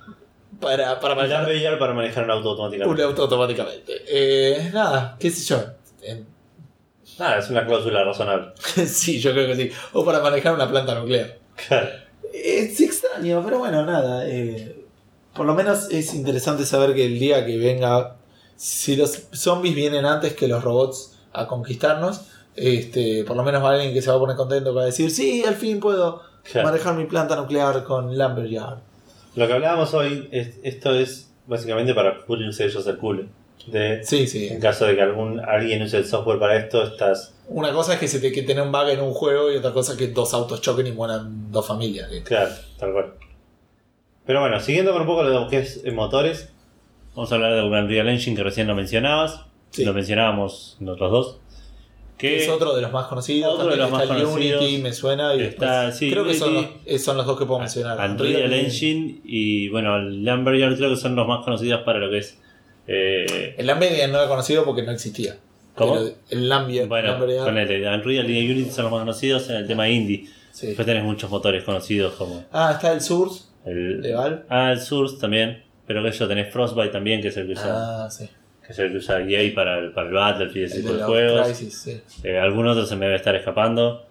Para, para manejar para manejar un auto un automáticamente. auto automáticamente. Eh, nada, qué sé yo. Nada, es una cláusula razonable. [LAUGHS] sí, yo creo que sí. O para manejar una planta nuclear. Claro. Es extraño, pero bueno, nada. eh, por lo menos es interesante saber que el día que venga, si los zombies vienen antes que los robots a conquistarnos, este, por lo menos va alguien que se va a poner contento para decir, sí, al fin puedo Claro. manejar mi planta nuclear con Lumberyard. Lo que hablábamos hoy, es, esto es básicamente para cubrirse ellos el culo. De, Sí, sí. En caso de que algún, alguien use el software para esto, estás. Una cosa es que se te que tener un bug en un juego y otra cosa es que dos autos choquen y mueran dos familias. Claro, tal cual. Pero bueno, siguiendo con un poco lo que es eh, motores. Vamos a hablar del Unreal Engine que recién lo mencionabas. Sí. Lo mencionábamos nosotros dos. Que Es otro de los más conocidos. Otro de los más conocidos. Unity, me suena. Y Está, después- sí, creo que son los, eh, son los dos que puedo mencionar. Unreal Engine y bueno, el creo que son los más conocidos para lo que es. eh, El Lumberyard no era conocido porque no existía. ¿Cómo? Pero el Lumberyard. bueno, con el Unreal y Unity son los más conocidos en el tema indie. sí. Después tenés muchos motores conocidos como Ah, está el Source el. de Valve. Ah, el Source también. Pero que yo tenés Frostbite también, que es el que Ah, sí. Que que usa EA para el, para el Battlefield ese tipo de juegos. Crysis, sí. Eh, algunos otros se me debe estar escapando.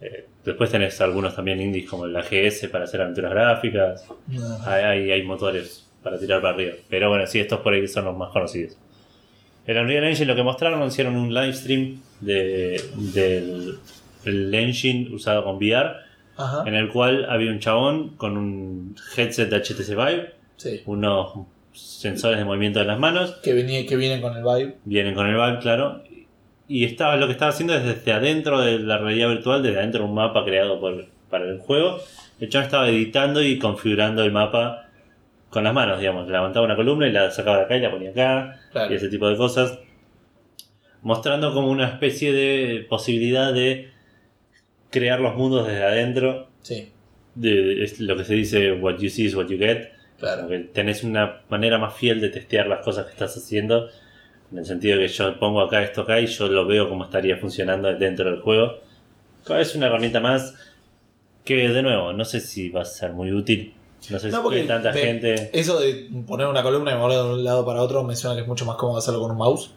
Eh, después tenés algunos también indies como la GS para hacer aventuras gráficas. Ah. Hay, hay, hay motores para tirar para arriba. Pero bueno, sí, estos por ahí son los más conocidos. El Unreal Engine lo que mostraron, hicieron un live stream de, del el engine usado con VR, Ajá. en el cual había un chabón con un headset de HTC Vive, Sí. unos sensores de movimiento de las manos, Que, venía, que vienen con el vibe. vienen con el Vive, claro, y estaba, lo que estaba haciendo es desde adentro de la realidad virtual, desde adentro de un mapa creado por, para el juego, el chabón estaba editando y configurando el mapa con las manos, digamos, levantaba una columna y la sacaba de acá y la ponía acá, Claro. y ese tipo de cosas, mostrando como una especie de posibilidad de crear los mundos desde adentro, Sí, de, es lo que se dice what you see is what you get, claro. como que tenés una manera más fiel de testear las cosas que estás haciendo, en el sentido que yo pongo acá esto acá y yo lo veo como estaría funcionando dentro del juego. Es una herramienta más que, de nuevo, no sé si va a ser muy útil. No sé No, si porque hay tanta gente. Eso de poner una columna y moverla de un lado para otro me suena que es mucho más cómodo hacerlo con un mouse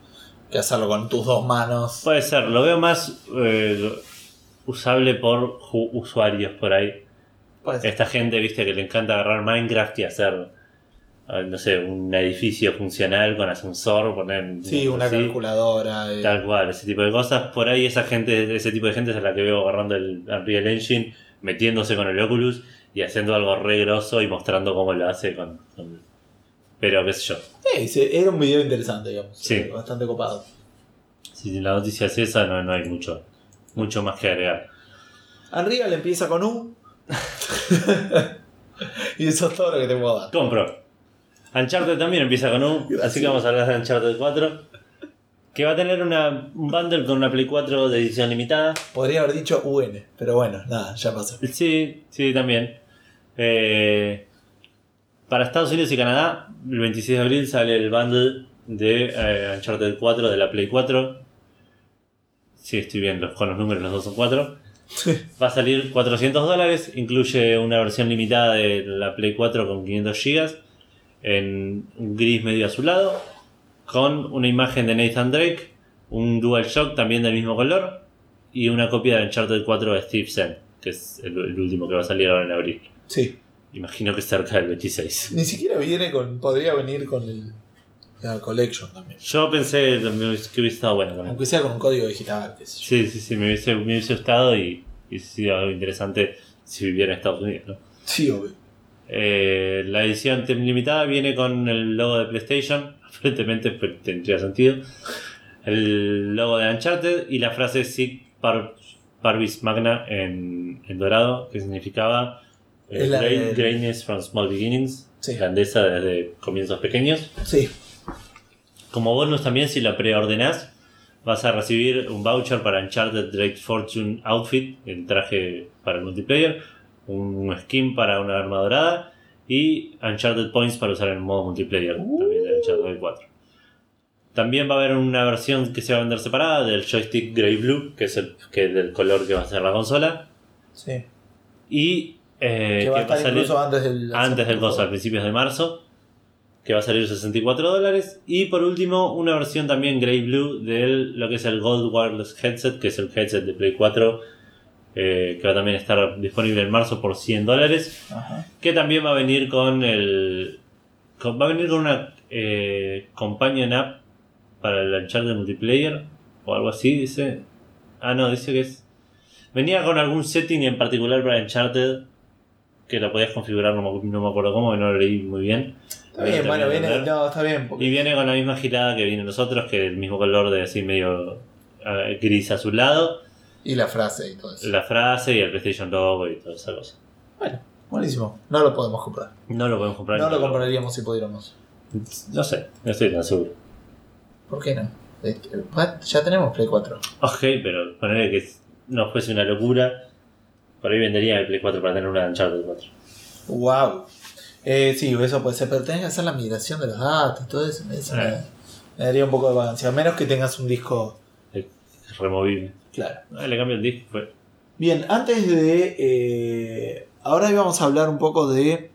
que hacerlo con tus dos manos. Puede ser, lo veo más eh, usable por usuarios por ahí. Puede ser. Esta gente, viste, que le encanta agarrar Minecraft y hacer, no sé, un edificio funcional con ascensor, poner. Sí, una así. calculadora. eh. Tal cual, ese tipo de cosas. Por ahí esa gente, ese tipo de gente es a la que veo agarrando el Unreal Engine, metiéndose con el Oculus y haciendo algo re grosso y mostrando cómo lo hace con... con- Pero qué sé yo. Se- era un video interesante, digamos. Sí. Bastante copado. Si la noticia es esa, no, no hay mucho, mucho más que agregar. Unreal empieza con U. [LAUGHS] y eso es todo lo que te puedo dar. Compro. Uncharted también empieza con un, así que vamos a hablar de Uncharted 4. Que va a tener una, un bundle con una Play 4 de edición limitada. Podría haber dicho UN, pero bueno, nada, ya pasó. Sí, sí, también. Eh, para Estados Unidos y Canadá, el 26 de abril sale el bundle de eh, Uncharted 4 de la Play 4. Sí, estoy bien, los- con los números los dos son 4. Va a salir 400 dólares, incluye una versión limitada de la Play 4 con 500 GB en un gris medio azulado, con una imagen de Nathan Drake, un DualShock también del mismo color y una copia de Uncharted 4 de Steve Zen, que es el, el último que va a salir ahora en abril. Sí. Imagino que cerca del 26. Ni siquiera viene con. Podría venir con el. La collection también. Yo pensé que hubiese estado bueno también. Aunque sea con un código digital, qué sé yo. Sí, sí, sí, me hubiese, me hubiese gustado y hubiese sido algo interesante si viviera en Estados Unidos. ¿no? Sí, obvio. Eh, la edición limitada viene con el logo de PlayStation, [LAUGHS] aparentemente tendría sentido. El logo de Uncharted y la frase par, Parvis Magna en, en dorado, que significaba eh, great- Greatness from Small Beginnings, Sí. grandeza desde comienzos pequeños. Sí. Como bonus también, si la preordenás, vas a recibir un voucher para Uncharted Drake Fortune Outfit, el traje para el multiplayer, un skin para una arma dorada y Uncharted Points para usar en el modo multiplayer también de Uncharted 4. También va a haber una versión que se va a vender separada del joystick Grey Blue, que es el que es del color que va a ser la consola. Sí. Y eh, que va a estar incluso antes del. antes del coso, a principios de marzo, que va a salir 64 dólares. Y por último, una versión también Grey Blue de lo que es el Gold Wireless Headset, que es el headset de Play 4, eh, que va a también estar disponible en marzo por 100 dólares. Que también va a venir con el. con- va a venir con una eh, Companion App para el Uncharted Multiplayer, o algo así, dice. Ah, no, dice que es. Venía con algún setting en particular para Uncharted que lo podías configurar, no me, no me acuerdo cómo, no lo leí muy bien. Está bien, bueno, viene. No, está bien. porque- Y viene con la misma girada que vienen nosotros, que el mismo color de así medio eh, gris a su lado, Y la frase y todo eso. la frase y el PlayStation logo y toda esa cosa. Bueno, buenísimo. No lo podemos comprar. No lo podemos comprar. No lo compraríamos si pudiéramos. No sé, no estoy tan seguro. ¿Por qué no? Ya tenemos Play 4. Ok, pero ponerle que no fuese una locura, por ahí vendería el Play 4 para tener una Uncharted 4. Wow. Eh, sí, eso puede ser, pero tenés que hacer la migración de los datos, todo eso. eso me, Eh. me daría un poco de vagancia. A menos que tengas un disco. Es removible. Claro. Ah, le cambio el disco. Fue. Bien, antes de. eh, ahora íbamos a hablar un poco de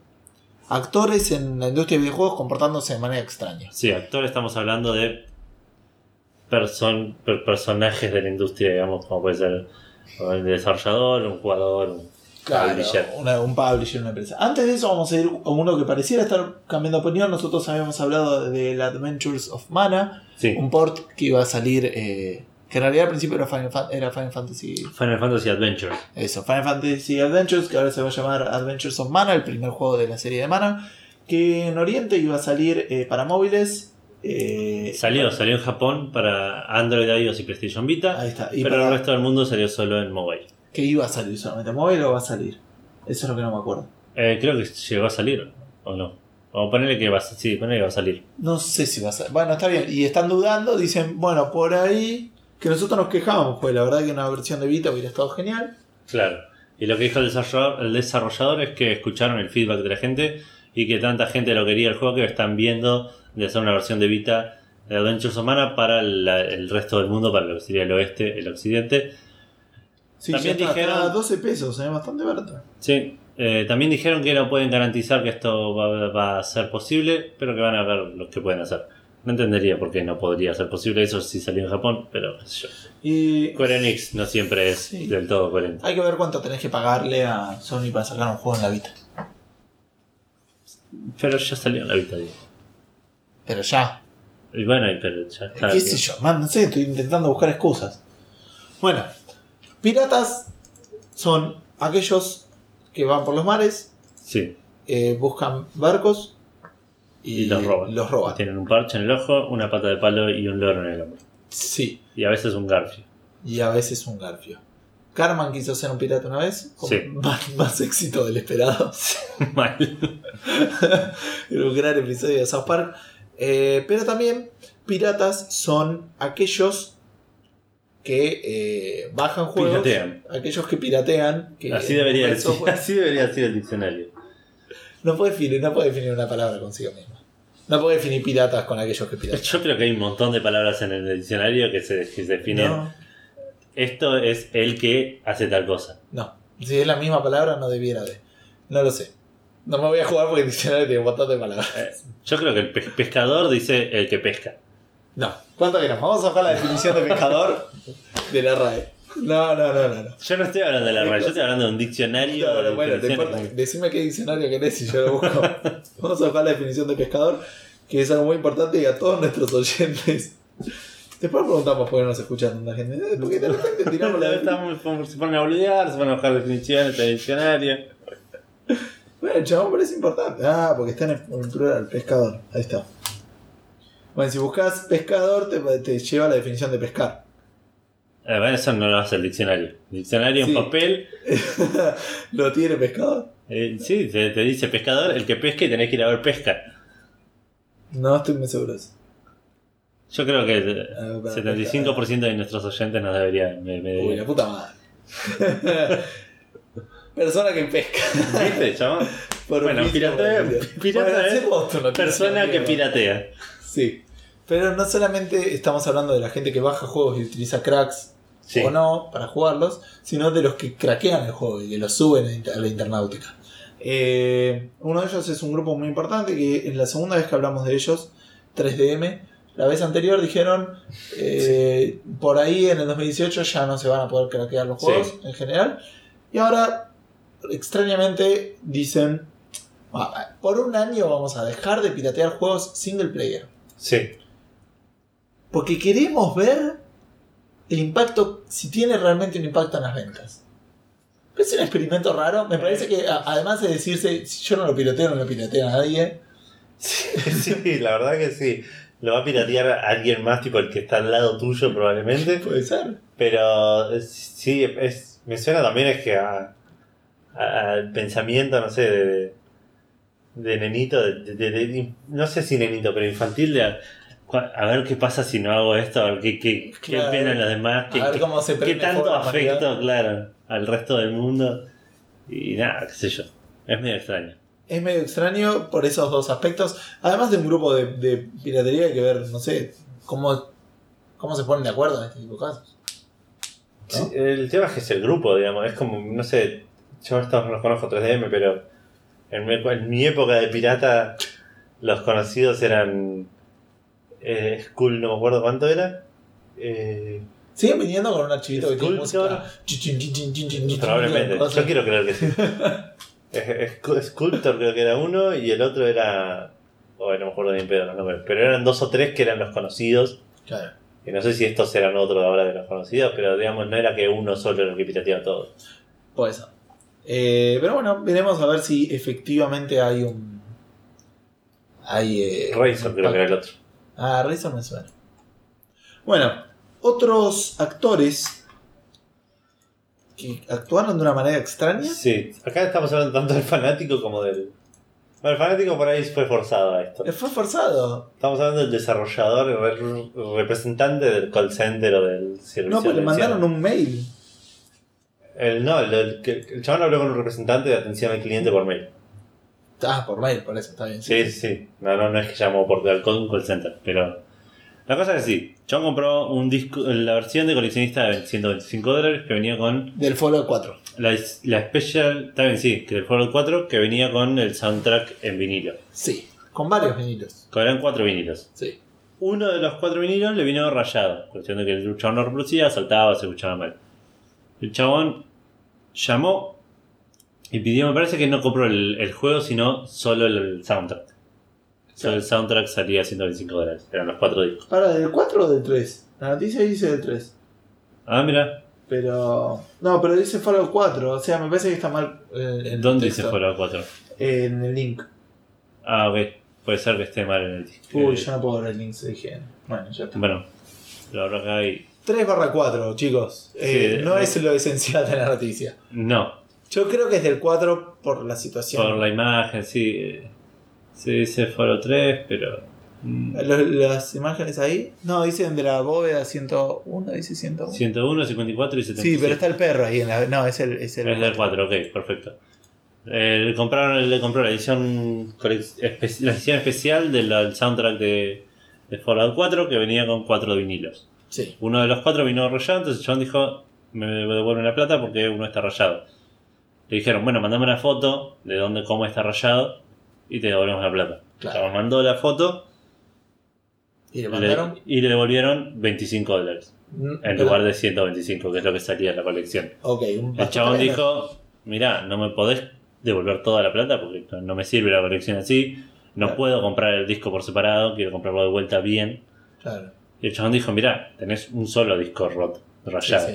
actores en la industria de videojuegos comportándose de manera extraña. Sí, actor estamos hablando de person- per- personajes de la industria, digamos, como puede ser un desarrollador, un jugador, un- Claro, publisher. una- un publisher, una empresa. Antes de eso vamos a ir a uno que pareciera estar cambiando opinión. Nosotros habíamos hablado de The Adventures of Mana, Sí. un port que iba a salir, eh, que en realidad al principio era Final, era Final Fantasy Final Fantasy Adventures. Eso, Final Fantasy Adventures, que ahora se va a llamar Adventures of Mana, el primer juego de la serie de Mana, que en Oriente iba a salir eh, para móviles. Eh, Salió, salió en Japón para Android, iOS y PlayStation Vita. Ahí está. Y pero para- el resto del mundo salió solo en mobile. que iba a salir solamente móvil o va a salir. Eso es lo que no me acuerdo. Eh, creo que llegó a salir, ¿o no? O ponerle que va a, sí, que va a salir. No sé si va a salir. Bueno, está bien. Y están dudando, dicen, bueno, por ahí. Que nosotros nos quejamos, pues la verdad que una versión de Vita hubiera estado genial. Claro. Y lo que dijo el desarrollador, el desarrollador es que escucharon el feedback de la gente y que tanta gente lo quería el juego que están viendo de hacer una versión de Vita de Adventures of Mana para la- el resto del mundo, para lo que sería el oeste, el occidente. Sí, También está, dijeron- está a 12 pesos, es bastante barato. Sí, eh, también dijeron que no pueden garantizar que esto va, va a ser posible, pero que van a ver lo que pueden hacer. No entendería por qué no podría ser posible eso si salió en Japón, pero qué sé yo. Y Square Enix no siempre es Sí. del todo coherente. hay que ver cuánto tenés que pagarle a Sony para sacar un juego en la Vita. Pero ya salió en la Vita, digo. Pero ya, Y bueno, y- pero ya está. ¿Qué sé yo? Man, no sé, estoy intentando buscar excusas. Bueno, piratas son aquellos que van por los mares, Sí, eh, buscan barcos y, y los roban. Los roban. Tienen un parche en el ojo, una pata de palo y un loro en el hombro. Sí, Y a veces un garfio. y a veces un garfio. Carman quiso ser un pirata una vez, con Sí. [LAUGHS] más, más éxito del esperado. [LAUGHS] Mal. [LAUGHS] Era un gran episodio de South Park. Eh, pero también piratas son aquellos que eh, bajan juegos. Piratean. Aquellos que piratean. Que Así debería, decir, [LAUGHS] así debería decir el diccionario. No puede definir, no puede definir una palabra consigo mismo. No puede definir piratas con aquellos que piratean. Yo creo que hay un montón de palabras en el diccionario que se, que se definen. No, Esto es el que hace tal cosa. no. Si es la misma palabra, no debiera de. No lo sé. No me voy a jugar porque [LAUGHS] el diccionario tiene un montón de palabras. Eh, Yo creo que el pe- pescador dice el que pesca. No. ¿Cuánto queremos? Vamos a buscar la definición de pescador de la RAE. No, no, no, no. no. Yo no estoy hablando de la RAE, yo estoy hablando de un diccionario. No, no, de bueno, te importa. Decime qué diccionario querés y yo lo busco. [LAUGHS] Vamos a buscar la definición de pescador, que es algo muy importante y a todos nuestros oyentes. Después preguntamos por qué no nos escucha tanta gente. Eh, Porque de repente [LAUGHS] tiramos la se ponen a boludear, se ponen a buscar definiciones de diccionario. Bueno, el chabón parece importante. Ah, porque está en, en plural, pescador. Ahí está. Bueno, si buscas pescador, te, te lleva a la definición de pescar. Eh, bueno, eso no lo hace el diccionario. El diccionario Sí. en papel, [LAUGHS] ¿Lo tiene pescador? eh, sí, te, te dice pescador, el que pesca y tenés que ir a ver pesca. No estoy muy seguro de eso. Yo creo que el Ah, para 75% de nuestros oyentes nos deberían. Me, me Uy, la puta madre. [LAUGHS] Persona que pesca. ¿Viste? [LAUGHS] Por Bueno, piratea- [LAUGHS] pirata Bueno, es tu noticia, Persona que piratea. Sí. Pero no solamente estamos hablando de la gente que baja juegos y utiliza cracks Sí. o no para jugarlos, sino de los que craquean el juego y que lo suben a la internautica. Eh, uno de ellos es un grupo muy importante que en la segunda vez que hablamos de ellos, 3DM, la vez anterior dijeron eh, por ahí en el 2018 ya no se van a poder craquear los Sí. juegos en general. Y ahora, extrañamente, dicen, "Ah, por un año vamos a dejar de piratear juegos single player. Sí. Porque queremos ver el impacto, si tiene realmente un impacto en las ventas. Es un experimento raro. Me parece que a- además de decirse, si yo no lo pirateo, no lo piratea a nadie. [LAUGHS] Sí, la verdad que sí. Lo va a piratear a alguien más, tipo el que está al lado tuyo probablemente. Puede ser. Pero eh, sí, es, me suena también es que a- a- al pensamiento, no sé, de, de nenito, de, no sé si nenito, pero infantil, de a, ver qué pasa si no hago esto, a ver qué, qué, qué los demás, qué, cómo se tanto afecto, claro, al resto del mundo. Y nada, qué sé yo. Es medio extraño. Es medio extraño por esos dos aspectos. Además de un grupo de, de piratería, hay que ver, no sé, cómo, cómo se ponen de acuerdo en este tipo de casos. ¿No? Sí, el tema es que es el grupo, digamos, es como, no sé, yo estos no los conozco 3DM, pero en mi, en mi época de pirata los conocidos eran eh, Skull, no me acuerdo cuánto era, eh, Siguen viniendo con un archivito que tiene música. Probablemente. Yo quiero creer que sí. [LAUGHS] Sculptor creo que era uno y el otro era. Oh, no me acuerdo bien pedo los nombres. Pero eran dos o tres que eran los conocidos. Claro. Y no sé si estos eran otros ahora de los conocidos, pero digamos, no era que uno solo era el que pirateaba todo. Puede ser. Eh, pero bueno, veremos a ver si efectivamente hay un. Hay. Eh, Razor creo que era el otro. Ah, Razor me suena. Bueno, otros actores que actuaron de una manera extraña. Sí, acá estamos hablando tanto del fanático como del. Bueno, el fanático por ahí fue forzado a esto. Eh, Fue forzado. Estamos hablando del desarrollador, el re- representante del call center o del servicio. No, pues le mandaron un mail. El, no, el, el, que- el chabón habló con un representante de atención al cliente por mail. Ah, por mail, por eso, está bien. Sí, sí, sí. No, no, no es que llamó por al call, center, pero. La cosa es que sí, Chabón compró un disco, la versión de coleccionista de 125 dólares que venía con Del Fallout 4. la, la Special, también sí, que del Fallout 4 que venía con el soundtrack en vinilo. Sí, con varios vinilos. Que eran cuatro vinilos. Sí. Uno de los cuatro vinilos le vino rayado, cuestión de que el chabón no reproducía, saltaba, se escuchaba mal. El chabón llamó y pidió, me parece que no compró el, el juego, sino solo el soundtrack. Solo el soundtrack salía a 125 dólares, eran los cuatro discos. Ahora, ¿del 4 o del 3? La noticia dice del 3. Ah, mira, Pero. No, pero dice Fallout 4. O sea, me parece que está mal. eh, ¿dónde dice Fallout 4? En el link. Ah, ok, puede ser que esté mal en el disco. Uy, Eh, yo no puedo ver el link, se dije. Bueno, ya está. Bueno, lo abro acá y. 3 barra 4, chicos. Eh, Sí, no eh. es lo esencial de la noticia. No, Yo creo que es del 4 por la situación. por la imagen, sí. Sí, dice Fallout 3, pero. mm, las imágenes ahí. No, dicen de la bóveda 101, dice 101. 101, 54 y 77. Sí, pero está el perro ahí. En la, no, es el. Es el Es del 4, ok, perfecto. Eh, le, compraron, le compró la edición, la edición especial del, soundtrack de, de Fallout 4 que venía con cuatro vinilos. Sí. Uno de los cuatro vino rayado, entonces John dijo, me devuelven la plata porque uno está rayado. Le dijeron, bueno, mandame una foto de dónde, cómo está rayado y te devolvemos la plata. Claro. O sea, mandó la foto Y le le- mandaron. y le devolvieron 25 dólares en Pero- lugar de 125, que es lo que salía en la colección. Un El chabón dijo, mirá, no me podés devolver toda la plata porque no- no me sirve la colección así, no Claro. puedo comprar el disco por separado, quiero comprarlo de vuelta bien. Claro. Y el chabón dijo, mirá, tenés un solo disco roto, rayado. sí.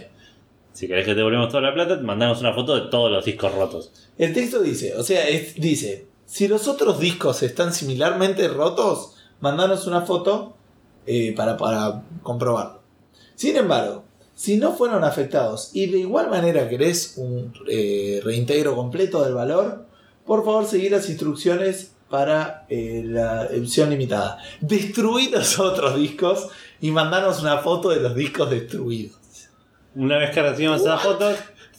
Si querés que te devolvemos toda la plata, mandamos una foto de todos los discos rotos. El texto dice, o sea, es- dice, si los otros discos están similarmente rotos, mandanos una foto eh, para, para comprobarlo. Sin embargo, si no fueron afectados y de igual manera querés un eh, reintegro completo del valor, por favor seguir las instrucciones para eh, la edición limitada. Destruir los otros discos y mandanos una foto de los discos destruidos. Una vez que recibamos esa foto,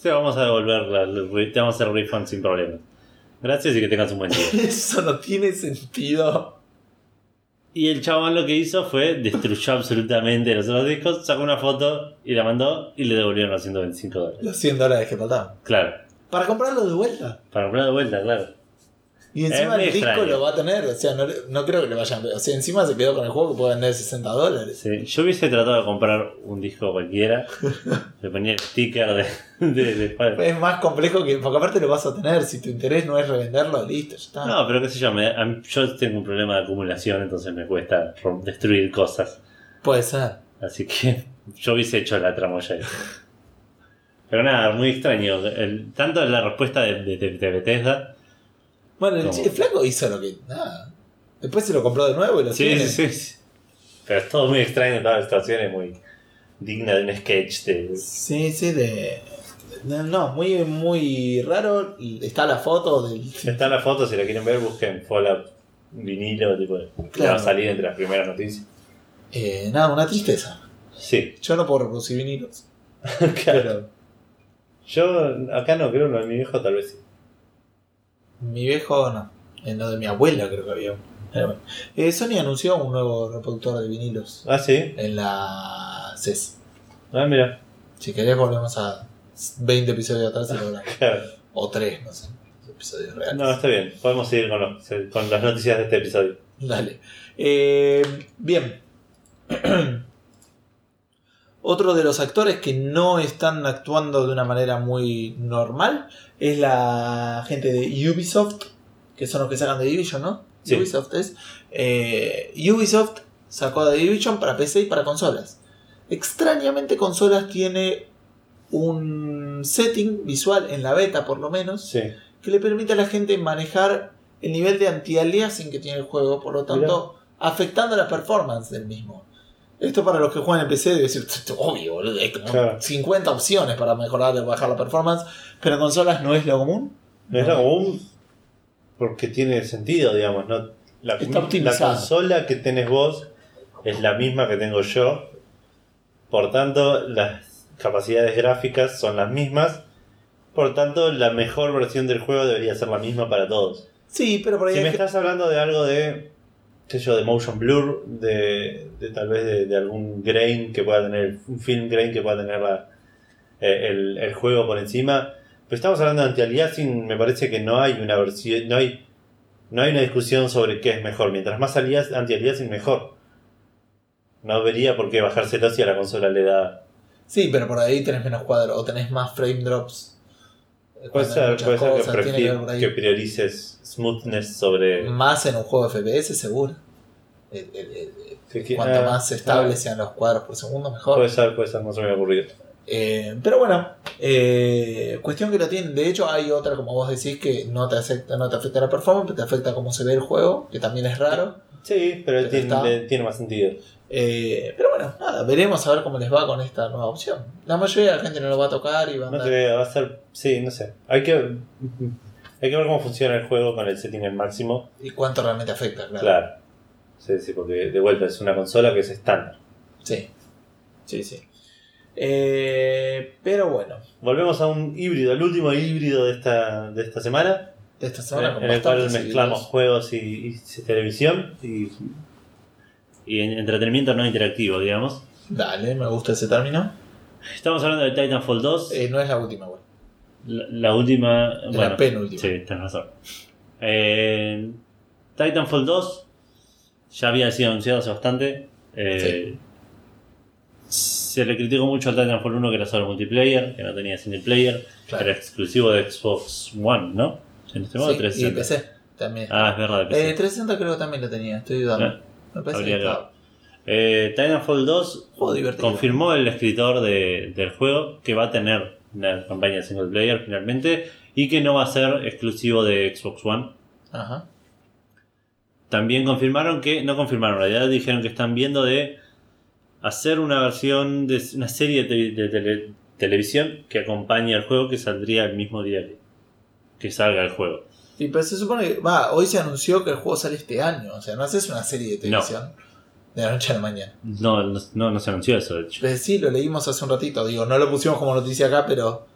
te vamos a devolver, te vamos a hacer refund sin problema. Gracias y que tengas un buen día. [LAUGHS] Eso no tiene sentido. Y el chabón lo que hizo fue destruyó absolutamente los otros discos, sacó una foto y la mandó y le devolvieron los 125 dólares. Los 100 dólares que faltaban. Claro, Para comprarlo de vuelta. para comprar de vuelta, claro. Y encima el disco extraño. lo va a tener. O sea, no, no creo que le vayan. O sea, encima se quedó con el juego que puede vender 60 dólares. Sí, Yo hubiese tratado de comprar un disco cualquiera, [LAUGHS] le ponía el sticker de, de, de- Es más complejo que. Porque aparte lo vas a tener. Si tu interés no es revenderlo, listo, ya está. No, pero qué sé yo, me- yo tengo un problema de acumulación, entonces me cuesta destruir cosas. Puede ser. Así que [LAUGHS] yo hubiese hecho la tramoya. Pero nada, muy extraño. El- tanto la respuesta de- de Bethesda. Bueno, el, el flaco hizo lo que. Nada. Después se lo compró de nuevo y lo Sí, tiene. sí, sí. Pero es todo muy extraño, toda la situación es muy digna de un sketch. De... Sí, sí, de. No, muy, muy raro. Está la foto del. Está la foto, si la quieren ver, busquen Fallout vinilo, tipo, que Claro. va a salir entre las primeras noticias. Eh, nada, una tristeza. Sí, Yo no puedo reproducir vinilos. [LAUGHS] claro. Yo acá no creo, no, mi viejo tal vez sí. Mi viejo no. En lo de mi abuela creo que había uno. Pero bueno. Eh, Sony anunció un nuevo reproductor de vinilos Ah, sí. en la CES. Ah, mira. Si querés volvemos a 20 episodios atrás y lo hablamos. [LAUGHS] Claro. O 3, no sé. Episodios reales. No, está bien. Podemos seguir con, los- con las noticias de este episodio. Dale. Eh, bien. [CLEARS THROAT] Otro de los actores que no están actuando de una manera muy normal es la gente de Ubisoft, que son los que sacan de Division, ¿no? Sí. Ubisoft es. Eh, Ubisoft sacó de Division para PC y para consolas. Extrañamente, consolas tiene un setting visual, en la beta por lo menos, Sí. que le permite a la gente manejar el nivel de anti-aliasing que tiene el juego, por lo tanto, afectando la performance del mismo. Esto para los que juegan en PC debe ser obvio, boludo. Hay como Claro. 50 opciones para mejorar o bajar la performance, pero en consolas no es lo común. No es lo común porque tiene sentido, digamos. ¿no? La, la consola que tenés vos es la misma que tengo yo. Por tanto, las capacidades gráficas son las mismas. Por tanto, la mejor versión del juego debería ser la misma para todos. Sí, pero por ahí Si me que- estás hablando de algo de, qué de motion blur, de, tal vez de, algún grain que pueda tener, un film grain que pueda tener eh, el, juego por encima. Pero estamos hablando de anti-aliasing, me parece que no hay una versión, no hay, no hay una discusión sobre qué es mejor. Mientras más alias- anti-aliasing, mejor. No vería por qué bajárselo si a la consola le da. Sí, pero por ahí tenés menos cuadros o tenés más frame drops. Puede ser, puede ser que, priorices smoothness sobre. Más en un juego de FPS, seguro. El- el- el- que- que- cuanto ah, más estables ah, sean los cuadros por segundo, mejor. Puede ser, puede ser, no se me ha ocurrido. Eh, pero bueno, eh, cuestión que lo tienen. De hecho, hay otra, como vos decís, que no te afecta, no te afecta la performance, pero te afecta cómo se ve el juego, que también es raro. Sí, pero, Pero tiene, tiene más sentido. Eh, pero bueno, nada, veremos a ver cómo les va con esta nueva opción. La mayoría de la gente no lo va a tocar y va a No andar. va a ser. Sí, no sé. Hay que, [LAUGHS] hay que ver cómo funciona el juego con el setting al máximo. y cuánto realmente afecta, claro. Claro. Sí, sí, porque de vuelta es una consola que es estándar. Sí, sí, sí. Eh, pero bueno, Volvemos a un híbrido, el último híbrido de esta, de esta semana, de esta semana con en el cual mezclamos juegos y, y televisión. Y Y en- entretenimiento no interactivo, digamos. Dale, me gusta ese término. Estamos hablando de Titanfall 2. Eh, no es la última, güey. La, la última. Es bueno, la penúltima. Sí, tenés razón. Eh, Titanfall 2 ya había sido anunciado hace bastante. Eh, Se le criticó mucho al Titanfall 1 que era solo multiplayer, que no tenía single player, Claro. era exclusivo de Xbox One, ¿no? En este modo Sí, y 360. PC también. Ah, es verdad, PC. Eh, 360 creo que también lo tenía, estoy dudando. Me parece habría que que estaba. Eh, Titanfall 2 Juego divertido. confirmó el escritor de- del juego que va a tener una campaña single player finalmente y que no va a ser exclusivo de Xbox One. Ajá. También confirmaron que, no confirmaron, en realidad dijeron que están viendo de hacer una versión de una serie de, de tele- televisión que acompañe al juego que saldría el mismo día que, que salga el juego. Y pero se supone que, va, hoy se anunció que el juego sale este año, o sea, no haces una serie de televisión de la noche a la mañana. No, no, no, no se anunció eso, de hecho. Eh, sí, lo leímos hace un ratito, digo, no lo pusimos como noticia acá, pero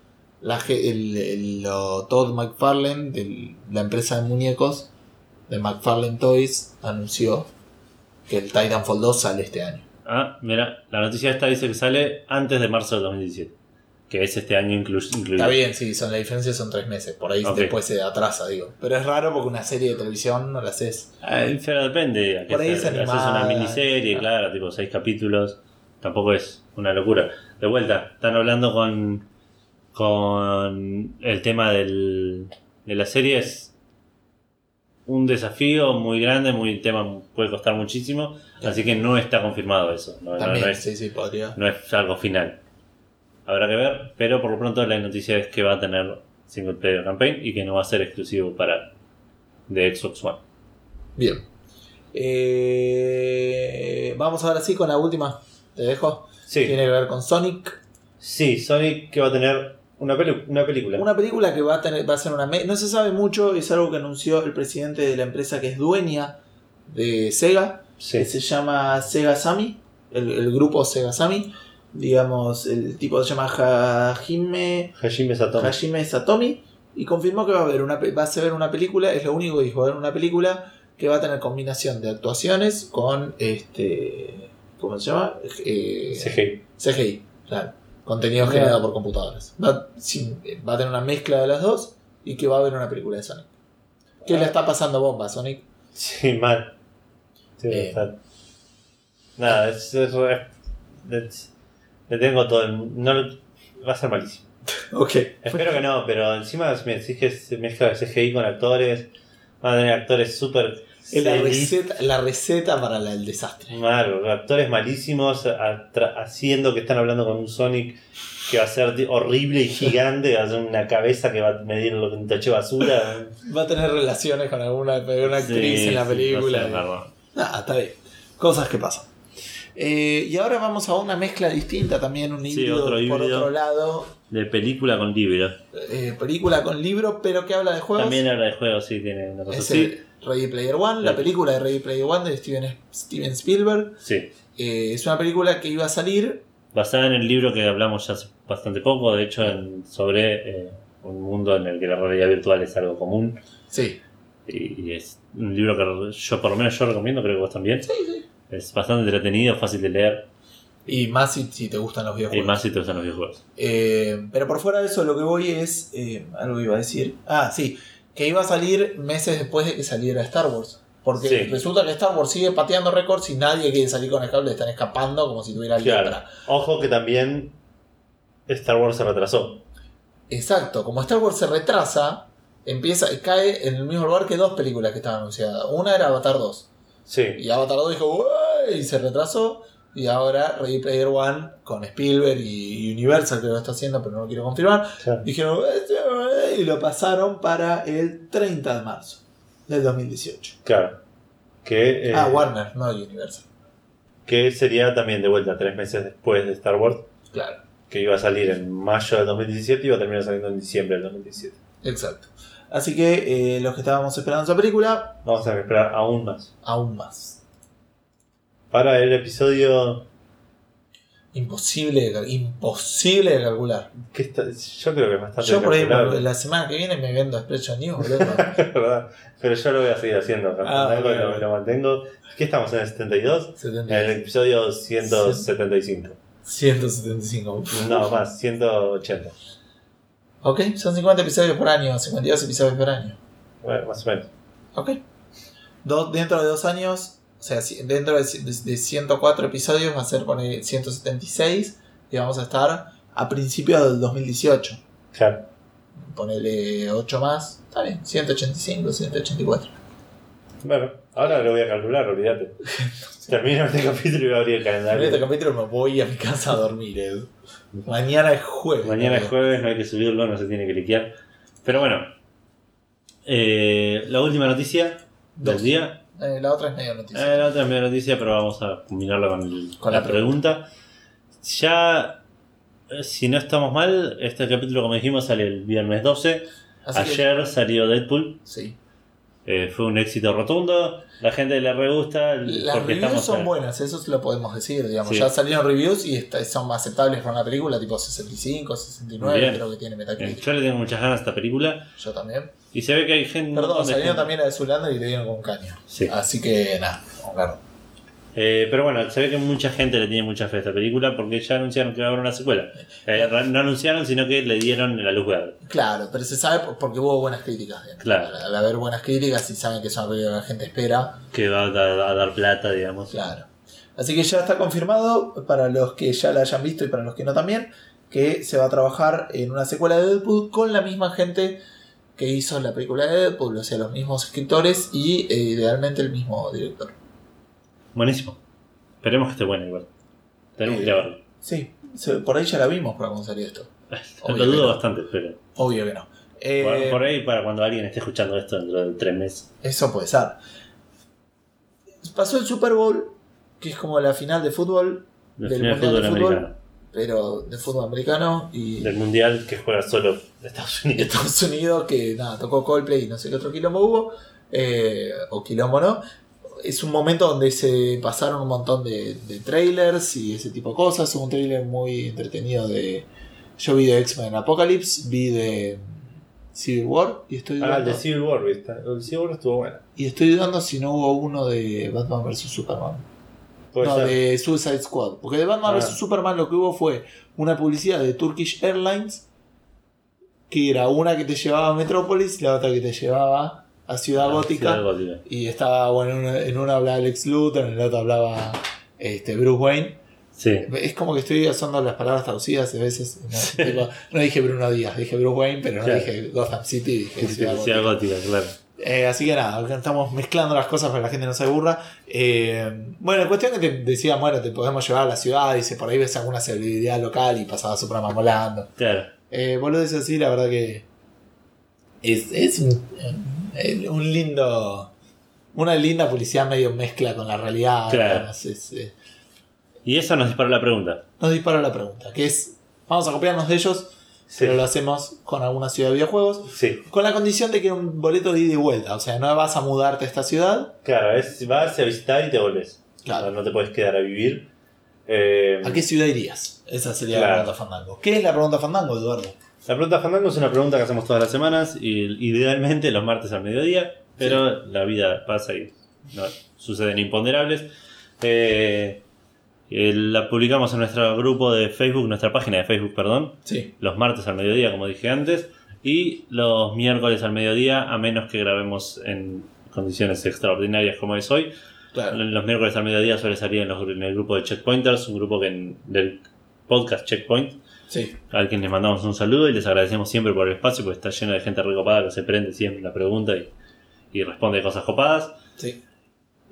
la, el, el- lo- Todd McFarlane, de la empresa de muñecos de McFarlane Toys, anunció que el Titanfall 2 sale este año. Ah, mira, la noticia esta dice que sale antes de marzo del 2017. Que es este año inclu- incluido. Está bien, sí, son la diferencia son tres meses, por ahí después se atrasa, digo. Pero es raro porque una serie de televisión no la haces. Ah, pero depende. Por ahí es Haces animada, una miniserie, ah. claro, tipo seis capítulos. Tampoco es una locura. De vuelta, están hablando con, con el tema del, de la serie. Es un desafío muy grande, muy tema puede costar muchísimo. Así que no está confirmado eso. No, no- También, no es, sí, sí, podría. no es algo final. Habrá que ver, pero por lo pronto la noticia es que va a tener single player campaign y que no va a ser exclusivo para de Xbox One. Bien. Eh, vamos ahora sí con la última. Te dejo. Sí, Tiene que ver con Sonic. sí, Sonic que va a tener una, una película. Una película que va a tener, va a ser una no se sabe mucho, es algo que anunció el presidente de la empresa que es dueña de Sega, Sí. que se llama Sega Sammy, el, el grupo Sega Sammy, digamos, el tipo se llama Hajime, Hajime Satomi. Hajime Satomi, y confirmó que va a haber una va a ser una película, es lo único que dijo, va a haber una película que va a tener combinación de actuaciones con este ¿cómo se llama? Eh, CGI. CGI, claro. Contenido Mira. generado por computadoras. Va, sí, va a tener una mezcla de las dos y que va a haber una película de Sonic. ¿Qué le está pasando bomba a Sonic? Sí, mal. Sí, Eh. Nada, es, es- es- Le tengo todo. el- No, va a ser malísimo. [LAUGHS] Ok. Espero que no, pero encima me decís que se mezcla de CGI con actores. Van a tener actores súper. La receta, la receta para la- el desastre. Mal, actores malísimos haciendo que están hablando con un Sonic que va a ser horrible y gigante, va a ser una cabeza que va a medir lo que un tacho de basura. Va a tener relaciones con alguna, alguna actriz Sí, en la película. va a ser raro. Nada, está bien. Cosas que pasan. Eh, y ahora vamos a una mezcla distinta también, un Sí, híbrido, otro por otro lado. De película con libro. Eh, película con libro, pero que habla de juegos. También habla de juegos, sí, tiene una cosa es así. el Ready Player One, la película de Ready Player One de Steven, Steven Spielberg. Sí. Eh, es una película que iba a salir. Basada en el libro que hablamos ya hace bastante poco, de hecho, en- sobre eh, un mundo en el que la realidad virtual es algo común. Sí. Y, y es un libro que yo, por lo menos, yo recomiendo, creo que vos también. Sí, sí. Es bastante entretenido, fácil de leer. Y más si, si te gustan los Y videojuegos. más si te gustan los videojuegos. Eh, pero por fuera de eso, lo que voy es. eh, algo iba a decir. Ah, sí. Que iba a salir meses después de que saliera Star Wars. Porque Sí. resulta que Star Wars sigue pateando récords y nadie quiere salir con el cable. Están escapando como si tuviera Claro. lepra. Ojo que también Star Wars se retrasó. Exacto. Como Star Wars se retrasa, empieza cae en el mismo lugar que dos películas que estaban anunciadas. Una era Avatar 2. Sí. Y Avatar 2 dijo, "Uey", y se retrasó. Y ahora Ready Player One con Spielberg y Universal que lo está haciendo, pero no lo quiero confirmar. Dijeron, "Eh, y lo pasaron para el 30 de marzo del 2018. Claro. Que, eh, ah, Warner, no Universal. que sería también de vuelta tres meses después de Star Wars, Claro, que iba a salir en mayo del 2017 y iba a terminar saliendo en diciembre del 2017. exacto. Así que eh, los que estábamos esperando esa película, Vamos a esperar aún más. aún más. Para el episodio. Imposible de, imposible de calcular. Que está- yo creo que es bastante Yo por ahí, la semana que viene me vendo Expression News, boludo. [LAUGHS] Pero yo lo voy a seguir haciendo. Ah, algo bueno. lo, lo mantengo. ¿Qué estamos en el 72? En 70, el episodio 175. 175. No, más, 180. Ok, son 50 episodios por año, 52 episodios por año. Bueno, más o menos. Ok. Do- dentro de dos años, o sea, dentro de, de- de 104 episodios va a ser poner 176 y vamos a estar a principios del 2018. Claro. Ponerle 8 más, está bien, 185, 184. Bueno, ahora lo voy a calcular, olvídate. [LAUGHS] [LAUGHS] Termino este capítulo y voy a abrir el En este calendario. capítulo me voy a mi casa a dormir, Edu. Mañana es jueves. Mañana es ¿no? jueves, no hay que subirlo, no se tiene que liquear. Pero bueno, eh, la última noticia del día. Eh, la otra es medio noticia. Eh, la otra es media noticia, pero vamos a combinarla con, el- Con la la pregunta. Ya, eh, si no estamos mal, este capítulo, como dijimos, sale el viernes 12. Así que- Ayer salió Deadpool. sí. Eh, fue un éxito rotundo. La gente le re gusta. Las porque reviews estamos son a- buenas, eso sí lo podemos decir, digamos. Sí. Ya salieron reviews y está- son aceptables para una película tipo 65, 69, Bien. creo que tiene Eh, Metacritic. Yo le tengo muchas ganas a esta película. Yo también. Y se ve que hay gente. Perdón, salieron gente- también a de Zulander y le dieron con caño. Sí. Así que nada, claro. Eh, pero bueno, se ve que mucha gente le tiene mucha fe a esta película porque ya anunciaron que va a haber una secuela. Eh, no anunciaron, sino que le dieron la luz verde. Claro, pero se sabe por- porque hubo buenas críticas. Claro. Al, haber buenas críticas y saben que es una película que la gente espera, Que va a, dar- a dar plata, digamos. claro. Así que ya está confirmado, para los que ya la hayan visto y para los que no también, que se va a trabajar en una secuela de Deadpool con la misma gente que hizo la película de Deadpool, o sea, los mismos escritores y eh, idealmente el mismo director. Buenísimo. Esperemos que esté buena igual. Tenemos que ir a verlo. Sí, se- por ahí ya la vimos para cuando salió esto. [LAUGHS] Lo Obvio dudo no. bastante, pero. Obvio que no. Eh, por, por ahí, para cuando alguien esté escuchando esto dentro de tres meses. Eso puede ser. Pasó el Super Bowl, que es como la final de fútbol, Del Del final Mundial fútbol de fútbol. americano. pero de fútbol americano y Del de mundial. Que juega solo Estados Unidos. [LAUGHS] Estados Unidos, que nada, tocó Coldplay y no sé qué otro quilombo hubo, eh, o quilombo no. Es un momento donde se pasaron un montón de, de trailers y ese tipo de cosas. Hubo un trailer muy entretenido de. Yo vi de X-Men Apocalypse, vi de Civil War y estoy Ah, el dudando, de Civil War, ¿viste? El Civil War estuvo bueno. y estoy dudando si no hubo uno de Batman vs Superman. No, ser. de Suicide Squad. Porque de Batman Ah. vs Superman lo que hubo fue una publicidad de Turkish Airlines, que era una que te llevaba a Metrópolis y la otra que te llevaba a Ciudad Gótica. Ciudad Gótica. Y estaba, bueno, en una, en hablaba Alex Luthor, en la otra hablaba este, Bruce Wayne. Sí. Es como que estoy usando las palabras traducidas a veces. No, Tipo, no dije Bruno Díaz, dije Bruce Wayne, pero no Claro. dije Gotham City, dije Ciudad Ciudad Gótica. gótica, claro. Eh, así que nada, estamos mezclando las cosas para que la gente no se aburra. Eh, bueno, en cuestión que te decían, bueno, te podemos llevar a la ciudad, dice, por ahí ves alguna celebridad local y pasaba super mamolando. Claro. Eh, boludeces así, la verdad que es, es un, eh, un lindo, una linda publicidad medio mezcla con la realidad. Claro. es, eh, Y eso nos disparó la pregunta. nos dispara la pregunta, que es, vamos a copiarnos de ellos, Sí. pero lo hacemos con alguna ciudad de videojuegos, Sí, con la condición de que un boleto de ida y vuelta, o sea, no vas a mudarte a esta ciudad. claro, es, vas a visitar y te volvés. Claro. No, no te puedes quedar a vivir. Eh, ¿A qué ciudad irías? Esa sería Claro. la pregunta Fandango. ¿Qué es la pregunta Fandango, Eduardo? La pregunta Fandango es una pregunta que hacemos todas las semanas y idealmente los martes al mediodía, pero la vida pasa y no, suceden imponderables. Eh, eh, la publicamos en nuestro grupo de Facebook, nuestra página de Facebook, perdón, Sí. los martes al mediodía, como dije antes, y los miércoles al mediodía, a menos que grabemos en condiciones extraordinarias como es hoy. Claro. Los miércoles al mediodía suele salir en, los- en el grupo de Checkpointers, un grupo que en- del podcast Checkpoint, Sí. a quien les mandamos un saludo y les agradecemos siempre por el espacio, porque está lleno de gente recopada que se prende siempre la pregunta y, y responde cosas copadas. Sí.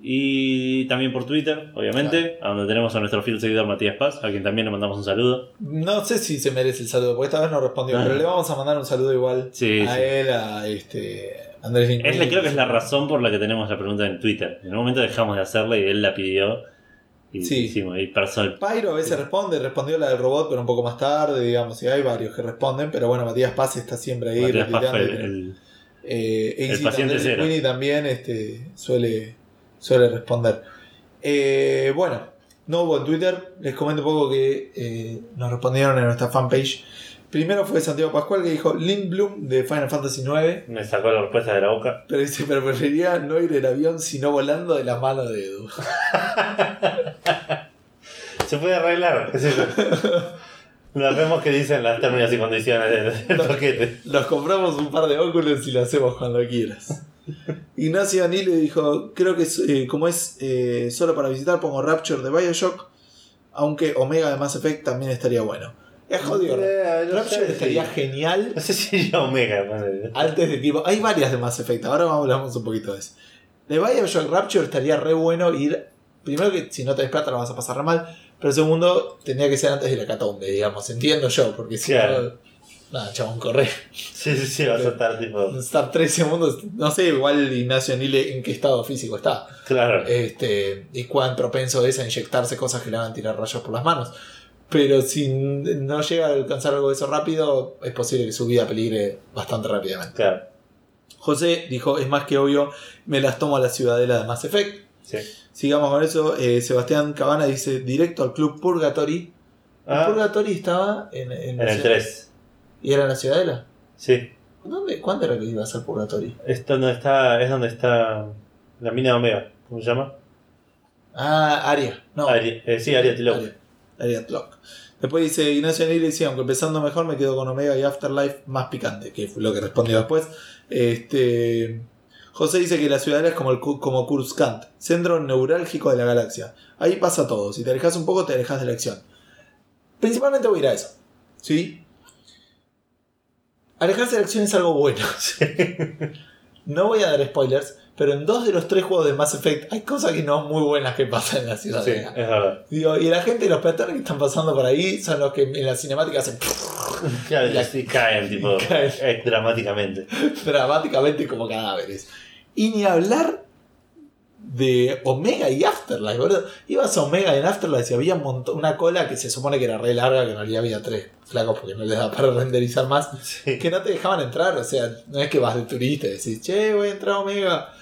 Y también por Twitter, obviamente, a donde tenemos a nuestro fiel seguidor Matías Paz, a quien también le mandamos un saludo. No sé si se merece el saludo, porque esta vez no respondió, Ah. pero le vamos a mandar un saludo igual Sí, a sí. él, a este Andrés. Es la- creo que es la razón por la que tenemos la pregunta en Twitter. En un momento dejamos de hacerla y él la pidió. Y Sí. hicimos, pasó- Pyro a veces responde, respondió la del robot, pero un poco más tarde, digamos, y hay varios que responden, pero bueno, Matías Paz está siempre ahí. Matías Paz fue el- el- Eh, el paciente cero. Linguini también este, suele, suele responder. Eh, bueno, no hubo en Twitter, les comento un poco que eh, nos respondieron en nuestra fanpage. Primero fue Santiago Pascual que dijo Link Bloom de Final Fantasy IX. me sacó la respuesta de la boca. Pero dice, pero preferiría no ir en avión sino volando de la mano de Edu. [LAUGHS] Se puede arreglar. sé yo. Nos vemos que dicen las términos y condiciones del, paquete. Nos compramos un par de óculos y lo hacemos cuando quieras. Ignacio Ani le dijo, creo que es, eh, como es eh, solo para visitar, pongo Rapture de Bioshock, aunque Omega de Mass Effect también estaría bueno. Es jodido. Eh, Rapture sé estaría genial No sé si iría Omega. ponele. antes de tipo... Hay varias de Mass Effect, ahora hablamos un poquito de eso. De Bioshock Rapture estaría re bueno ir... Primero que si no tenés plata lo vas a pasar mal, pero segundo tendría que ser antes de la catombe, digamos, entiendo yo, porque si Claro. no... Nada, chabón, corre. Sí, sí, sí, vas a estar tipo. Estar 13 segundos, no sé igual Ignacio Nile en qué estado físico está. Claro. Este, y cuán propenso es a inyectarse cosas que le hagan tirar rayos por las manos. Pero si no llega a alcanzar algo de eso rápido, es posible que su vida peligre bastante rápidamente. Claro. José dijo, es más que obvio, me las tomo a la ciudadela de Mass Effect. Sí. Sigamos con eso. eh, Sebastián Cabana dice, directo al club Purgatory. El Ah, Purgatory estaba en, en la en el ciudad- 3. ¿Y era en la ciudadela? Sí. ¿Dónde, ¿Cuándo era que iba a ser Purgatory? Es donde está, es donde está la mina de Omega. ¿Cómo se llama? Ah, Aria. No, Ari- eh, sí, Ariat Lowe. Aria. Aria Tlock. Después dice Ignacio Neri dice, aunque empezando mejor me quedo con Omega y Afterlife más picante, que fue lo que respondió después. Este José dice que la ciudadela es como el como centro neurálgico de la galaxia. Ahí pasa todo, si te alejas un poco te alejas de la acción. Principalmente voy a ir a eso. ¿Sí? Alejarse de la acción es algo bueno. [LAUGHS] No voy a dar spoilers, pero en dos de los tres juegos de Mass Effect hay cosas que no muy buenas que pasan en la Sí, ciudadela. es verdad. Digo, y la gente, los peatones que están pasando por ahí son los que en la cinemática hacen [LAUGHS] Claro, La- sí, caen, tipo, [LAUGHS] Caen. eh, dramáticamente. [LAUGHS] dramáticamente como cadáveres. Y ni hablar de Omega y Afterlife, boludo. Ibas a Omega y en Afterlife y había un montón- una cola que se supone que era re larga, que en realidad había tres flacos porque no les da para renderizar más, Sí. que no te dejaban entrar. O sea, no es que vas de turista y decís, che, voy a entrar a Omega.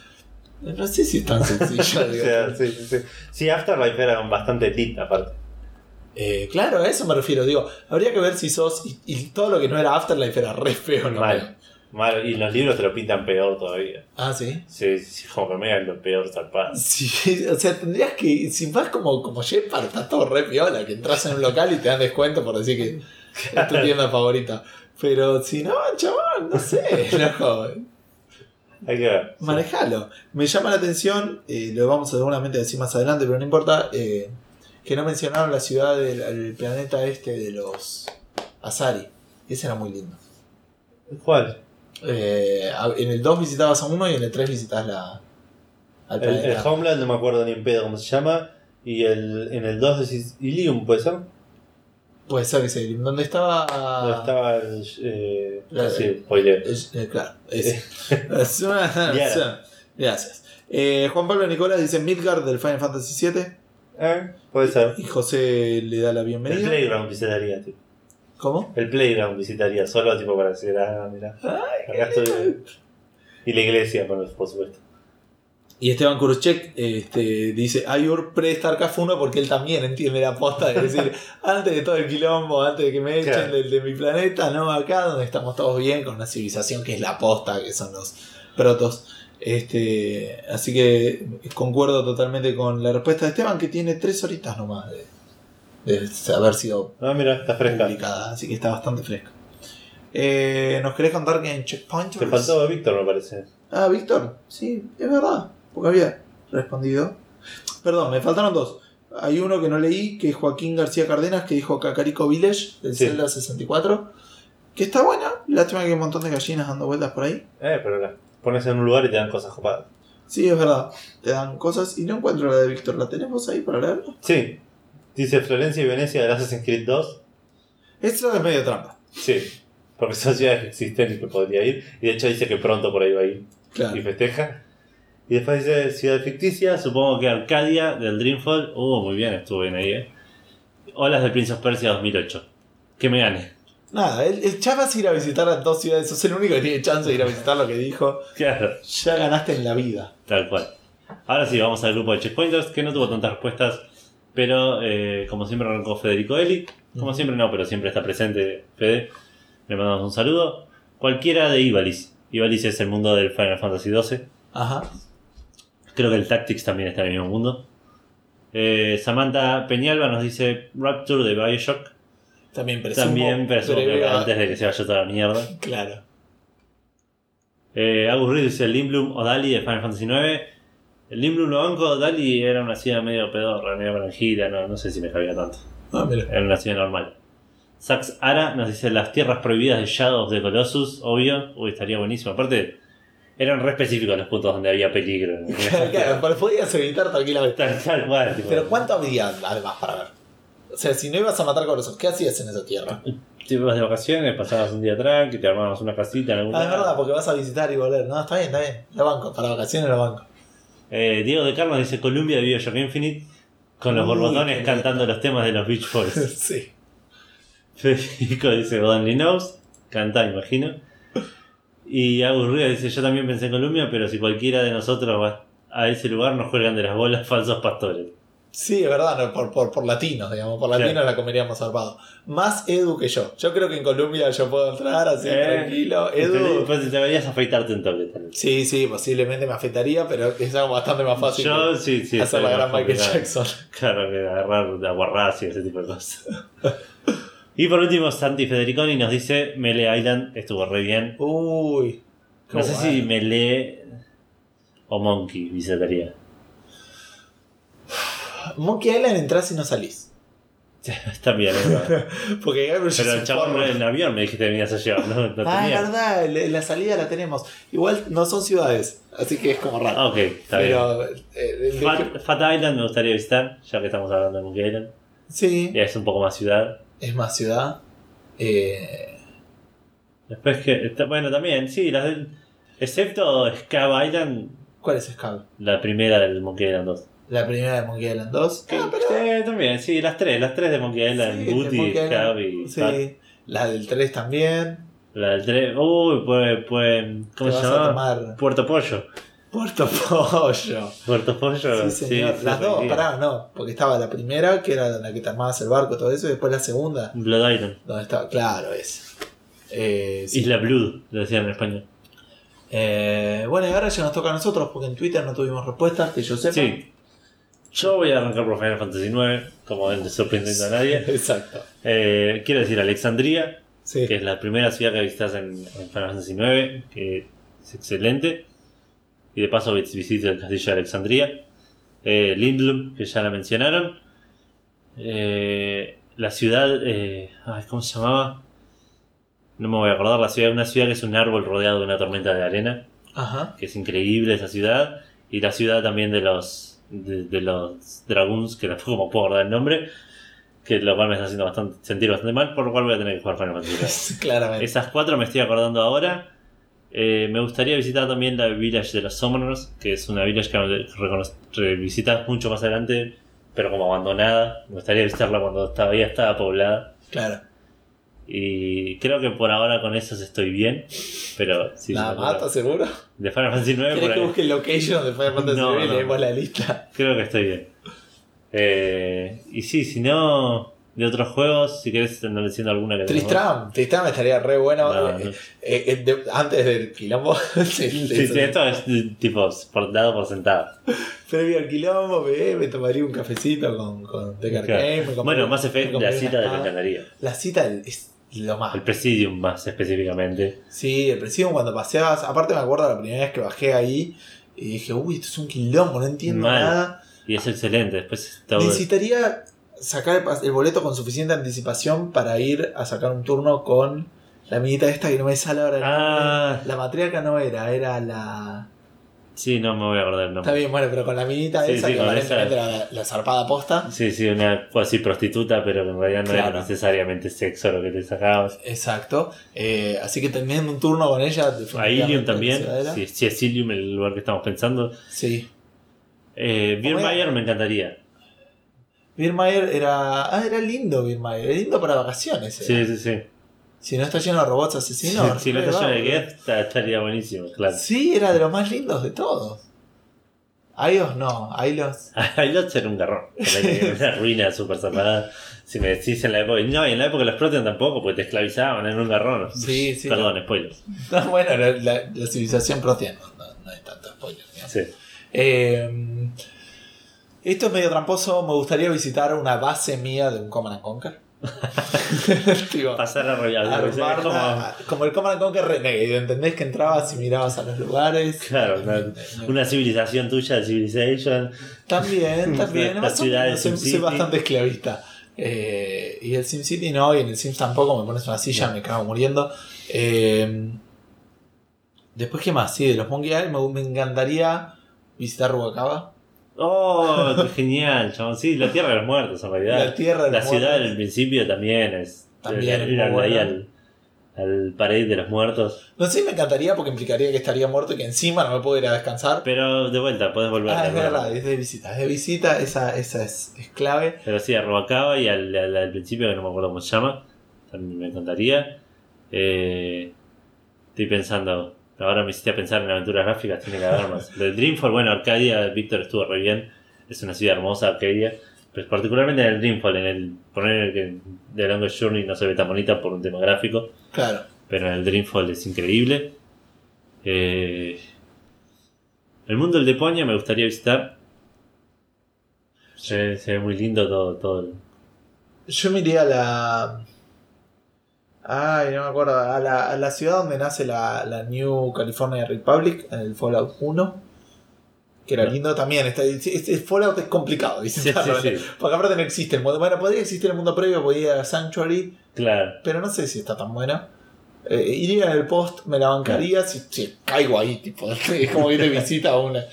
No sé si es tan sencillo. [LAUGHS] O sea, sí, sí, sí. Sí, Afterlife era bastante lit, aparte. Eh, claro, a eso me refiero. Digo, habría que ver si sos. Y, y todo lo que no era Afterlife era re feo, ¿no? Mal. Mal. Y los libros te lo pintan peor todavía. Ah, sí. Sí, sí, como que es lo peor zarpado. Sí, o sea, tendrías que. Si vas como, como Shepard, está todo re piola. Que entras en un local y te dan descuento por decir que es tu tienda favorita. Pero si no, chaval, no sé, [LAUGHS] loco. Hay que ver. Manejalo. Me llama la atención, eh, lo vamos a seguramente decir más adelante, pero no importa. eh, que no mencionaron la ciudad del el planeta este de los Asari. Ese era muy lindo. ¿Cuál? Eh, en el 2 visitabas a uno y en el 3 visitabas la, al El, el planeta. Homeland no me acuerdo ni en pedo cómo se llama. Y el, en el 2 decís Ilium, ¿puede ser? Puede ser que sea. ¿Dónde estaba? Donde estaba el. Eh, La- sí, spoiler. Eh, claro. Es. [LAUGHS] Gracias. Eh, Juan Pablo Nicolás dice Midgard del Final Fantasy VII. Eh, puede ser. Y José le da la El bienvenida. Playground visitaría, tipo. ¿Cómo? El Playground visitaría, solo tipo para decir, ah, mira. Acá estoy. Y la iglesia, por supuesto. Y Esteban Kuruchek este, dice Ayur pre-Starcraft 1 porque él también entiende la posta. Es decir, [LAUGHS] antes de todo el quilombo, antes de que me echen Claro. del- de, mi planeta, no acá donde estamos todos bien con una civilización que es la posta, que son los protos. Este, así que concuerdo totalmente con la respuesta de Esteban, que tiene tres horitas nomás de, de haber sido Ah, mira, está fresca. publicada, así que está bastante fresca. Eh, ¿Nos querés contar que en Checkpoint? Te faltó Víctor, me parece. Ah, Víctor, sí, es verdad, porque había respondido. Perdón, me faltaron dos. Hay uno que no leí, que es Joaquín García Cardenas, que dijo Kakariko Village, del Sí. Zelda 64, que está buena. Lástima que hay un montón de gallinas dando vueltas por ahí. Eh, pero la pones en un lugar y te dan cosas copadas. Sí, es verdad, te dan cosas y no encuentro la de Víctor. ¿La tenemos ahí para leerla? Sí. Dice Florencia y Venecia del Assassin's Creed 2. Esto es medio trampa. Sí. Porque son ciudades que existen y que podría ir. Y de hecho dice que pronto por ahí va a ir. Claro. Y festeja. Y después dice Ciudad Ficticia. Supongo que Arcadia del Dreamfall. Uh, muy bien, estuvo bien ahí, eh. Olas del Prince of Persia 2008. Que me gane. Nada, el, el chat vas a ir a visitar a dos ciudades. Sos el único que tiene chance de ir a visitar lo que dijo. [LAUGHS] Claro, Ya ganaste en la vida. tal cual. Ahora sí, vamos al grupo de checkpointers, que no tuvo tantas respuestas. Pero eh, como siempre arrancó Federico Eli. Como siempre no, pero siempre está presente Fede. Le mandamos un saludo. Cualquiera de Ivalice. Ivalice es el mundo del Final Fantasy XII. Ajá. Creo que el Tactics también está en el mismo mundo. Eh, Samantha Peñalba nos dice Rapture de Bioshock. También presumo. También, que breve- antes de que se vaya toda la mierda. [LAUGHS] Claro. Eh, Agus Reed dice Limblum o Dali de Final Fantasy IX. El Limblum lo banco, Dali era una ciudad medio pedorra, medio granjita, no, no sé si me cabía tanto. Ah, mira. Era una ciudad normal. Sax Ara nos dice las tierras prohibidas de Shadow of the Colossus, obvio. Uy, estaría buenísimo. Aparte, eran re específicos los puntos donde había peligro. [LAUGHS] Claro, pero podías evitar tranquilamente. [LAUGHS] tal, tal cual. tipo. Pero ¿cuánto había además para ver? O sea, si no ibas a matar colosos, ¿qué hacías en esa tierra? [LAUGHS] Te ibas de vacaciones, pasabas un día tranqui, te armabas una casita en algún Ah, es verdad, porque vas a visitar y volver. No, está bien, está bien. Lo banco, para vacaciones lo banco. Eh, Diego de Carlos dice Columbia de Bioshock Infinite con los Uy, borbotones cantando los temas de los Beach Boys. sí. Federico dice Only Knows, canta, imagino. Y Agus Ríos dice: Yo también pensé en Columbia, pero si cualquiera de nosotros va a ese lugar, nos cuelgan de las bolas [LAUGHS] falsos pastores. Sí, es verdad, no, por, por, por latinos, digamos. Por latinos Claro. la comeríamos zarpado. Más Edu que yo. Yo creo que en Colombia yo puedo entrar así Eh, tranquilo. Edu. Pues deberías afeitarte tal vez. Sí, sí, posiblemente me afectaría, pero es algo bastante más fácil Yo que sí, sí. hacer la gran Michael. Jackson. Claro, que agarrar aguarrás y ese tipo de cosas. [LAUGHS] y por último, Santi Federiconi nos dice: Melee Island estuvo re bien. Uy. No sé si Melee o Monkey visitaría. Monkey Island entras y no salís. [LAUGHS] Está bien, es verdad. [LAUGHS] Porque Gabriel Pero el chabón en avión me dijiste que venías a llevar, ¿no? no Ah, es verdad, la salida la tenemos. Igual no son ciudades, así que es como raro. Ah, ok, está Pero, eh, bien. Fat, Fat Island me gustaría visitar, ya que estamos hablando de Monkey Island. sí, Ya es un poco más ciudad. Es más ciudad. Eh, Después que. bueno, también, sí, las del- excepto Scab Island, ¿Cuál es Scab? la primera del Monkey Island 2. La primera de Monkey Island 2. Que- Ah, pero. sí, también, sí, las tres, las tres de Monkey Island, sí, Booty, Scab y. Sí, la del 3 también. La del 3, uy, pues, pues, ¿cómo se llama? Puerto Pollo. Puerto Pollo. Puerto Pollo, Sí, señor. sí, Las dos, pará, no. Porque estaba la primera, que era la que te armabas el barco y todo eso, y después la segunda, Blood Island. donde estaba. Claro, es. Eh, sí. Isla Blood, lo decían en español. Eh, bueno, y ahora ya nos toca a nosotros, porque en Twitter no tuvimos respuestas, que yo sepa. Sí. Yo voy a arrancar por Final Fantasy IX, como él sorprendiendo a nadie. [LAUGHS] Exacto. Eh, quiero decir Alexandria, Sí. que es la primera ciudad que visitas en, en Final Fantasy IX, que es excelente. Y de paso vis- visita el castillo de Alexandria. Eh, Lindblum, que ya la mencionaron. Eh, la ciudad. eh, ay, ¿Cómo se llamaba? No me voy a acordar. La ciudad, una ciudad que es un árbol rodeado de una tormenta de arena. Ajá. Que es increíble esa ciudad. Y la ciudad también de los. De, de los Dragoons, que tampoco puedo acordar el nombre. Que lo cual me está haciendo bastante, sentir bastante mal. Por lo cual voy a tener que jugar Final Fantasy. [LAUGHS] Claramente. Esas cuatro me estoy acordando ahora. Eh, me gustaría visitar también la Village de los Summoners, que es una village que revisitas mucho más adelante, pero como abandonada. Me gustaría visitarla cuando todavía estaba poblada. Claro. Y creo que por ahora con esas estoy bien. Pero más, acuerdo. ¿estás seguro? de Final Fantasy 9 ¿Querés por que ahí. busque el location de Final Fantasy No, IX y no. leemos la lista? Creo que estoy bien. Eh, y sí, si no, de otros juegos, si querés andar diciendo alguna que. Tristram, Tristram estaría re bueno. No, Eh, no. eh, eh, de- antes del quilombo. [LAUGHS] sí, Sí, sí, esto es tipo por, dado por sentado. Previo al quilombo, me, me tomaría un cafecito con, con Claro. Game. Bueno, Mass me Effect, la cita de espada. encantaría. La cita es lo más. El Presidium más específicamente. Sí, el Presidium cuando paseabas. Aparte, me acuerdo la primera vez que bajé ahí y dije, uy, esto es un quilombo, no entiendo Mal. nada. Y es excelente. Después todo. Necesitaría sacar el, boleto con suficiente anticipación para ir a sacar un turno con la amiguita esta que no me sale ahora. Ah. La matriarca no era, era la. Sí, no me voy a acordar el Está nombre. bien, bueno, pero con la amiguita Sí, esa sí, que aparentemente esa. era la, zarpada posta. Sí, sí, una cuasi prostituta, pero que en realidad no Claro. era necesariamente sexo lo que te sacabas. Exacto. Eh, así que teniendo un turno con ella. A Ilium también. Si, si es Ilium el lugar que estamos pensando. Sí. Eh, me encantaría. Birmayer era. Ah, era lindo Birmayer. Era lindo para vacaciones. era. Sí, sí, sí. Si no está lleno de robots asesinos. [LAUGHS] si no está lleno de está- estaría buenísimo, claro. Sí, era de los más lindos de todos. Aios no, Ailos. [LAUGHS] Ailots era un garrón. Era una [LAUGHS] ruina súper zapada. Si me decís en la época. No, y en la época los Protean tampoco, porque te esclavizaban en un garrón. Sí, sí. Perdón, spoilers. No, bueno, la, la- la civilización protean, no, no, no hay tanto spoiler. Sí. Eh, esto es medio tramposo. Me gustaría visitar una base mía de un Command and Conquer. [LAUGHS] Pasar a armarla, como. como el Command and Conquer Renegade. ¿Entendés que entrabas y mirabas a los lugares? Claro, una, una civilización tuya de Civilization. También, [LAUGHS] también. La ciudad de soy, soy bastante esclavista. Eh, y el SimCity no, y en el Sims tampoco. Me pones una silla, me cago muriendo. Eh, después, ¿qué más? Sí, de los Monkey Island me, me encantaría visitar Rubalcaba. Oh, qué genial, chabón. Sí, la tierra de los muertos, en realidad. La tierra de La los ciudad muertos. del principio también es. También es ir muy ahí buena. al, al parade de los muertos. No sé, me encantaría porque implicaría que estaría muerto y que encima no me puedo ir a descansar. Pero de vuelta, puedes volver. Ah, es verdad, es de visita. Es de visita, esa, esa es, es clave. Pero sí, a Robacaba y al, al, al principio, que no me acuerdo cómo se llama. También me encantaría. Eh, estoy pensando. Ahora me hiciste pensar en aventuras gráficas, tiene que haber más. Lo de Dreamfall, bueno, Arcadia, Víctor estuvo re bien. Es una ciudad hermosa, Arcadia. Pues particularmente en el Dreamfall, en el poner que The Longest Journey no se ve tan bonita por un tema gráfico. Claro. Pero en el Dreamfall es increíble. Eh, el mundo del Deponia me gustaría visitar. Se, se ve muy lindo todo, todo el- Yo me iría a la. Ay, no me acuerdo. A la, a la ciudad donde nace la, la New California Republic, en el Fallout 1. Que era No. lindo también. Está, este- este Fallout es complicado visitarlo. Sí, sí, sí. Porque aparte no existe el mundo. Bueno, podría existir el mundo previo, podría ir a Sanctuary, Claro. pero no sé si está tan bueno. Eh, iría en el post, me la bancaría si, si caigo ahí, tipo. [LAUGHS] Es como ir de visita a una.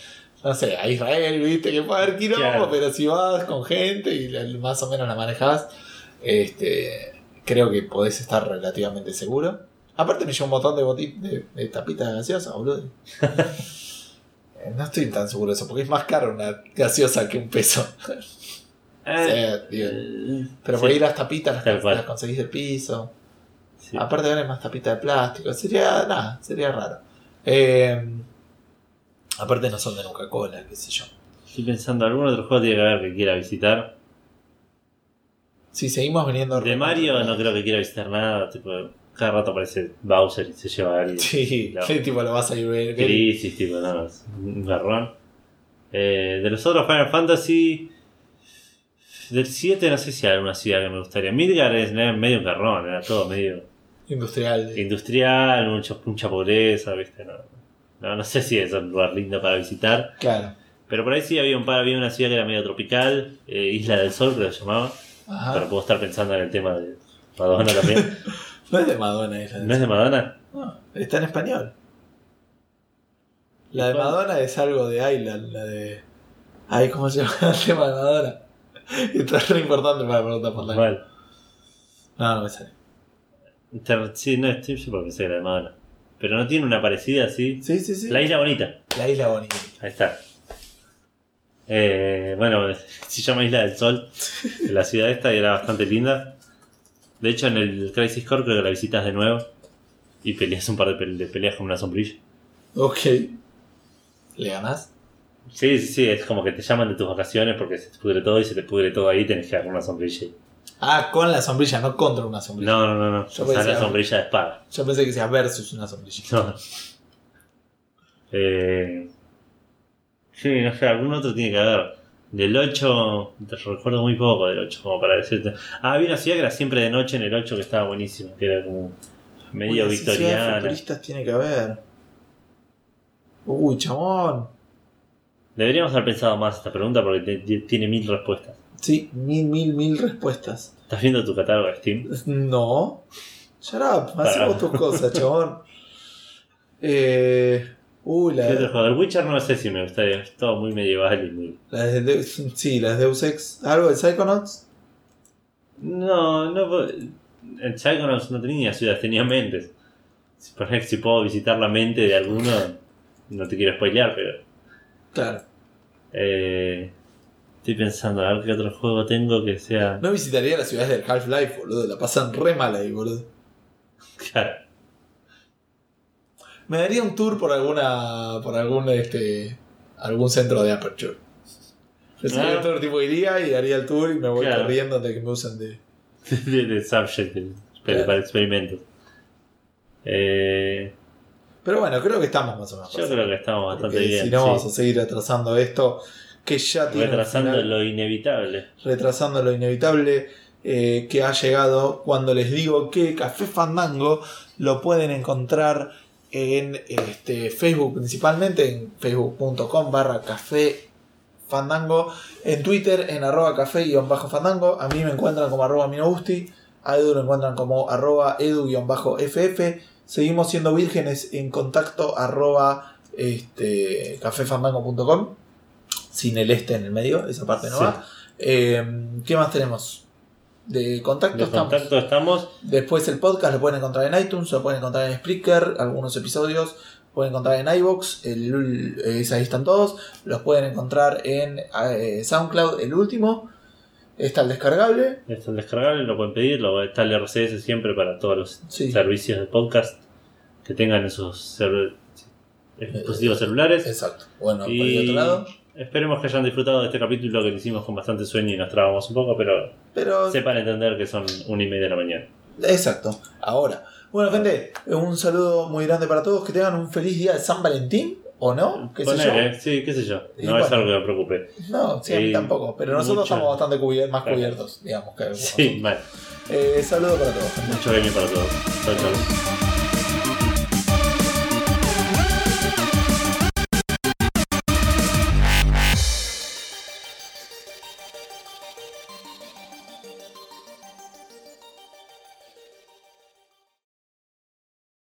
No sé, a Israel, viste, que puede haber quilombo, Claro. pero si vas con gente y más o menos la manejás, este, creo que podés estar relativamente seguro. Aparte me llevo un montón de, boti- de, de tapitas gaseosas, boludo. [LAUGHS] No estoy tan seguro de eso, porque es más caro una gaseosa que un peso. [LAUGHS] Eh, Sí, digo, eh, pero sí, por ahí las tapitas las, las conseguís del piso. sí. Aparte ahora hay más tapitas de plástico. Sería, nada, sería raro. Eh, aparte no son de Coca-Cola, qué sé yo. Estoy pensando, algún otro juego tiene que haber que quiera visitar. Si seguimos viniendo... De Mario no creo que quiera visitar nada. Tipo, cada rato aparece Bowser y se lleva a alguien. Sí, sí, tipo lo vas a ir ver. Crisis, tipo, no, un garrón. Eh, de los otros Final Fantasy. Del 7 no sé si hay alguna ciudad que me gustaría. Midgar es eh, medio un garrón, era todo medio Industrial. industrial, mucho, mucha pobreza, ¿viste? No, no, no sé si es un lugar lindo para visitar. Claro. Pero por ahí sí había un par, había una ciudad que era medio tropical, eh, Isla del Sol creo que se llamaba. Ajá. Pero puedo estar pensando en el tema de Madonna también. [LAUGHS] No es de Madonna esa. ¿No es de Madonna? No, está en español. La de. Madonna es algo de Island, la de. Ay, ¿cómo se [LAUGHS] llama el tema de Madonna? [LAUGHS] Esto es re importante para preguntar por la. Mal. No, no me sale. Sí, no, estoy sí, porque sé era de Madonna. Pero no tiene una parecida así. Sí, sí, sí. La isla bonita. La isla bonita. Ahí está. Eh, bueno, [LAUGHS] se llama Isla del Sol. La ciudad esta y era bastante linda. De hecho, en el Crisis Core creo que la visitas de nuevo. Y peleas un par de, pe- de peleas con una sombrilla. Ok. ¿Le ganás? Sí, sí, sí, es como que te llaman de tus vacaciones porque se te pudre todo y se te pudre todo ahí tenés que agarrar una sombrilla. Ah, con la sombrilla, no contra una sombrilla. No, no, no, no. Yo O sea, la sombrilla de espada. Yo pensé que sea versus una sombrilla. No. Eh, sí, no sé, algún otro tiene que haber. Del 8, te recuerdo muy poco del 8, como para decirte. Ah, había una ciudad que era siempre de noche en el 8 que estaba buenísima, que era como medio Uy, victoriana. futuristas tiene que haber. Uy, chamón. Deberíamos haber pensado más esta pregunta porque te- te- tiene mil respuestas. Sí, mil, mil, mil respuestas. ¿Estás viendo tu catálogo de Steam? No. Shut up, hacemos tus cosas, [LAUGHS] chabón. Eh. Uy, ¿Qué otro la? El Witcher no sé si me gustaría, es todo muy medieval y muy... la de Deus, sí, las Deus Ex. ¿Algo de Psychonauts? No, no. En Psychonauts no tenía ciudades, tenía mentes. Si, por ejemplo, si puedo visitar la mente de alguno, no te quiero spoilear, pero. Claro. eh, estoy pensando, a ver qué otro juego tengo que sea. No visitaría las ciudades del Half-Life, boludo. La pasan re mal ahí, boludo. [LAUGHS] Claro. Me daría un tour por alguna. por algún este. algún centro de Aperture. Ah. el tour tipo iría y haría el tour y me voy Claro. corriendo de que me usen de. [LAUGHS] de, subject, de- Claro. para experimentos. Eh, Pero bueno, creo que estamos más o menos. yo creo que estamos bastante Porque bien. si no, sí. vamos a seguir atrasando esto. Que ya tiene. Retrasando final. lo inevitable. retrasando lo inevitable eh, que ha llegado cuando les digo que Café Fandango lo pueden encontrar en este, Facebook principalmente, en facebook.com barra Café Fandango, en Twitter en arroba café-fandango, a mí me encuentran como arroba minogusti, a Edu lo encuentran como arroba edu-ff, seguimos siendo vírgenes en contacto arroba este, cafefandango.com, sin el este en el medio, esa parte no Sí. va. Eh, ¿Qué más tenemos? De contacto De estamos. contacto estamos. Después el podcast lo pueden encontrar en iTunes, lo pueden encontrar en Spreaker, algunos episodios, pueden encontrar en iVoox, el, es- ahí están todos, los pueden encontrar en eh, SoundCloud, el último, está el descargable, Está el descargable, lo pueden pedir. Lo, está el RCS siempre para todos los Sí. servicios de podcast que tengan en sus serv- dispositivos celulares. exacto. Bueno, por el Y otro lado, esperemos que hayan disfrutado de este capítulo que lo hicimos con bastante sueño y nos trabamos un poco, pero pero sepan entender que son una y media de la mañana. exacto, ahora. Bueno, gente, un saludo muy grande para todos, que tengan un feliz día de San Valentín, ¿o no? ¿Qué sé yo? Sí, qué sé yo. No es algo que me preocupe. No, sí, a mí tampoco, pero nosotros estamos bastante cubier- más cubiertos, digamos que. Sí, mal. Eh, saludo para todos. Mucho cariño para todos. Chau, chau.